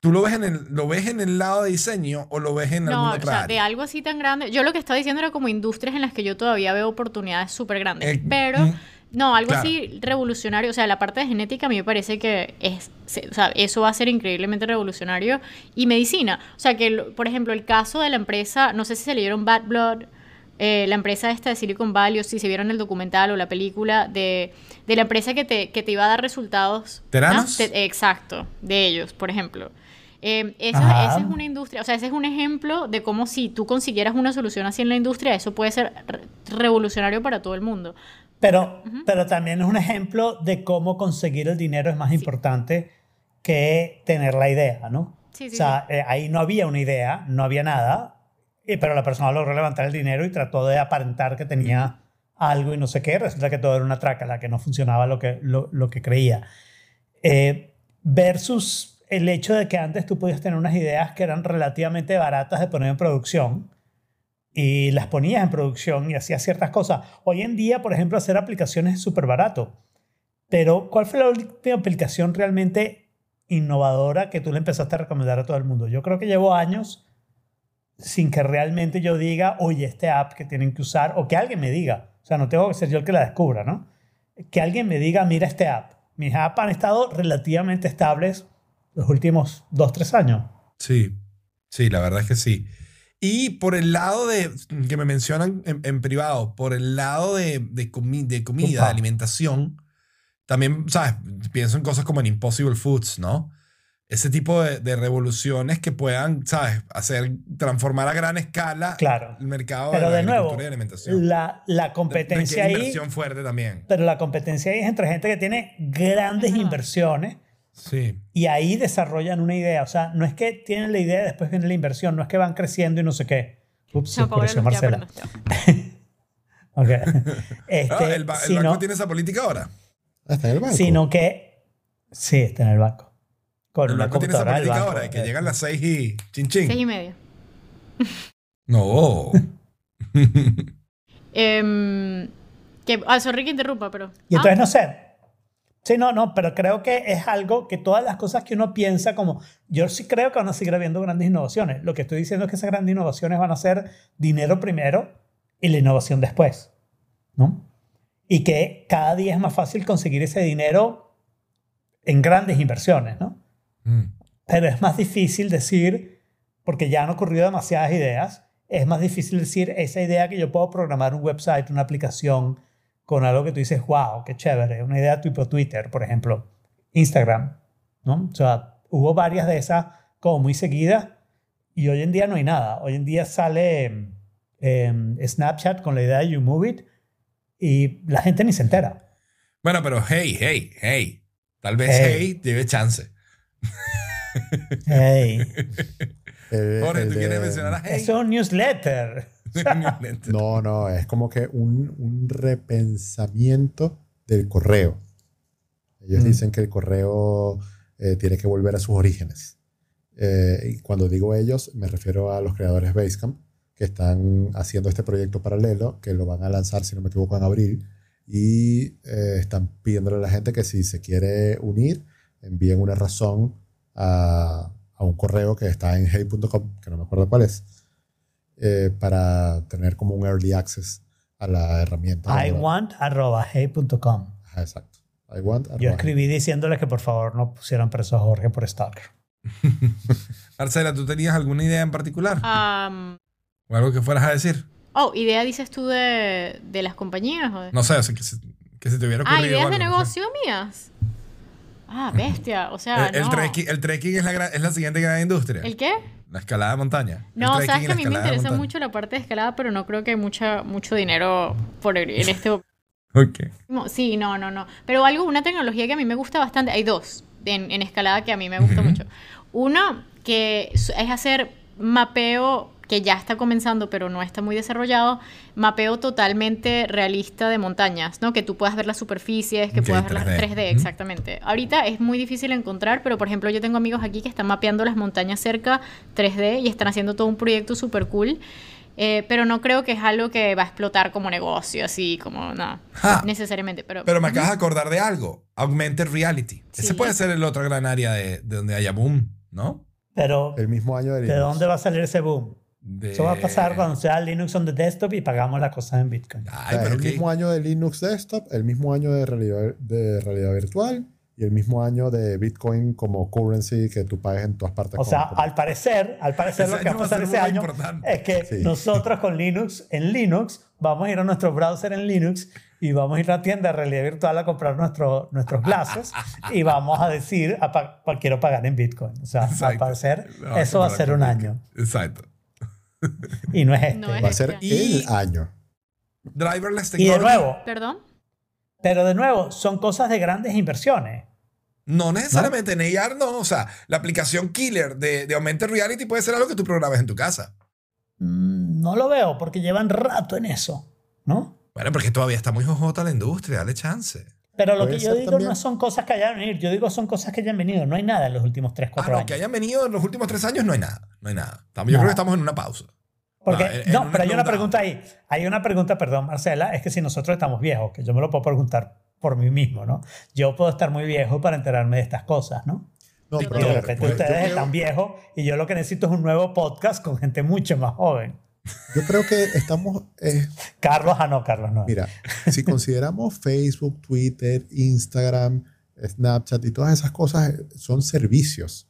¿tú lo ves en el, lo ves en el lado de diseño o lo ves en No, alguna o otra sea, de área? algo así tan grande. Yo lo que estaba diciendo era como industrias en las que yo todavía veo oportunidades súper grandes. Eh, pero, no, algo claro. así revolucionario. O sea, la parte de genética a mí me parece que es, se- o sea, eso va a ser increíblemente revolucionario. Y medicina. O sea, que, por ejemplo, el caso de la empresa, no sé si se leyeron Bad Blood. eh, la empresa esta de Silicon Valley, o si se vieron el documental o la película de, de la empresa que te, que te iba a dar resultados. ¿no? ¿Teranos? Te- exacto, de ellos, por ejemplo. Eh, esa, es una industria, o sea, ese es un ejemplo de cómo si tú consiguieras una solución así en la industria, eso puede ser re- revolucionario para todo el mundo. Pero, pero también es un ejemplo de cómo conseguir el dinero es más importante que tener la idea, ¿no? Sí, sí, o sea, eh, ahí no había una idea, no había nada, y- pero la persona logró levantar el dinero y trató de aparentar que tenía algo y no sé qué. Resulta que todo era una traca, la que no funcionaba lo que, lo, lo que creía. Eh, versus el hecho de que antes tú podías tener unas ideas que eran relativamente baratas de poner en producción y las ponías en producción y hacías ciertas cosas. Hoy en día, por ejemplo, hacer aplicaciones es súper barato. Pero, ¿cuál fue la última aplicación realmente innovadora que tú le empezaste a recomendar a todo el mundo? Yo creo que llevo años sin que realmente yo diga, oye, este app que tienen que usar, o que alguien me diga. O sea, no tengo que ser yo el que la descubra, ¿no? Que alguien me diga, mira este app. Mis apps han estado relativamente estables los últimos dos, tres años. Sí, sí, la verdad es que sí. Y por el lado de, que me mencionan en, en privado, por el lado de, de, comi- de comida, Upa. de alimentación, también, ¿sabes? Pienso en cosas como en Impossible Foods, ¿no? Ese tipo de, de revoluciones que puedan, ¿sabes? Hacer, transformar a gran escala Claro. el mercado Pero de la de nuevo, agricultura y alimentación. la, la competencia ahí inversión fuerte también. Pero la competencia ahí es entre gente que tiene grandes Ajá. inversiones Sí. y ahí desarrollan una idea. O sea, no es que tienen la idea y después viene la inversión, no es que van creciendo y no sé qué. Ups, luz, ya, Marcela. perdón, ya. Ok. Este, Ah, el, ba- el banco tiene esa política ahora. Ah, está en el banco. sino que... Sí, está en el banco. Con El banco tiene esa política banco. ahora, de que llegan las seis y chin chin. Seis y media. No. Em, que, ah, sorry que interrumpa, pero... Y Ah, entonces, no sé. Sí, no, no, pero creo que es algo que todas las cosas que uno piensa, como yo sí creo que van a seguir habiendo grandes innovaciones. Lo que estoy diciendo es que esas grandes innovaciones van a ser dinero primero y la innovación después, ¿no? Y que cada día es más fácil conseguir ese dinero en grandes inversiones, ¿no? Mm. Pero es más difícil decir, porque ya han ocurrido demasiadas ideas, es más difícil decir esa idea que yo puedo programar un website, una aplicación con algo que tú dices, wow, qué chévere, una idea tipo Twitter, por ejemplo, Instagram, ¿no? O sea, hubo varias de esas como muy seguidas y hoy en día no hay nada. Hoy en día sale eh, Snapchat con la idea de You Move It y la gente ni se entera. Bueno, pero hey, hey, hey. Tal vez Hey. hey, lleve chance. Hey, Jorge, ¿tú quieres mencionar a hey? eso es un newsletter. No, no, es como que un, un repensamiento del correo. Ellos Mm. dicen que el correo eh, tiene que volver a sus orígenes. Eh, y cuando digo ellos, me refiero a los creadores Basecamp, que están haciendo este proyecto paralelo, que lo van a lanzar, si no me equivoco, en abril. Y eh, están pidiéndole a la gente que si se quiere unir, envíen una razón a, a un correo que está en hey.com, que no me acuerdo cuál es eh, para tener como un early access a la herramienta. iwant.hey.com. Exacto. I want. Yo escribí diciéndole que por favor no pusieran preso a Jorge por stalker. Marcela, ¿tú tenías alguna idea en particular? ¿O algo que fueras a decir? oh, idea dices tú de, de las compañías. ¿o de- No sé, o sea, que, se, que se te hubiera ah, ocurrido. ideas algo, de no sé. negocio mías. Ah, bestia. O sea, El, el no. trekking, el trekking es, la, gran- es la siguiente gran industria. ¿El qué? La escalada de montaña. No, sabes que a mí me interesa mucho la parte de escalada, pero no creo que hay mucha, mucho dinero por el- en este Ok. Sí, no, no, no. Pero algo, una tecnología que a mí me gusta bastante, hay dos en, en escalada que a mí me gusta mucho. Uno, que es hacer mapeo, que ya está comenzando, pero no está muy desarrollado, mapeo totalmente realista de montañas, ¿no? Que tú puedas ver las superficies, que puedas ver las 3D. 3D, exactamente. Ahorita es muy difícil encontrar, pero por ejemplo yo tengo amigos aquí que están mapeando las montañas cerca 3D y están haciendo todo un proyecto súper cool. Eh, pero no creo que es algo que va a explotar como negocio, así como, no, Ja. necesariamente. Pero, Pero me acabas de acordar de algo. Augmented reality. Ese Sí. puede ser el otro gran área de, de donde haya boom, ¿no? Pero, El mismo año de ¿de dónde va a salir ese boom? De- Eso va a pasar cuando sea Linux on the desktop y pagamos las cosas en Bitcoin. O Ay, sea, es pero el qué- mismo año de Linux Desktop, el mismo año de realidad, de realidad virtual y el mismo año de Bitcoin como currency que tú pagues en todas partes. O sea, como- al parecer, al parecer Ese lo que va a pasar ese año importante. es que Sí. nosotros con Linux, en Linux, vamos a ir a nuestro browser en Linux y vamos a ir a la tienda de realidad virtual a comprar nuestro, nuestros glasses y vamos a decir, a pa- quiero pagar en Bitcoin. O sea, al Exacto. parecer, No, eso va a ser un año Exacto. y no es este. No es va a ser Y- el año. Driverless Y de technology. nuevo, ¿Perdón? pero de nuevo, son cosas de grandes inversiones. No necesariamente en AR, no. O sea, la aplicación killer de, de Augmented Reality puede ser algo que tú programas en tu casa. Mm, No lo veo porque llevan rato en eso, ¿no? Bueno, porque todavía está muy jojota la industria, dale chance. Pero lo que yo digo también. no son cosas que hayan venido, yo digo son cosas que hayan venido. No hay nada en los últimos 3, Ah, 4 no, años. que hayan venido en los últimos tres años no hay nada. No hay nada. Yo Nada. creo que estamos en una pausa. Porque, No, en- en no, pero hay una pregunta ahí. Hay una pregunta, perdón, Marcela, es que si nosotros estamos viejos, que yo me lo puedo preguntar por mí mismo, ¿no? Yo puedo estar muy viejo para enterarme de estas cosas, ¿no? No, pero Y de repente pues, ustedes creo- están viejos y yo lo que necesito es un nuevo podcast con gente mucho más joven. Yo creo que estamos, eh, Carlos, ah, no, Carlos, no. mira, si consideramos Facebook, Twitter, Instagram, Snapchat y todas esas cosas eh, son servicios,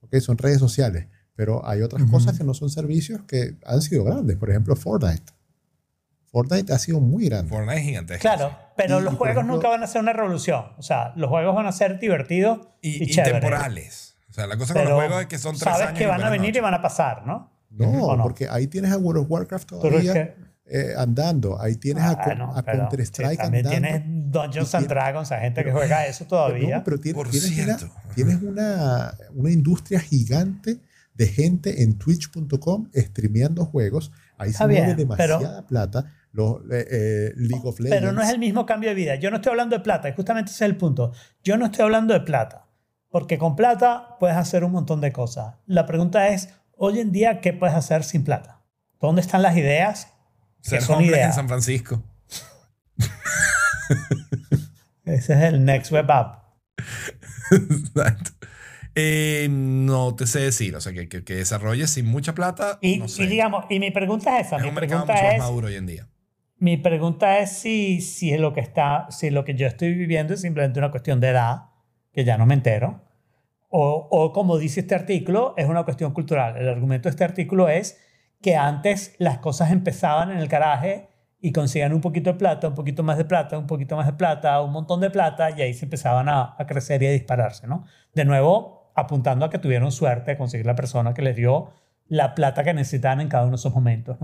¿ok? Son redes sociales, pero hay otras Ujú. cosas que no son servicios que han sido grandes, por ejemplo Fortnite. Fortnite ha sido muy grande. Fortnite es gigantesco. Claro, pero Y- los y, juegos ejemplo- nunca van a ser una revolución. O sea, los juegos van a ser divertidos y, Y, y temporales. O sea, la cosa con Pero los juegos es que son tres sabes años. que y van a venir y noches. van a pasar, ¿no? No, ¿O no? porque ahí tienes a World of Warcraft Pero todavía es que, eh, andando, ahí tienes a, Ah, no, a pero Counter Strike sí, también andando. tienes Dungeons and Dragons, hay gente que juega eso todavía. No, pero tienes, Por tienes una, cierto. Ajá. tienes una, una industria gigante de gente en twitch.com streameando juegos. Ahí Está se mueve bien, pero- demasiada plata. Los, eh, eh, League of Legends. Pero no es el mismo cambio de vida. Yo no estoy hablando de plata, y justamente ese es el punto. Yo no estoy hablando de plata, porque con plata puedes hacer un montón de cosas. La pregunta es, hoy en día, ¿qué puedes hacer sin plata? ¿Dónde están las ideas? Ser que son homeless en ideas. San Francisco. Ese es el Next Web App. Exacto. Eh, no te sé decir. O sea, que, que, que desarrolles sin mucha plata. Y, no sé. y digamos, y mi pregunta es esa. es mi un mercado mucho pregunta más es, maduro hoy en día. Mi pregunta es si, si es lo que está, si lo que yo estoy viviendo es simplemente una cuestión de edad, que ya no me entero, o, como dice este artículo, es una cuestión cultural. El argumento de este artículo es que antes las cosas empezaban en el garaje y conseguían un poquito de plata, un poquito más de plata, un poquito más de plata, un montón de plata, y ahí se empezaban a, crecer y a dispararse, ¿no? De nuevo, apuntando a que tuvieron suerte de conseguir la persona que les dio la plata que necesitaban en cada uno de esos momentos.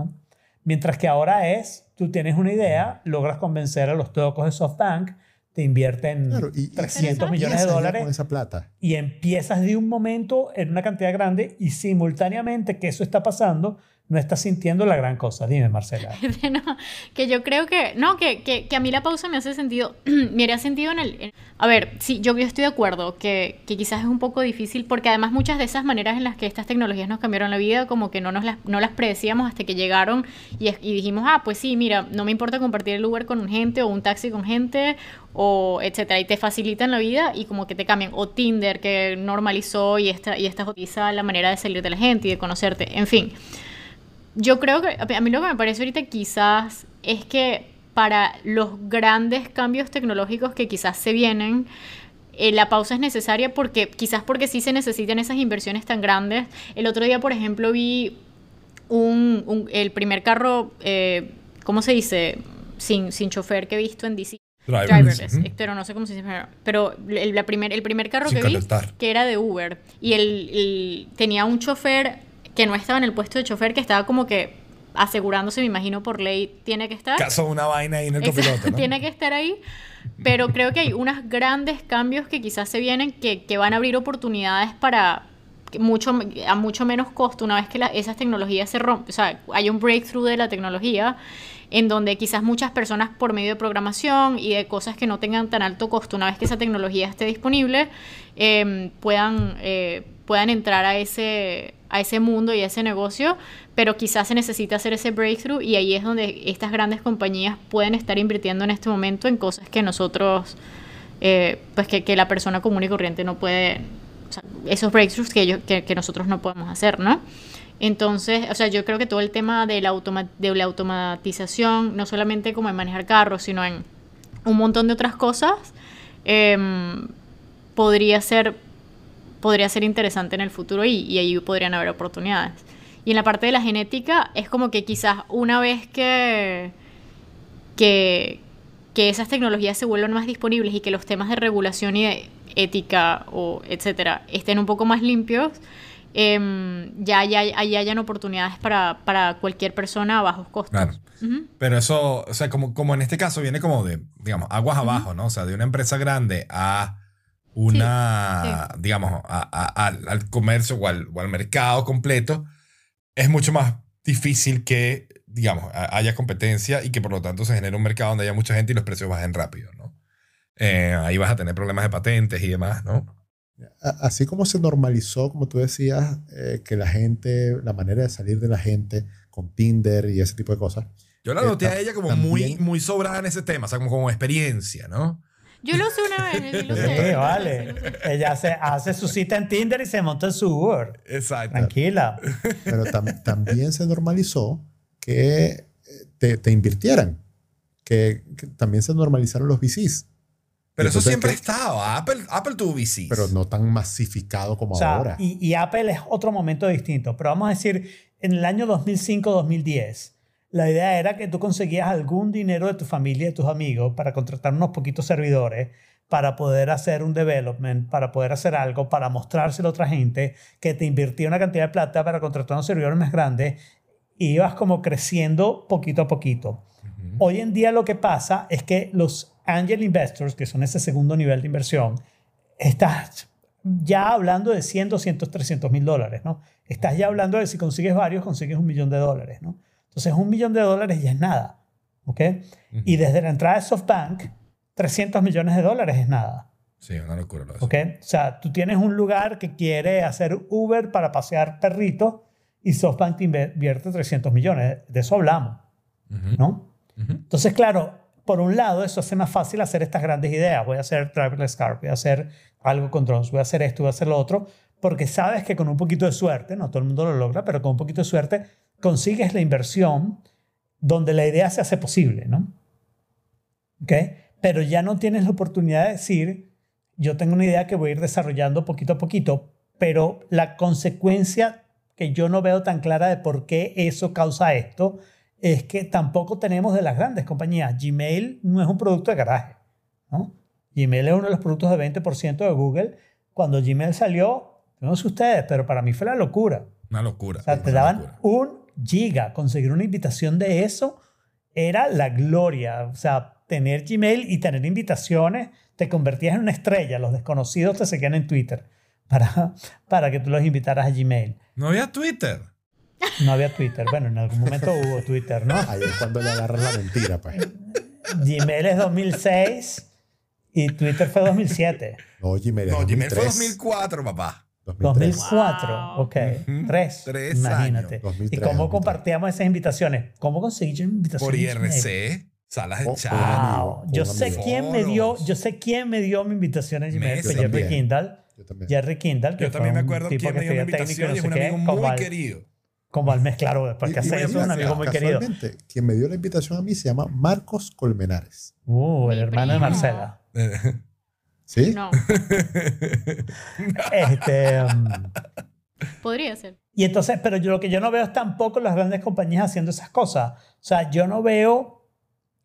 Mientras que ahora es, tú tienes una idea, logras convencer a los tocos de SoftBank, te invierten Claro, y, y 300 si millones de dólares Con esa plata. y empiezas de un momento en una cantidad grande y simultáneamente que eso está pasando, no estás sintiendo la gran cosa. Dime, Marcela. Que yo creo que, no, que, que, a mí la pausa me hace sentido, me haría sentido en el, a ver, sí, yo, yo estoy de acuerdo que, que quizás es un poco difícil porque además muchas de esas maneras en las que estas tecnologías nos cambiaron la vida como que no, nos las, no las predecíamos hasta que llegaron y, dijimos, ah, pues sí, mira, no me importa compartir el Uber con gente o un taxi con gente o etcétera, y te facilitan la vida y como que te cambian, o Tinder que normalizó y esta, y esta la manera de salir de la gente y de conocerte, en fin. Yo creo que a mí lo que me parece ahorita quizás es que para los grandes cambios tecnológicos que quizás se vienen, eh, la pausa es necesaria porque quizás porque sí se necesitan esas inversiones tan grandes. El otro día, por ejemplo, vi un, un- el primer carro, eh, ¿cómo se dice? Sin, sin chofer que he visto en DC. Eh, pero no sé cómo se dice. Pero el, la primer, el primer carro Sin que vi, que era de Uber, y el, el- tenía un chofer que no estaba en el puesto de chofer, que estaba como que asegurándose, me imagino por ley, tiene que estar. Caso una vaina ahí en el copiloto, ¿no? Tiene que estar ahí. Pero creo que hay unos grandes cambios que quizás se vienen que, que van a abrir oportunidades para mucho, a mucho menos costo una vez que la- esas tecnologías se rompen. O sea, hay un breakthrough de la tecnología en donde quizás muchas personas por medio de programación y de cosas que no tengan tan alto costo, una vez que esa tecnología esté disponible, eh, puedan, eh, puedan entrar a ese, a ese mundo y a ese negocio, pero quizás se necesita hacer ese breakthrough y ahí es donde estas grandes compañías pueden estar invirtiendo en este momento en cosas que nosotros, eh, pues que, la persona común y corriente no puede, esos breakthroughs que, ellos, que, que nosotros no podemos hacer, ¿no? Entonces, o sea, yo creo que todo el tema de la, automa- de la automatización, no solamente como en manejar carros, sino en un montón de otras cosas, em, podría ser podría ser interesante en el futuro y, y ahí podrían haber oportunidades. Y en la parte de la genética es como que quizás una vez que, que, que esas tecnologías se vuelvan más disponibles y que los temas de regulación y de ética o etcétera estén un poco más limpios, em, ya, ya, ahí hayan oportunidades para, para cualquier persona a bajos costos. Claro. Pero eso, o sea, como, como en este caso viene como de, digamos, aguas abajo, ¿no? O sea, de una empresa grande a una, digamos, a- a- al, al comercio o al, o al mercado completo, es mucho más difícil que, digamos, haya competencia y que por lo tanto se genere un mercado donde haya mucha gente y los precios bajen rápido, ¿no? Eh, ahí vas a tener problemas de patentes y demás, ¿no? Así como se normalizó, como tú decías, eh, que la gente, la manera de salir de la gente con Tinder y ese tipo de cosas. Yo la Eh, noté a ella como muy, también- muy sobrada en ese tema, o sea, como, como experiencia, ¿no? Yo lo usé una vez, sí lo usé. Sí, sí lo vale. usé. Ella se, hace su cita en Tinder y se monta en su Uber. Exacto. Tranquila. Pero tam- también se normalizó que eh, te, te invirtieran. Que, que también se normalizaron los VCs. Pero eso siempre ha estado. Apple, Apple tuvo VCs. Pero no tan masificado como O sea, ahora. y, y Apple es otro momento distinto. Pero vamos a decir, en el año 2005-2010, la idea era que tú conseguías algún dinero de tu familia y de tus amigos para contratar unos poquitos servidores, para poder hacer un development, para poder hacer algo, para mostrárselo a otra gente, que te invirtió una cantidad de plata para contratar unos servidores más grandes, y ibas como creciendo poquito a poquito. Hoy en día lo que pasa es que los angel investors, que son ese segundo nivel de inversión, estás ya hablando de 100, 200, 300 mil dólares, ¿no? Estás ya hablando de si consigues varios, consigues un millón de dólares, ¿no? Entonces, un millón de dólares ya es nada, ¿ok? Y desde la entrada de SoftBank, 300 millones de dólares es nada, Sí, una locura lo. ¿ok? O sea, tú tienes un lugar que quiere hacer Uber para pasear perritos y SoftBank te invierte 300 millones. De eso hablamos, ¿no? Entonces, claro, por un lado, eso hace más fácil hacer estas grandes ideas. Voy a hacer driverless car, voy a hacer algo con drones, voy a hacer esto, voy a hacer lo otro, porque sabes que con un poquito de suerte, no todo el mundo lo logra, pero con un poquito de suerte consigues la inversión donde la idea se hace posible, ¿no? ¿Ok? Pero ya no tienes la oportunidad de decir, yo tengo una idea que voy a ir desarrollando poquito a poquito, pero la consecuencia que yo no veo tan clara de por qué eso causa esto es que tampoco tenemos de las grandes compañías. Gmail no es un producto de garaje. ¿no? Gmail es uno de los productos de 20% de Google. Cuando Gmail salió, no sé ustedes, pero para mí fue la locura. Una locura. O sea, te daban locura. un giga. Conseguir una invitación de eso era la gloria. O sea, tener Gmail y tener invitaciones, te convertías en una estrella. Los desconocidos te seguían en Twitter para, para que tú los invitaras a Gmail. No había Twitter. No había Twitter. Bueno, en algún momento hubo Twitter, ¿no? Ahí es cuando le agarras la mentira, pues. Gmail es 2006 y Twitter fue 2007. No, Gmail es No, Gmail fue 2003. 2004, papá. 2003. 2004, Wow. ok. Ujú. Tres. Tres imagínate. años. 2003, ¿Y cómo 2003. compartíamos esas invitaciones? ¿Cómo conseguí yo invitaciones? Por? IRC, salas de Oh, chat. Wow. Yo sé amigo. quién me dio, yo sé quién me dio mi invitación en Gmail, fue Yo Jerry también. Kindle. Yo también. Jerry Kindle, que Yo fue también me un acuerdo tipo quién que me dio técnico y invitación y no es un amigo muy al- querido. Como al mes, claro, porque Y- hace eso es un amigo muy querido. Quien me dio la invitación a mí se llama Marcos Colmenares. Uh, el hermano de. Marcela. ¿Sí? No, Este, um, podría ser. Y entonces, pero yo lo que yo no veo es tampoco las grandes compañías haciendo esas cosas. O sea, yo no veo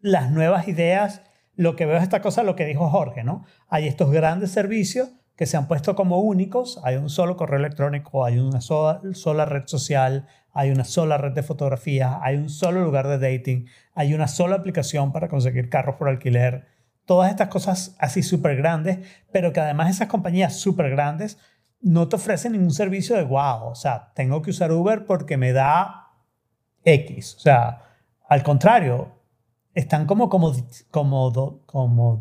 las nuevas ideas. Lo que veo es esta cosa, lo que dijo Jorge, ¿no? Hay estos grandes servicios, que se han puesto como únicos. Hay un solo correo electrónico, hay una sola, sola red social, hay una sola red de fotografías, hay un solo lugar de dating, hay una sola aplicación para conseguir carros por alquiler. Todas estas cosas así súper grandes, pero que además esas compañías súper grandes no te ofrecen ningún servicio de wow. O sea, tengo que usar Uber porque me da X. O sea, al contrario, están como, como, como, como,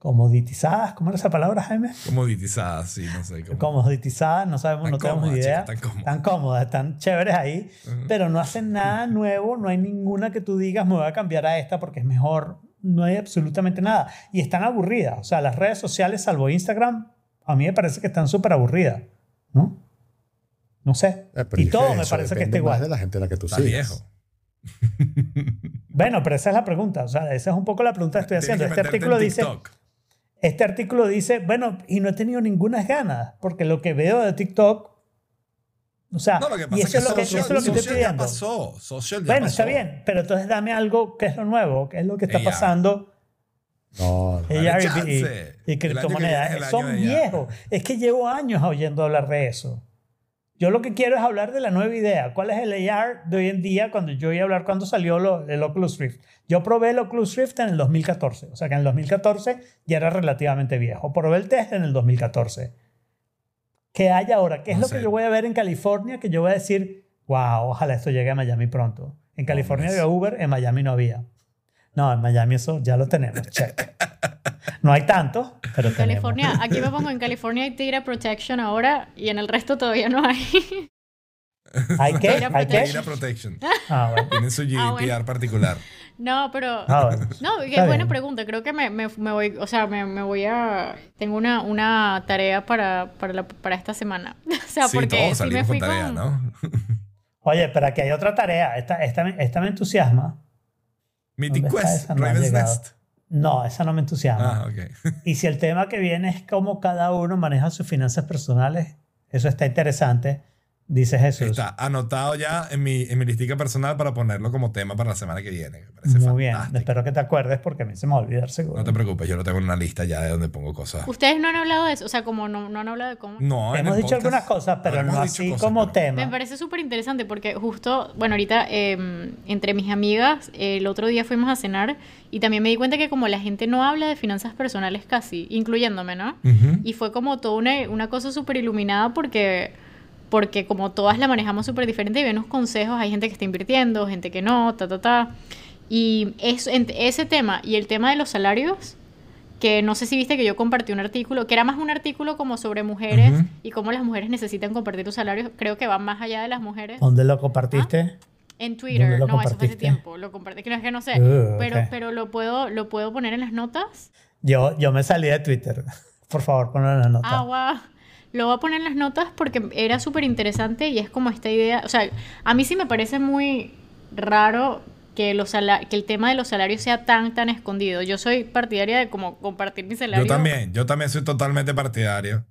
comoditizadas, ¿cómo era esa palabra, Jaime? Comoditizadas, sí, no sé. Cómo. Comoditizadas, no sabemos, Tan no tenemos cómodas, idea. chicas, tan cómodas. Tan cómodas, están chéveres ahí, pero no hacen nada nuevo, no hay ninguna que tú digas, me voy a cambiar a esta porque es mejor, no hay absolutamente nada. Y están aburridas, o sea, las redes sociales, salvo Instagram, a mí me parece que están súper aburridas, ¿no? No sé. Eh, y todo me parece que está igual. más de la gente a la que tú Está sigues. viejo. Bueno, pero esa es la pregunta, o sea, esa es un poco la pregunta que estoy haciendo. que Este artículo dice... TikTok. Este artículo dice, bueno, y no he tenido ninguna ganas, porque lo que veo de TikTok, o sea, No, lo que y eso es lo que, social, eso es lo que estoy social ya pidiendo. pasó. Social ya Bueno, pasó. está bien, pero entonces dame algo que es lo nuevo, que es lo que está pasando No, AR y, y que criptomonedas. Son viejos. Es que llevo años oyendo hablar de eso. Yo lo que quiero es hablar de la nueva idea. ¿Cuál es el AR de hoy en día cuando yo iba a hablar cuando salió lo- el Oculus Rift? Yo probé el Oculus Rift en el 2014. O sea que en el 2014 ya era relativamente viejo. Probé el test en el 2014. ¿Qué hay ahora? ¿Qué es No lo sé. que yo voy a ver en California que yo voy a decir, wow, ojalá esto llegue a Miami pronto? En California había Uber, en Miami no había. No, en Miami eso ya lo tenemos. Check. No hay tanto, pero En California, aquí me pongo en California hay Tigre Protection ahora y en el resto todavía no hay. tenemos. ¿Hay qué? ¿Hay qué? Mira Protection. Ah, bueno. Tienen su GDPR Ah, bueno. particular. No, pero Ah, bueno. No, qué Está buena bien. pregunta. Creo que me, me, me voy, o sea, me, me voy a... Tengo una, una tarea para, para, la- para esta semana. O sea, sí, porque todos sí me fui con tarea, con... ¿no? Oye, pero aquí hay otra tarea. Esta, esta, esta me entusiasma. Mythic ¿Dónde está Quest? No Raven's. Nest. No, esa no me entusiasma. Ah. Y si el tema que viene es cómo cada uno maneja sus finanzas personales, eso está interesante, dice Jesús. Está anotado ya en mi, en mi listica personal para ponerlo como tema para la semana que viene. Me parece Muy bien, fantástico. espero que te acuerdes porque a mí se me va a olvidar seguro. No te preocupes, yo lo tengo en una lista ya de donde pongo cosas. Ustedes no han hablado de eso, o sea, como no, no han hablado de cómo... No, Hemos dicho podcast algunas cosas, pero no así cosas, como pero- Me tema. parece súper interesante porque justo, bueno, ahorita eh, entre mis amigas, eh, el otro día fuimos a cenar y también me di cuenta que como la gente no habla de finanzas personales casi, incluyéndome, ¿no? Y fue como toda una, una cosa súper iluminada porque, porque como todas la manejamos súper diferente y ven unos consejos, hay gente que está invirtiendo, gente que no, ta, ta, ta. Y es, en- ese tema y el tema de los salarios, que no sé si viste que yo compartí un artículo, que era más un artículo como sobre mujeres Ujú. y cómo las mujeres necesitan compartir sus salarios, creo que va más allá de las mujeres. ¿Dónde lo compartiste? En ¿Dónde Twitter, no, eso fue hace tiempo, lo compartí, que no es que no sé, Uh, pero, ok. pero lo puedo, lo puedo poner en las notas. Yo, yo me salí de Twitter. Por favor, ponlo en la nota. Ah, guau. Lo voy a poner en las notas porque era súper interesante y es como esta idea, o sea, a mí sí me parece muy raro que, los que el tema de los salarios sea tan, tan escondido. Yo soy partidaria de como compartir mi salario. Yo también, yo también soy totalmente partidario.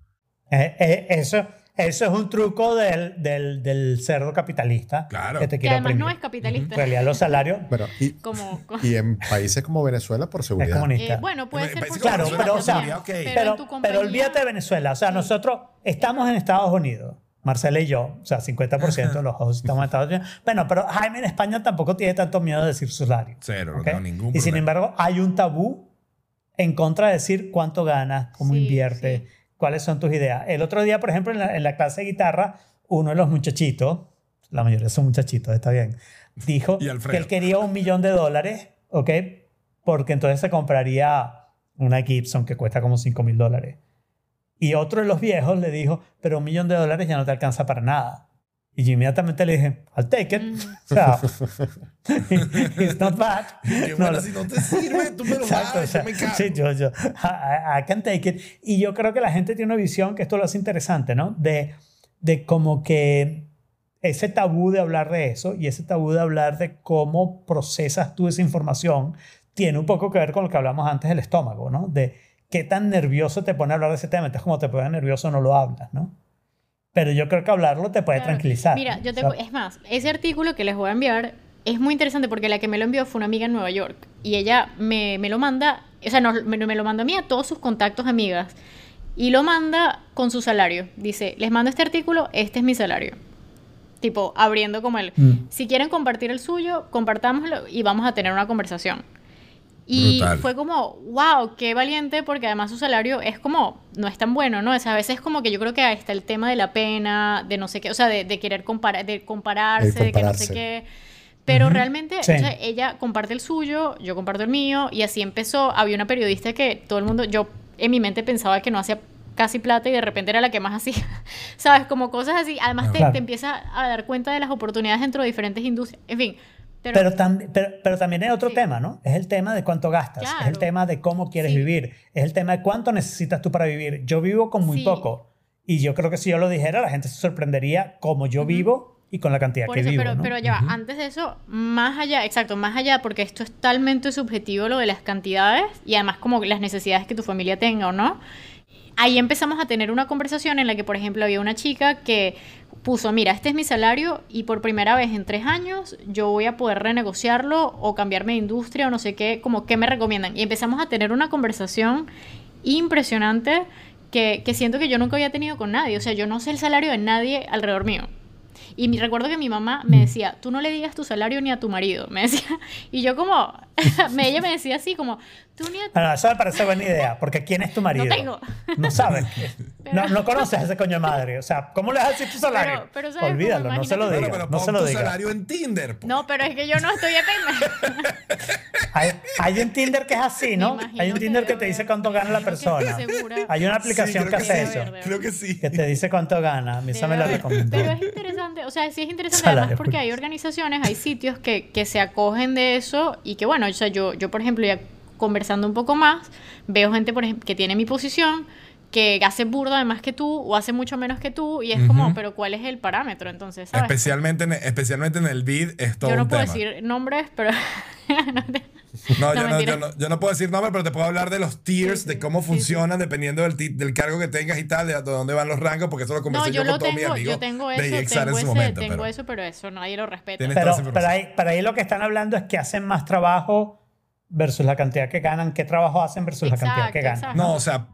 Eh, eh, eso, eso es un truco del, del, del cerdo capitalista. Claro. Que te Que quiere además no es capitalista. En realidad los salarios Bueno, y, Como, co- y en países como Venezuela, por es seguridad. comunista. eh, bueno, puede En ser por Claro, pero, o sea, pero, pero, pero olvídate de Venezuela. O sea, nosotros estamos en Estados Unidos. Marcela y yo, o sea, 50% de los hosts estamos en Estados Unidos. Bueno, pero Jaime en España tampoco tiene tanto miedo de decir su salario. Cero, no tengo ningún Y sin problema. embargo, hay un tabú en contra de decir cuánto ganas, cómo Sí, inviertes, sí. Cuáles son tus ideas. El otro día, por ejemplo, en la, en la clase de guitarra, uno de los muchachitos, la mayoría son muchachitos, está bien, dijo que él quería un millón de dólares, ¿ok? Porque entonces se compraría una Gibson que cuesta como 5 mil dólares. Y otro de los viejos le dijo, pero un millón de dólares ya no te alcanza para nada. Y yo inmediatamente le dije, I'll take it. Mm. O sea, it's not bad. Qué No, bueno, lo- si no te sirve, tú me lo Exacto, das, o sea, yo me cago. sí, yo, yo, I, I can take it. Y yo creo que la gente tiene una visión que esto lo hace interesante, ¿no? De, de como que ese tabú de hablar de eso y ese tabú de hablar de cómo procesas tú esa información tiene un poco que ver con lo que hablamos antes del estómago, ¿no? De qué tan nervioso te pone hablar de ese tema. Entonces, como te pone nervioso, no lo hablas, ¿no? Pero yo creo que hablarlo te puede Claro. tranquilizar. Mira, yo te, sea, es más, ese artículo que les voy a enviar es muy interesante porque la que me lo envió fue una amiga en Nueva York y ella me, me lo manda, o sea, no, me, me lo mandó a mí a todos sus contactos amigas Y lo manda con su salario. Dice, les mando este artículo, este es mi salario. Tipo, abriendo como el... Mm. Si quieren compartir el suyo, compartámoslo y vamos a tener una conversación. Y Brutal. fue como, wow, qué valiente, porque además su salario es como, no es tan bueno, ¿no? O sea, a veces es como que yo creo que ahí está el tema de la pena, de no sé qué, o sea, de, de querer comparar, de compararse, El de que no sé compararse. qué. Pero realmente, Sí. o sea, ella comparte el suyo, yo comparto el mío, y así empezó. Había una periodista que todo el mundo, yo en mi mente pensaba que no hacía casi plata y de repente era la que más hacía. ¿Sabes? Como cosas así. Además, te, Claro. te empiezas a dar cuenta de las oportunidades dentro de diferentes industrias. En fin. Pero, Pero, tam- pero, pero también hay otro Sí. tema, ¿no? Es el tema de cuánto gastas, es el tema de cómo quieres Sí. vivir, es el tema de cuánto necesitas tú para vivir. Yo vivo con muy Sí. poco y yo creo que si yo lo dijera, la gente se sorprendería cómo yo vivo y con la cantidad Por que eso, vivo. pero, ¿no? pero ya antes de eso, más allá, exacto, más allá, porque esto es totalmente subjetivo lo de las cantidades y además como las necesidades que tu familia tenga o no. Ahí empezamos a tener una conversación en la que, por ejemplo, había una chica que puso, mira, este es mi salario y por primera vez en tres años yo voy a poder renegociarlo o cambiarme de industria o no sé qué, como qué me recomiendan. Y empezamos a tener una conversación impresionante que, que siento que yo nunca había tenido con nadie. O sea, yo no sé el salario de nadie alrededor mío. Y me recuerdo que mi mamá me decía, tú no le digas tu salario ni a tu marido, me decía. Y yo como, ella me decía así como, tú ni a tu... Bueno, eso me parece buena idea, porque ¿quién es tu marido? tengo. No sabes. Pero- No, no conoces a ese coño de madre. O sea, ¿cómo le vas a decir tu salario? Pero- pero ¿sabes Olvídalo, cómo? no se lo digas. Bueno, pero no se lo tu digas. salario en Tinder. po. No, pero es que yo no estoy atenta. Hay, hay un Tinder que es así, ¿no? Hay un que Tinder que debe te dice cuánto gana la que persona. Hay una Sí, aplicación creo que que hace sí. eso. Creo que sí. Que te dice cuánto gana. A mí esa me la recomendó. Pero es interesante, o sea, sí es interesante Salario, además porque pues. hay organizaciones, hay sitios que, que se acogen de eso y que bueno, o sea, yo, yo por ejemplo ya conversando un poco más, veo gente por ejemplo que tiene mi posición, que hace burda además que tú o hace mucho menos que tú y es como, Ujú. pero ¿cuál es el parámetro? Entonces, ¿sabes? Especialmente en, especialmente en el bid es todo yo no un puedo tema. decir nombres, pero... no No, yo, No, no, yo, no, yo no puedo decir nombre, pero te puedo hablar de los tiers, Sí, sí. de cómo Sí, sí. funcionan dependiendo del, del cargo que tengas y tal, de, de dónde van los rangos, porque eso lo No, conversé yo yo, con lo todos mis tengo, amigos yo tengo de eso, EXAR tengo, en ese, momento. tengo pero eso, pero eso nadie lo respeta. Pero, pero, ahí, pero ahí lo que están hablando es que hacen más trabajo versus la cantidad que ganan. ¿Qué trabajo hacen versus la cantidad que Exacto, ganan? exacto. No, o sea,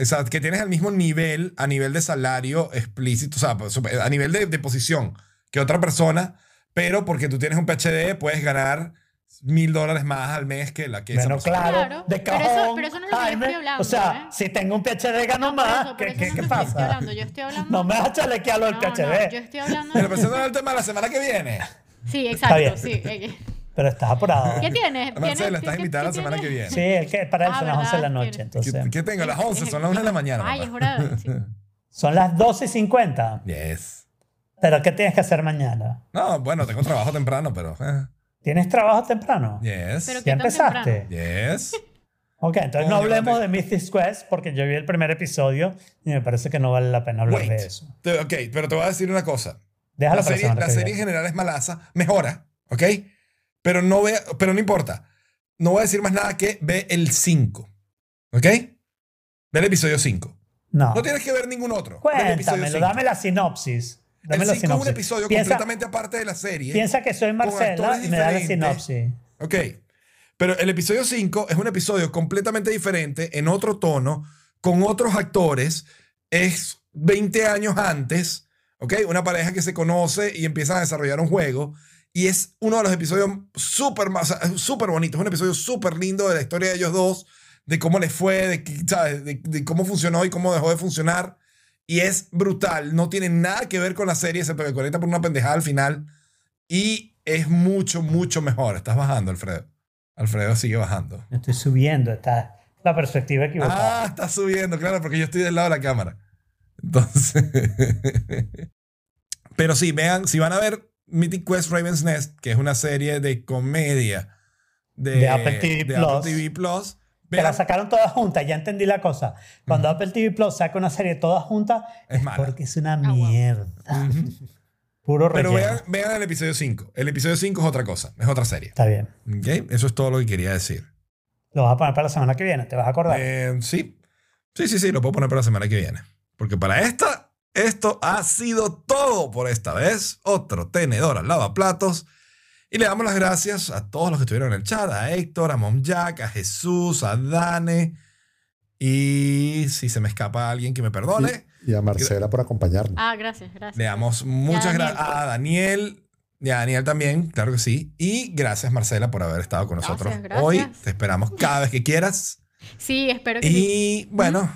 o sea, que tienes el mismo nivel a nivel de salario explícito, o sea, pues, a nivel de, de posición que otra persona, pero porque tú tienes un PhD puedes ganar mil dólares más al mes que la que esa Bueno, persona. claro, Claro, de pero cajón, eso- pero eso no es lo que yo estoy hablando, O sea, ¿eh? si tengo un PhD gano más, eso, ¿qué, eso qué, no qué es lo que yo estoy pasa? hablando, Yo estoy hablando... No me vas a chalequear lo del No, PhD. no, yo estoy hablando... Pero presentando el tema la semana que viene. Sí, bien. exacto, sí. eh, Pero estás apurado. ¿Qué tienes? Marcela, ¿Tienes- estás invitada la semana que viene. Sí, el que para él Ah, son las 11 de la noche. ¿Qué, Entonces, qué tengo? Las 11, son las 1 de la mañana. Ay, es hora de... sí. son las 12 y 50. Yes. Pero ¿qué tienes que hacer mañana? No, bueno, tengo trabajo temprano, pero. ¿Tienes trabajo temprano? Yes. Pero ¿Ya ¿Qué tan empezaste? Yes. Ok, entonces no hablemos de Mythic Quest porque yo vi el primer episodio y me parece que no vale la pena hablar Wait. de eso. Te- ok, pero te voy a decir una cosa. Déjalo la para serie, la serie en general es malaza, mejora, ¿ok? Pero no, ve, pero no importa. No voy a decir más nada que ve el 5, ¿ok? Ve el episodio 5. No. No tienes que ver ningún otro. Cuéntamelo, 5. dame la sinopsis. Dame el la 5 es un episodio piensa, completamente aparte de la serie. piensa que soy Marcela y me da la sinopsis. Ok. Pero el episodio 5 es un episodio completamente diferente, en otro tono, con otros actores. Es 20 años antes, ¿ok? Una pareja que se conoce y empiezan a desarrollar un juego. Y es uno de los episodios súper súper bonitos. Es un episodio súper lindo de la historia de ellos dos, de cómo les fue, de, ¿sabes? de, de cómo funcionó y cómo dejó de funcionar. Y es brutal. No tiene nada que ver con la serie, excepto que conecta por una pendejada al final. Y es mucho, mucho mejor. Estás bajando, Alfredo. Alfredo sigue bajando. Estoy subiendo, está la perspectiva equivocada. Ah, está subiendo, claro, porque yo estoy del lado de la cámara. Entonces. Pero sí, vean, si van a ver Mythic Quest Raven's Nest, que es una serie de comedia de, De Apple TV de Plus. Apple TV Plus, que la sacaron todas juntas, ya entendí la cosa. Cuando Apple TV Plus saca una serie todas juntas, Es es, mala. porque es una wow. mierda. Puro pero vean, vean el episodio 5. El episodio 5 es otra cosa, es otra serie. Está bien. ¿Ok? Eso es todo lo que quería decir. Lo vas a poner para la semana que viene, ¿te vas a acordar? Eh, sí. Sí, sí, sí, lo puedo poner para la semana que viene. Porque para esta, esto ha sido todo por esta vez. Otro tenedor al lavaplatos. Y le damos las gracias a todos los que estuvieron en el chat, a Héctor, a Mom Jack, a Jesús, a Dane. Y si se me escapa alguien que me perdone, Y a Marcela por acompañarnos. Ah, gracias, gracias. le damos muchas gracias a Daniel. Y a Daniel también, claro que sí. Y gracias, Marcela, por haber estado con Gracias, nosotros gracias. hoy. Te esperamos cada vez que quieras. Sí, espero que sí. Y bueno,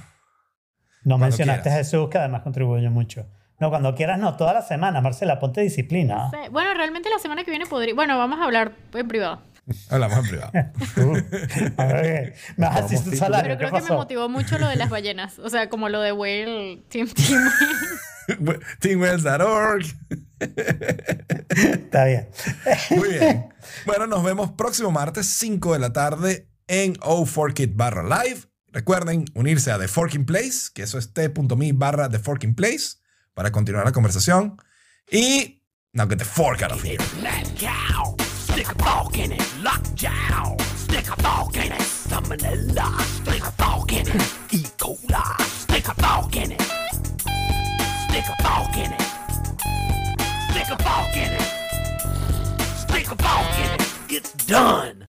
No mencionaste a. Jesús, que además contribuye mucho. No, cuando quieras, no, toda la semana, Marcela, ponte disciplina. Sí, Bueno, realmente la semana que viene podría... Bueno, vamos a hablar en privado. hablamos en privado. A ver, me vas a decir tu salario. Pero ¿qué creo que me motivó mucho lo de las ballenas. O sea, como lo de Whale Team Team. Teamwells.org. Está bien. Muy bien. Bueno, nos vemos próximo martes, 5 de la tarde, en O4Kit barra live. Recuerden unirse a The Forking Place, que eso es t.me barra The Forking Place, para continuar la conversación. Y now get the fork out of here. It's done.